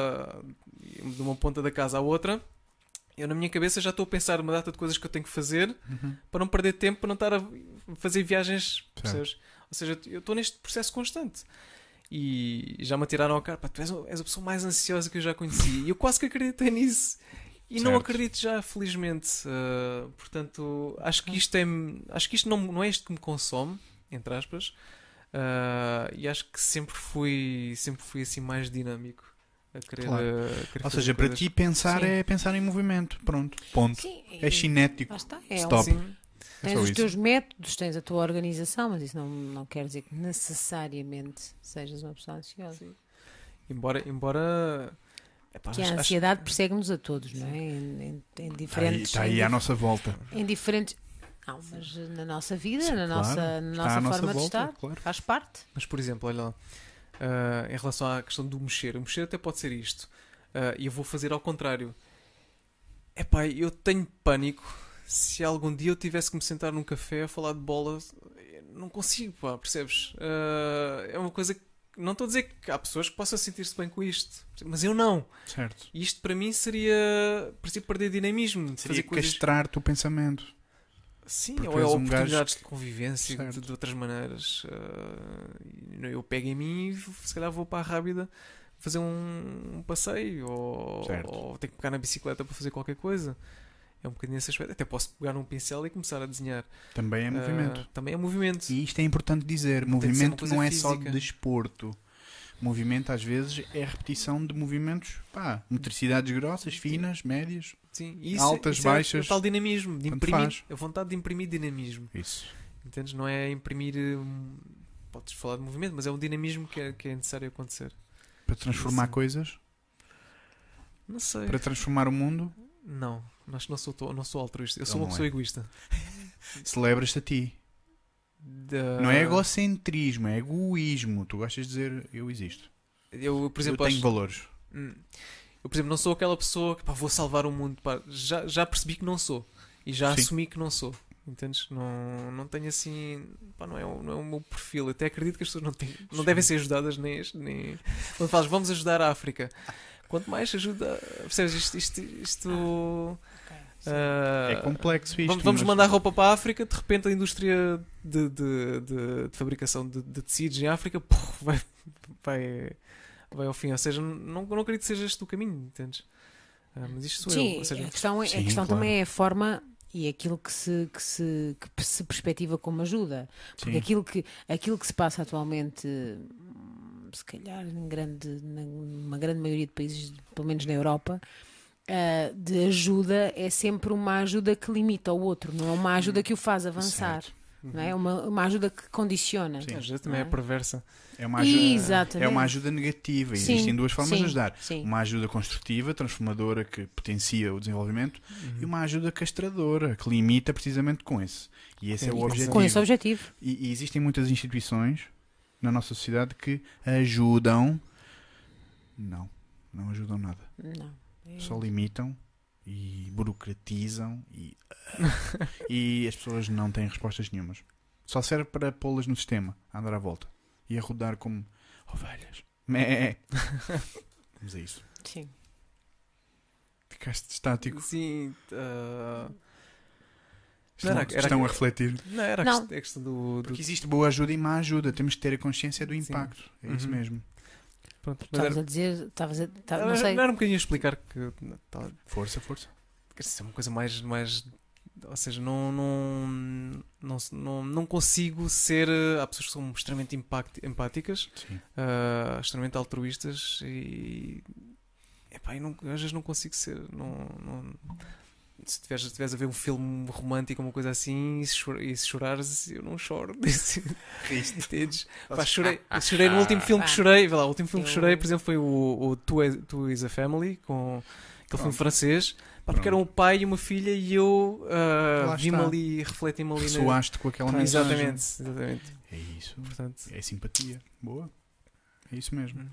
de uma ponta da casa à outra, eu na minha cabeça já estou a pensar uma data de coisas que eu tenho que fazer Uhum. para não perder tempo, para não estar a fazer viagens. Percebes? Ou seja, eu estou neste processo constante. E já me atiraram ao cara, pá, tu és, a- és a pessoa mais ansiosa que eu já conheci. E eu quase que acreditei nisso. E não Certo. acredito já, felizmente. Uh, portanto, acho que isto é. Acho que isto não, não é isto que me consome, entre aspas. Uh, e acho que sempre fui, sempre fui assim mais dinâmico. A querer, Claro. uh, querer Ou seja, para coisas. ti pensar Sim. é pensar em movimento. Pronto. Ponto. sim, É cinético. lá está. É Stop. Sim. É tens só os isso. teus métodos, tens a tua organização, mas isso não, não quer dizer que necessariamente sejas uma pessoa ansiosa. Embora. embora epá, Que a acho- acho- ansiedade persegue-nos a todos, não é? Em, em- em Está aí, diferentes. está aí em à dif- nossa volta. Em diferentes. Não, mas eh, na nossa vida, Sim, na claro. nossa, na Está nossa à nossa forma de volta, estar, claro. faz parte. Mas, por exemplo, olha lá, ah, em relação à questão do mexer, o mexer até pode ser isto, Ah, e eu vou fazer ao contrário. Epá, eu tenho pânico se algum dia eu tivesse que me sentar num café a falar de bola, não consigo, pá, percebes? Ah, é uma coisa que. Não estou a dizer que há pessoas que possam sentir-se bem com isto, mas eu não. Certo. Isto para mim seria. parecia perder dinamismo. Seria fazer coisas. castrar-te o pensamento. Sim, Porque ou é um oportunidades de convivência de, de outras maneiras. E eu pego em mim e se calhar vou para a Rábida fazer um, um passeio ou, ou tenho que pegar na bicicleta para fazer qualquer coisa. É um bocadinho esse aspecto. Até posso pegar num pincel e começar a desenhar. Também é Ah, movimento. também é movimento. E isto é importante dizer. Tem movimento não é só física. desporto. Movimento às vezes é repetição de movimentos, pá, motricidades grossas, finas, médias. Sim, e Altas, isso é- baixas, É, o tal dinamismo, de imprimir, a vontade de imprimir dinamismo. Isso. Entendes? Não é imprimir. hum, Podes falar de movimento, mas é o dinamismo que é, que é necessário acontecer. Para transformar Sim. coisas, Não sei. para transformar o mundo, Não, que não sou, não sou altruísta. Eu Ele sou uma pessoa é. egoísta. celebras-te a ti. Da- Não é egocentrismo, é egoísmo. Tu gostas de dizer eu existo. Eu, por exemplo, eu tenho acho- valores. Hum. Eu, por exemplo, não sou aquela pessoa que pá, vou salvar o mundo. pá. já, já percebi que não sou. E já Sim. assumi que não sou. Entendes? Não, não tenho assim. Pá, não, é, o- não é o meu perfil. Eu até acredito que as pessoas não, têm, não Sim. devem ser ajudadas nem, nem. Quando falas, vamos ajudar a África. Quanto mais ajuda. Percebes? Isto. isto, isto ah, É complexo isto. Vamos, vamos mandar roupa para a África, de repente a indústria de, de, de- de fabricação de, de tecidos em África puf, vai, vai, vai ao fim. Ou seja, não, não acredito que seja este o caminho, entendes? Ah, mas isto sou Sim, eu. Ou seja, a questão, é- Sim, a questão claro. também é a forma e aquilo que se, que se, que se perspectiva como ajuda. Porque Sim. aquilo que, aquilo que se passa atualmente, hum, se calhar em grande, numa grande maioria de países, pelo menos na Europa, ah, de ajuda é sempre uma ajuda que limita o outro, não é uma ajuda que o faz avançar. Certo. Não é? uma, uma ajuda que condiciona. Sim. às vezes também é Ah. perversa. É uma ajuda, Exatamente. é uma ajuda negativa. Sim, Existem duas formas sim, de ajudar. Sim. Uma ajuda construtiva, transformadora, que potencia o desenvolvimento, e uma ajuda castradora, que limita precisamente com esse. E esse é Sim, o objetivo. Com esse objetivo. E, e existem muitas instituições na nossa sociedade que ajudam. Não, não ajudam nada. Não. É- Só limitam e burocratizam e, [LAUGHS] e as pessoas não têm respostas nenhumas. Só serve para pô-las no sistema, a andar à volta e a rodar como ovelhas. Mé. [LAUGHS] Vamos a isso. Sim. Ficaste estático. Sim. ah, Estão, Não, era- era- estão a refletir. não, era Não. a questão do. do Porque existe boa ajuda e má ajuda. Temos que ter a consciência do Sim. impacto. É isso Uhum. mesmo. Pronto, Estavas era, a dizer, estavas a. tá- não sei. não era um bocadinho a explicar que. tá- Força, força. Quer dizer, é uma coisa mais, mais ou seja, não, não, não, não, não consigo ser. Há pessoas que são extremamente impact, empáticas, ah, extremamente altruístas e. Epá, eu não, às vezes não consigo ser. Não, não- se tiveres, se tiveres a ver um filme romântico, uma coisa assim, e se, chor- e se chorares, eu não choro. [LAUGHS] Entendes? Pá, chorei, eu chorei no último filme que Ah. chorei. Vê lá, o último filme que chorei, por exemplo, foi o, o Two, is, Two is a Family, com aquele filme Pronto. francês. Pá, porque era um pai e uma filha e eu ah, vi-me está. ali, refleti-me ali. na- Ressoaste com aquela mensagem. Exatamente, exatamente. É isso. Portanto, É simpatia. Boa. É isso mesmo. Hum.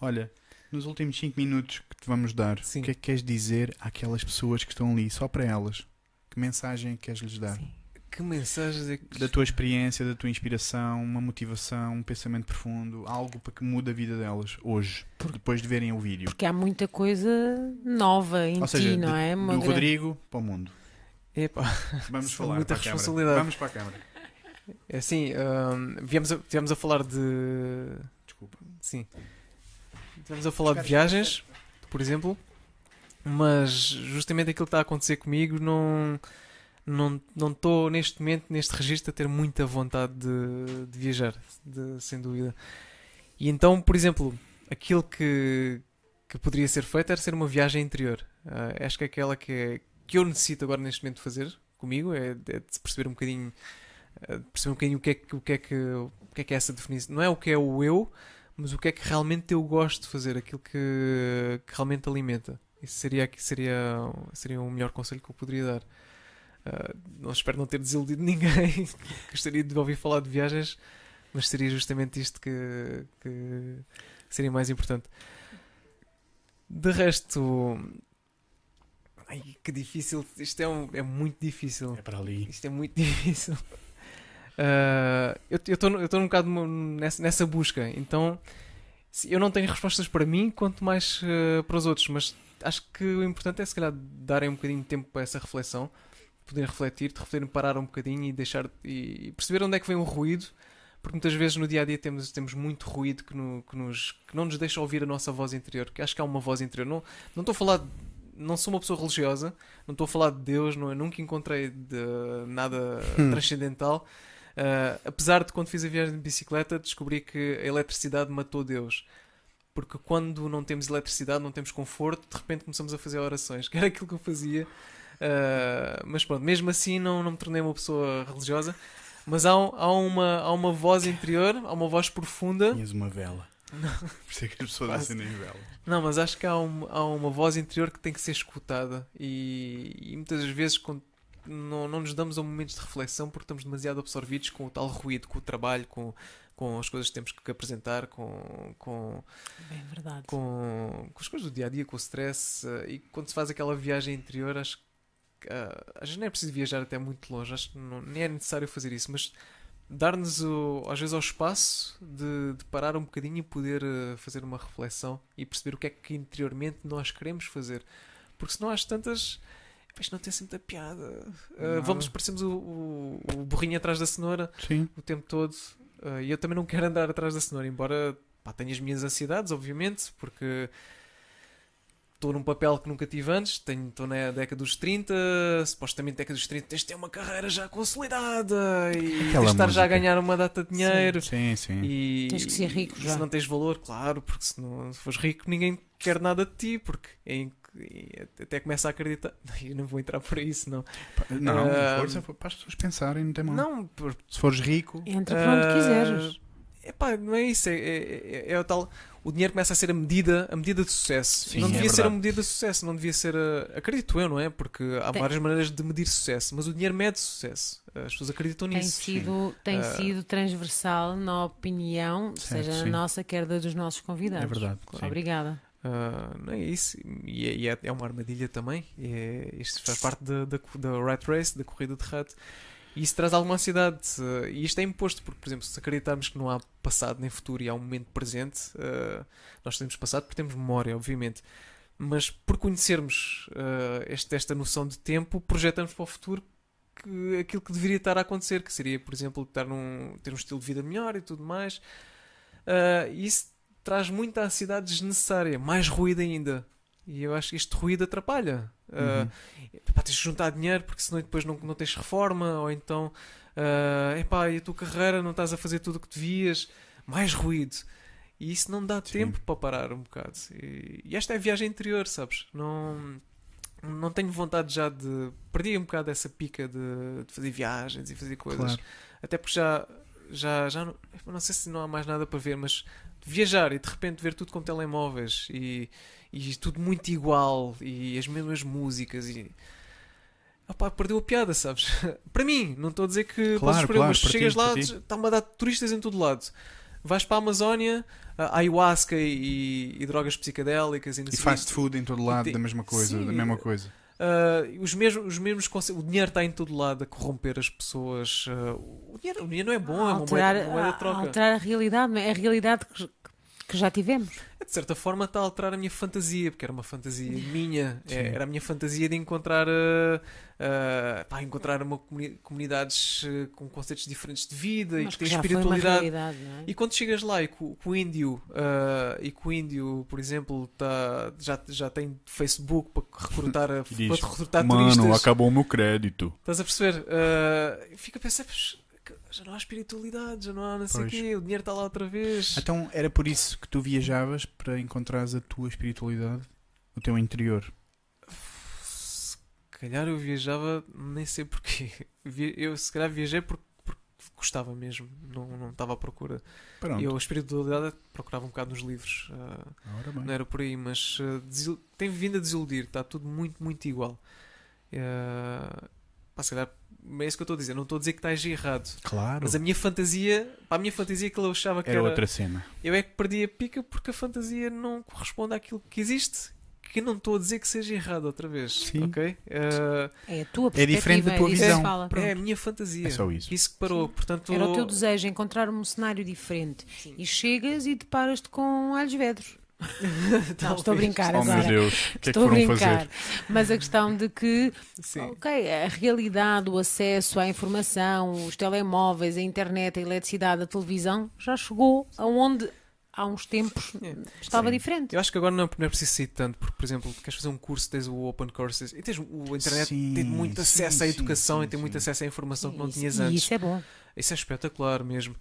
Olha, nos últimos 5 minutos que te vamos dar, Sim. o que é que queres dizer àquelas pessoas que estão ali, só para elas? Que mensagem queres-lhes dar? Sim. que mensagens é que. Da tua experiência, da tua inspiração, uma motivação, um pensamento profundo, algo para que mude a vida delas hoje, depois de verem o vídeo. Porque há muita coisa nova em Ou ti, seja, não de- é? Uma do grande- Rodrigo para o mundo. Epá, Vamos falar muita para responsabilidade. Vamos para a câmara. é assim, ahm, viemos, a, viemos a falar de. Desculpa. Sim. Estamos a falar de viagens, por exemplo, mas justamente aquilo que está a acontecer comigo não não não estou neste momento neste registro a ter muita vontade de, de viajar, de- sem dúvida. E então, por exemplo, aquilo que que poderia ser feito era ser uma viagem interior. Ah, acho que é aquela que, é- que eu necessito agora neste momento fazer comigo é, é de perceber um bocadinho ah, perceber um bocadinho o que é que o que é que o que é que é essa definição. Não é o que é o eu, mas o que é que realmente eu gosto de fazer, aquilo que, que realmente alimenta. Isso seria, seria, seria o melhor conselho que eu poderia dar. Ah, não espero não ter desiludido [LAUGHS] ninguém. Gostaria de ouvir falar de viagens, mas seria justamente isto que, que seria mais importante. De resto, ai, que difícil. Isto é, um- é muito difícil. É para ali. Isto é muito [LAUGHS] difícil. Ah, eu estou eu um bocado nessa, nessa busca, então eu não tenho respostas para mim, quanto mais ah, para os outros, mas acho que o importante é se calhar darem um bocadinho de tempo para essa reflexão, poderem refletir, de refletirem, parar um bocadinho e deixar e, perceber onde é que vem o ruído, porque muitas vezes no dia a dia temos, temos muito ruído que, no- que nos, que não nos deixa ouvir a nossa voz interior, que acho que há uma voz interior. Não não estou a falar não sou uma pessoa religiosa, não estou a falar de Deus, não, nunca encontrei de nada transcendental. Uh, apesar de quando fiz a viagem de bicicleta descobri que a eletricidade matou Deus. Porque quando não temos eletricidade, não temos conforto, de repente começamos a fazer orações, [LAUGHS] que era aquilo que eu fazia. Uh, mas pronto, mesmo assim não, não me tornei uma pessoa religiosa. Mas há, há, uma, há uma voz interior, há uma voz profunda. Tinhas uma vela. [LAUGHS] Por isso é que as pessoas acendem vela. Não, mas acho que há, um- há uma voz interior que tem que ser escutada e, e muitas vezes quando não, não nos damos a momentos de reflexão porque estamos demasiado absorvidos com o tal ruído, com o trabalho, com, com as coisas que temos que apresentar, com, com, É verdade. com, com as coisas do dia a dia, com o stress. eh, e quando se faz aquela viagem interior, acho que ah, às vezes não é preciso viajar até muito longe, acho que não, nem é necessário fazer isso, mas dar-nos às vezes ao espaço de, de parar um bocadinho e poder eh, fazer uma reflexão e perceber o que é que interiormente nós queremos fazer. Porque senão às tantas. Isto não tem sempre muita piada. Ah, Nada. vamos, parecemos o, o, o burrinho atrás da cenoura Sim. o tempo todo. Uh, e eu também não quero andar atrás da cenoura, embora pá, tenha as minhas ansiedades, obviamente, porque estou num papel que nunca tive antes, estou na década dos 30, supostamente década dos 30 tens de ter uma carreira já consolidada e Aquela tens de estar já a ganhar uma data de dinheiro. Sim, sim. E, Tens que ser rico já. Se não tens valor, claro, porque se não se fores rico ninguém quer nada de ti, porque é até começa a acreditar. [LAUGHS] Eu não vou entrar por isso, não. Não, Ah, força para as pessoas pensarem, não tem mal. Não, por- Se fores rico, Entra para onde Ah, quiseres. Epá, não é isso, é, é, é- é o tal. O dinheiro começa a ser a medida, a medida de sucesso. Sim, não é devia ser a medida de sucesso, não devia ser a. Acredito eu, não é? Porque há Tem- várias maneiras de medir sucesso, mas o dinheiro mede sucesso. As pessoas acreditam Tem nisso. sido, tem Ah. sido transversal na opinião, Certo, seja a sim. nossa, quer da dos nossos convidados. é verdade. sim. Obrigada. Ah, não é isso. E é, e é- é uma armadilha também. É, isto faz parte da, da, rat race, da corrida de rato. E isso traz alguma ansiedade. eh, E isto é imposto, porque, por exemplo, se acreditarmos que não há passado nem futuro e há um momento presente, eh, nós temos passado porque temos memória, obviamente. Mas por conhecermos este- esta noção de tempo, projetamos para o futuro que, aquilo que deveria estar a acontecer, que seria, por exemplo, estar num, ter um estilo de vida melhor e tudo mais. Isso traz muita ansiedade desnecessária, mais ruído ainda. E eu acho que este ruído atrapalha. Ah, Uhum. epá, tens de juntar dinheiro porque senão depois não, não tens reforma, ou então ah, epá, e a tua carreira não estás a fazer tudo o que devias, mais ruído. E isso não dá Sim. tempo para parar um bocado. E, e esta é a viagem interior, sabes? Não, não tenho vontade já de. Perdi um bocado essa pica de, de fazer viagens e fazer coisas. Claro. Até porque já, já, já não, não sei se não há mais nada para ver, mas viajar e de repente ver tudo com telemóveis e, e tudo muito igual e as mesmas músicas e. Opá, perdeu a piada, sabes? [LAUGHS] para mim, não estou a dizer que Claro, escolher, claro, mas ti, chegas lá, ti. está uma data de turistas em todo lado. Vais para a Amazónia, a ayahuasca e, e drogas psicadélicas e, E fast food em todo lado, tem- da mesma coisa, Sim. da mesma coisa. Ah, os mesmos, os mesmos conce- o dinheiro está em todo lado a corromper as pessoas. Ah, o, dinheiro, o dinheiro não é bom, é uma alterar, moeda, uma moeda de a- troca. alterar a realidade, é? A realidade que, que já tivemos. De certa forma está a alterar a minha fantasia, porque era uma fantasia minha. É, era a minha fantasia de encontrar, ah, ah, pá, encontrar uma comuni- comunidades ah, com conceitos diferentes de vida e Mas que que têm espiritualidade. é? E quando chegas lá e que o, índio, e que o índio, por exemplo, tá, já, já tem Facebook para recrutar, [LAUGHS] E para recrutar Mano, turistas. acabou o meu crédito. Estás a perceber? Uh, fica a pensar, "Pois, que já não há espiritualidade, já não há não sei o quê, o dinheiro está lá outra vez. Então era por isso que tu viajavas para encontrares a tua espiritualidade, o teu interior. Se calhar eu viajava, nem sei porquê. [LAUGHS] Eu se calhar viajei porque, porque gostava mesmo, não, não estava à procura. Pronto. Eu a espiritualidade procurava um bocado nos livros, uh, bem. não era por aí, mas uh, desil- tem vindo a desiludir, está tudo muito, muito igual. Uh, pá, se calhar, é isso que eu estou a dizer, não estou a dizer que estás errado. Claro. Mas a minha fantasia, para a minha fantasia que eu achava que Era era, outra cena. eu é que perdi a pica porque a fantasia não corresponde àquilo que existe. Que não estou a dizer que seja errado outra vez. Sim. Ok? Uh, É a tua É diferente perspectiva, da tua é visão. fala. é a minha fantasia. É só isso. Isso que parou. Portanto, Era o teu desejo, encontrar um cenário diferente. E chegas e deparas-te com alhos vedros. [LAUGHS] Não, estou a brincar Oh meu. Deus, o que é que Estou a brincar. fazer? Mas a questão de que, Sim. ok, a realidade, o acesso à informação, os telemóveis, a internet, a eletricidade, a televisão, já chegou aonde há uns tempos É. estava Sim. diferente. Eu acho que agora não é não é preciso sair tanto, porque, por exemplo, queres fazer um curso, tens o Open Courses e tens o internet Sim, tem muito sim, acesso à educação sim, e tem muito acesso à informação que não Isso- tinhas e antes. isso é bom. Isso é espetacular mesmo.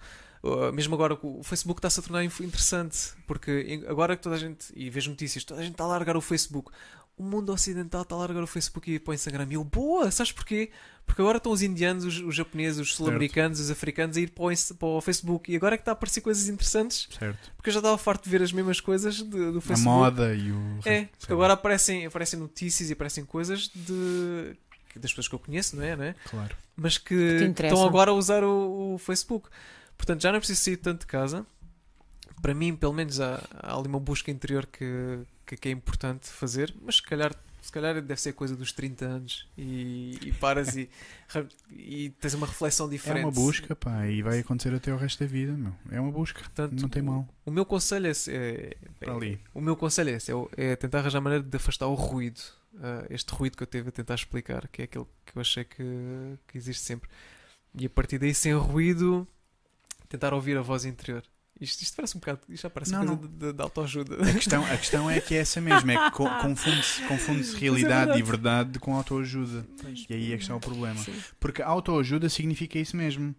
Uh, mesmo agora o Facebook está-se a tornar interessante porque agora que toda a gente e vejo notícias, toda a gente está a largar o Facebook. O mundo ocidental está a largar o Facebook e ir para o Instagram. E eu, boa, sabes porquê? Porque agora estão os indianos, os, os japoneses, os sul-americanos, os africanos a ir para o, para o Facebook. E agora é que está a aparecer coisas interessantes. Certo. Porque eu já estava farto de ver as mesmas coisas de- do A Facebook. moda e o. É, porque agora aparecem, aparecem notícias e aparecem coisas de das pessoas que eu conheço, não é? Não é? Claro. mas que, que estão agora a usar o, o Facebook. Portanto, já não preciso sair tanto de casa. Para mim, pelo menos, há, há ali uma busca interior que, que, que é importante fazer, mas se calhar, se calhar deve ser coisa dos 30 anos e, e paras [LAUGHS] e, e tens uma reflexão É diferente. uma busca, pá, e vai acontecer até o resto da vida, meu. É uma busca. Portanto, Não tem mal. O meu conselho é, é, ali. O meu conselho é esse, é, é tentar arranjar maneira de afastar o ruído. ah, este ruído que eu teve a tentar explicar, que é aquele que eu achei que, que existe sempre. E a partir daí, sem ruído, tentar ouvir a voz interior. Isto, isto parece um bocado. Isto já parece Não, coisa não. de, de, autoajuda. A questão, a questão é que é essa mesmo, é que co- [LAUGHS] confunde-se confunde realidade e verdade com autoajuda. E aí é que está o problema. Sim. Porque autoajuda significa isso mesmo.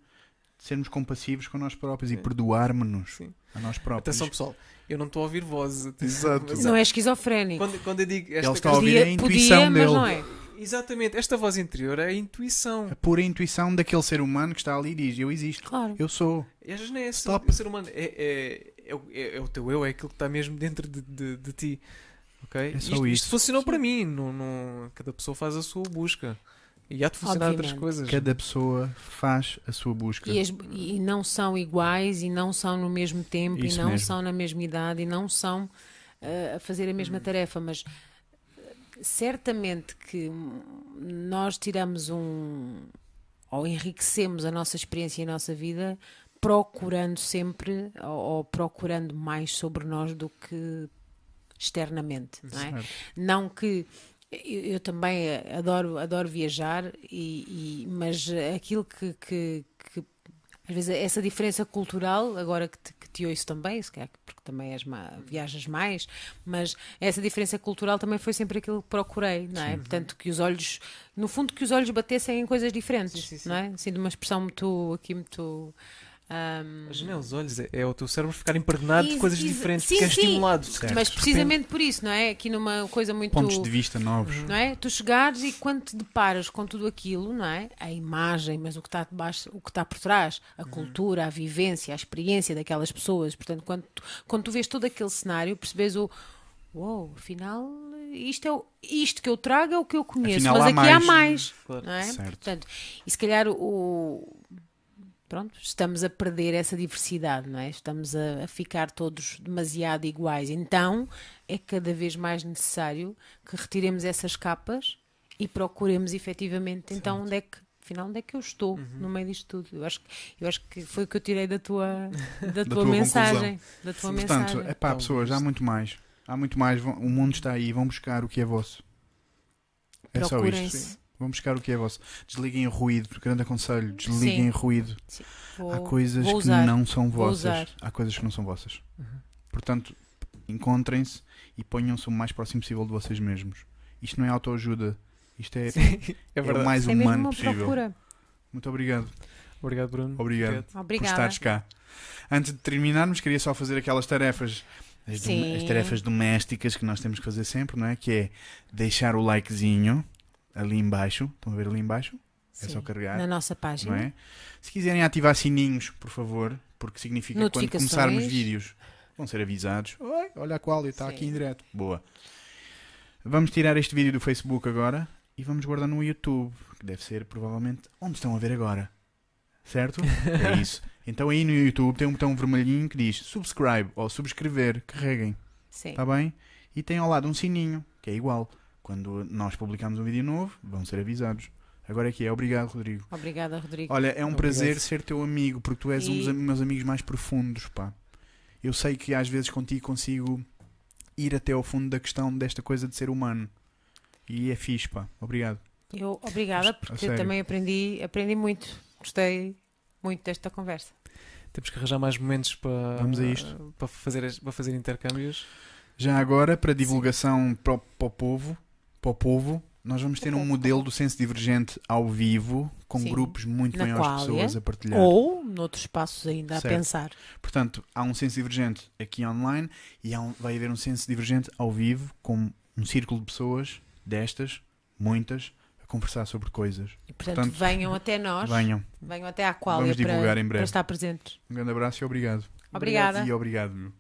Sermos compassivos com nós próprios e Sim. perdoarmos-nos a nós próprios. Atenção, pessoal, eu não estou a ouvir vozes. Exato. Mas, Não é esquizofrénico. quando, quando eu digo esta Ele está a coisa- ouvir a intuição podia, mas dele. não é. Exatamente, esta voz interior é a intuição. A pura intuição daquele ser humano que está ali e diz: Eu existo, Claro. eu sou. E às vezes não é esse Stop. ser humano, é, é, é, o- é- é o teu eu, é aquilo que está mesmo dentro de, de, de ti. Ok? É só isto, isto. funcionou para mim. Não, não- cada pessoa faz a sua busca. E há de funcionar outras Obviamente. coisas. Cada pessoa faz a sua busca. E, as- e não são iguais, e não são no mesmo tempo, Isso e não mesmo. são na mesma idade, e não são eh, a fazer a mesma tarefa. Mas eh, certamente que nós tiramos um. ou enriquecemos a nossa experiência e a nossa vida procurando sempre, ou, ou procurando mais sobre nós do que externamente. Não é? Certo. Não que eu, eu também adoro, adoro viajar, e, e- mas aquilo que, que- que- às vezes essa diferença cultural, agora que te, que te ouço também, se calhar porque também és ma- viajas mais, mas essa diferença cultural também foi sempre aquilo que procurei, não é? Portanto, que os olhos, no fundo, que os olhos batessem em coisas diferentes, Sim, sim, sim. não é? Assim, de uma expressão muito, aqui muito. Ahm, Mas não os olhos, é, é o teu cérebro ficar impregnado de Is- coisas is- diferentes, sim, que é sim. estimulado. Certo. mas precisamente por isso, não é? Aqui numa coisa muito. Pontos de vista novos. não é? Tu chegares e quando te deparas com tudo aquilo, não é? A imagem, mas o que está debaixo, o que está por trás, a cultura, a vivência, a experiência daquelas pessoas. Portanto, quando tu, quando tu vês todo aquele cenário, percebes o Uou, afinal, isto, é o, isto que eu trago é o que eu conheço, Afinal, mas há aqui há mais. mais. Claro. Não é? Certo. Portanto, e se calhar o. Pronto, estamos a perder essa diversidade, não é? Estamos a, a ficar todos demasiado iguais. Então é cada vez mais necessário que retiremos essas capas e procuremos efetivamente então onde é que. Afinal, onde é que eu estou Uhum. no meio disto tudo? Eu acho, que- eu acho que foi o que eu tirei da tua, [LAUGHS] da tua, tua mensagem. Da tua Portanto, mensagem. é pá, pessoas, há muito mais. Há muito mais. O mundo está aí. Vão buscar o que é vosso. É só isto. Vão buscar o que é vosso. Desliguem o ruído. Grande aconselho. Desliguem Sim. o ruído. Vou- Há coisas vou que usar. não são vossas. Há coisas que não são vossas. Uhum. Portanto, encontrem-se e ponham-se o mais próximo possível de vocês mesmos. Isto não é autoajuda. Isto é, [LAUGHS] Sim, é é o mais é humano uma possível. procura. Muito obrigado Obrigado, Bruno. Obrigado. por Obrigada. estares cá. Antes de terminarmos, queria só fazer aquelas tarefas, as, dom- Sim. as tarefas domésticas que nós temos que fazer sempre, não é? Que é deixar o likezinho ali embaixo. Estão a ver ali embaixo? É Sim. só carregar. Na nossa página. é? Se quiserem ativar sininhos, por favor, porque significa que quando começarmos vídeos vão ser avisados. Oi, olha a qual está aqui em direto. Boa. Vamos tirar este vídeo do Facebook agora e vamos guardar no YouTube, que deve ser provavelmente onde estão a ver agora. Certo? É [LAUGHS] isso. Então aí no YouTube tem um botão vermelhinho que diz subscribe ou subscrever. Carreguem. Sim. Está bem? E tem ao lado um sininho, que é igual. Quando nós publicarmos um vídeo novo, vão ser avisados. Agora é que é. Obrigado, Rodrigo. Obrigada, Rodrigo. Olha, é um Obrigado. prazer ser teu amigo, porque tu és um dos E- meus amigos mais profundos, pá. Eu sei que às vezes contigo consigo ir até ao fundo da questão desta coisa de ser humano. E é fixe, pá. Obrigado. Eu, obrigada, porque eu também aprendi, aprendi muito. Gostei muito desta conversa. Temos que arranjar mais momentos para, Vamos a isto. para, fazer, para fazer intercâmbios. Já agora, para divulgação para o, para o povo, para o povo, nós vamos ter um modelo do senso divergente ao vivo, com Sim. grupos muito Na maiores de qual pessoas é? a partilhar. Ou noutros espaços ainda Certo. a pensar. Portanto, há um senso divergente aqui online e há um- vai haver um senso divergente ao vivo, com um círculo de pessoas, destas, muitas, a conversar sobre coisas. E, portanto, Portanto, venham até nós, Venham. venham até à Vamos divulgar para, em breve. para estar presentes. Um grande abraço e obrigado. Obrigada. E obrigado.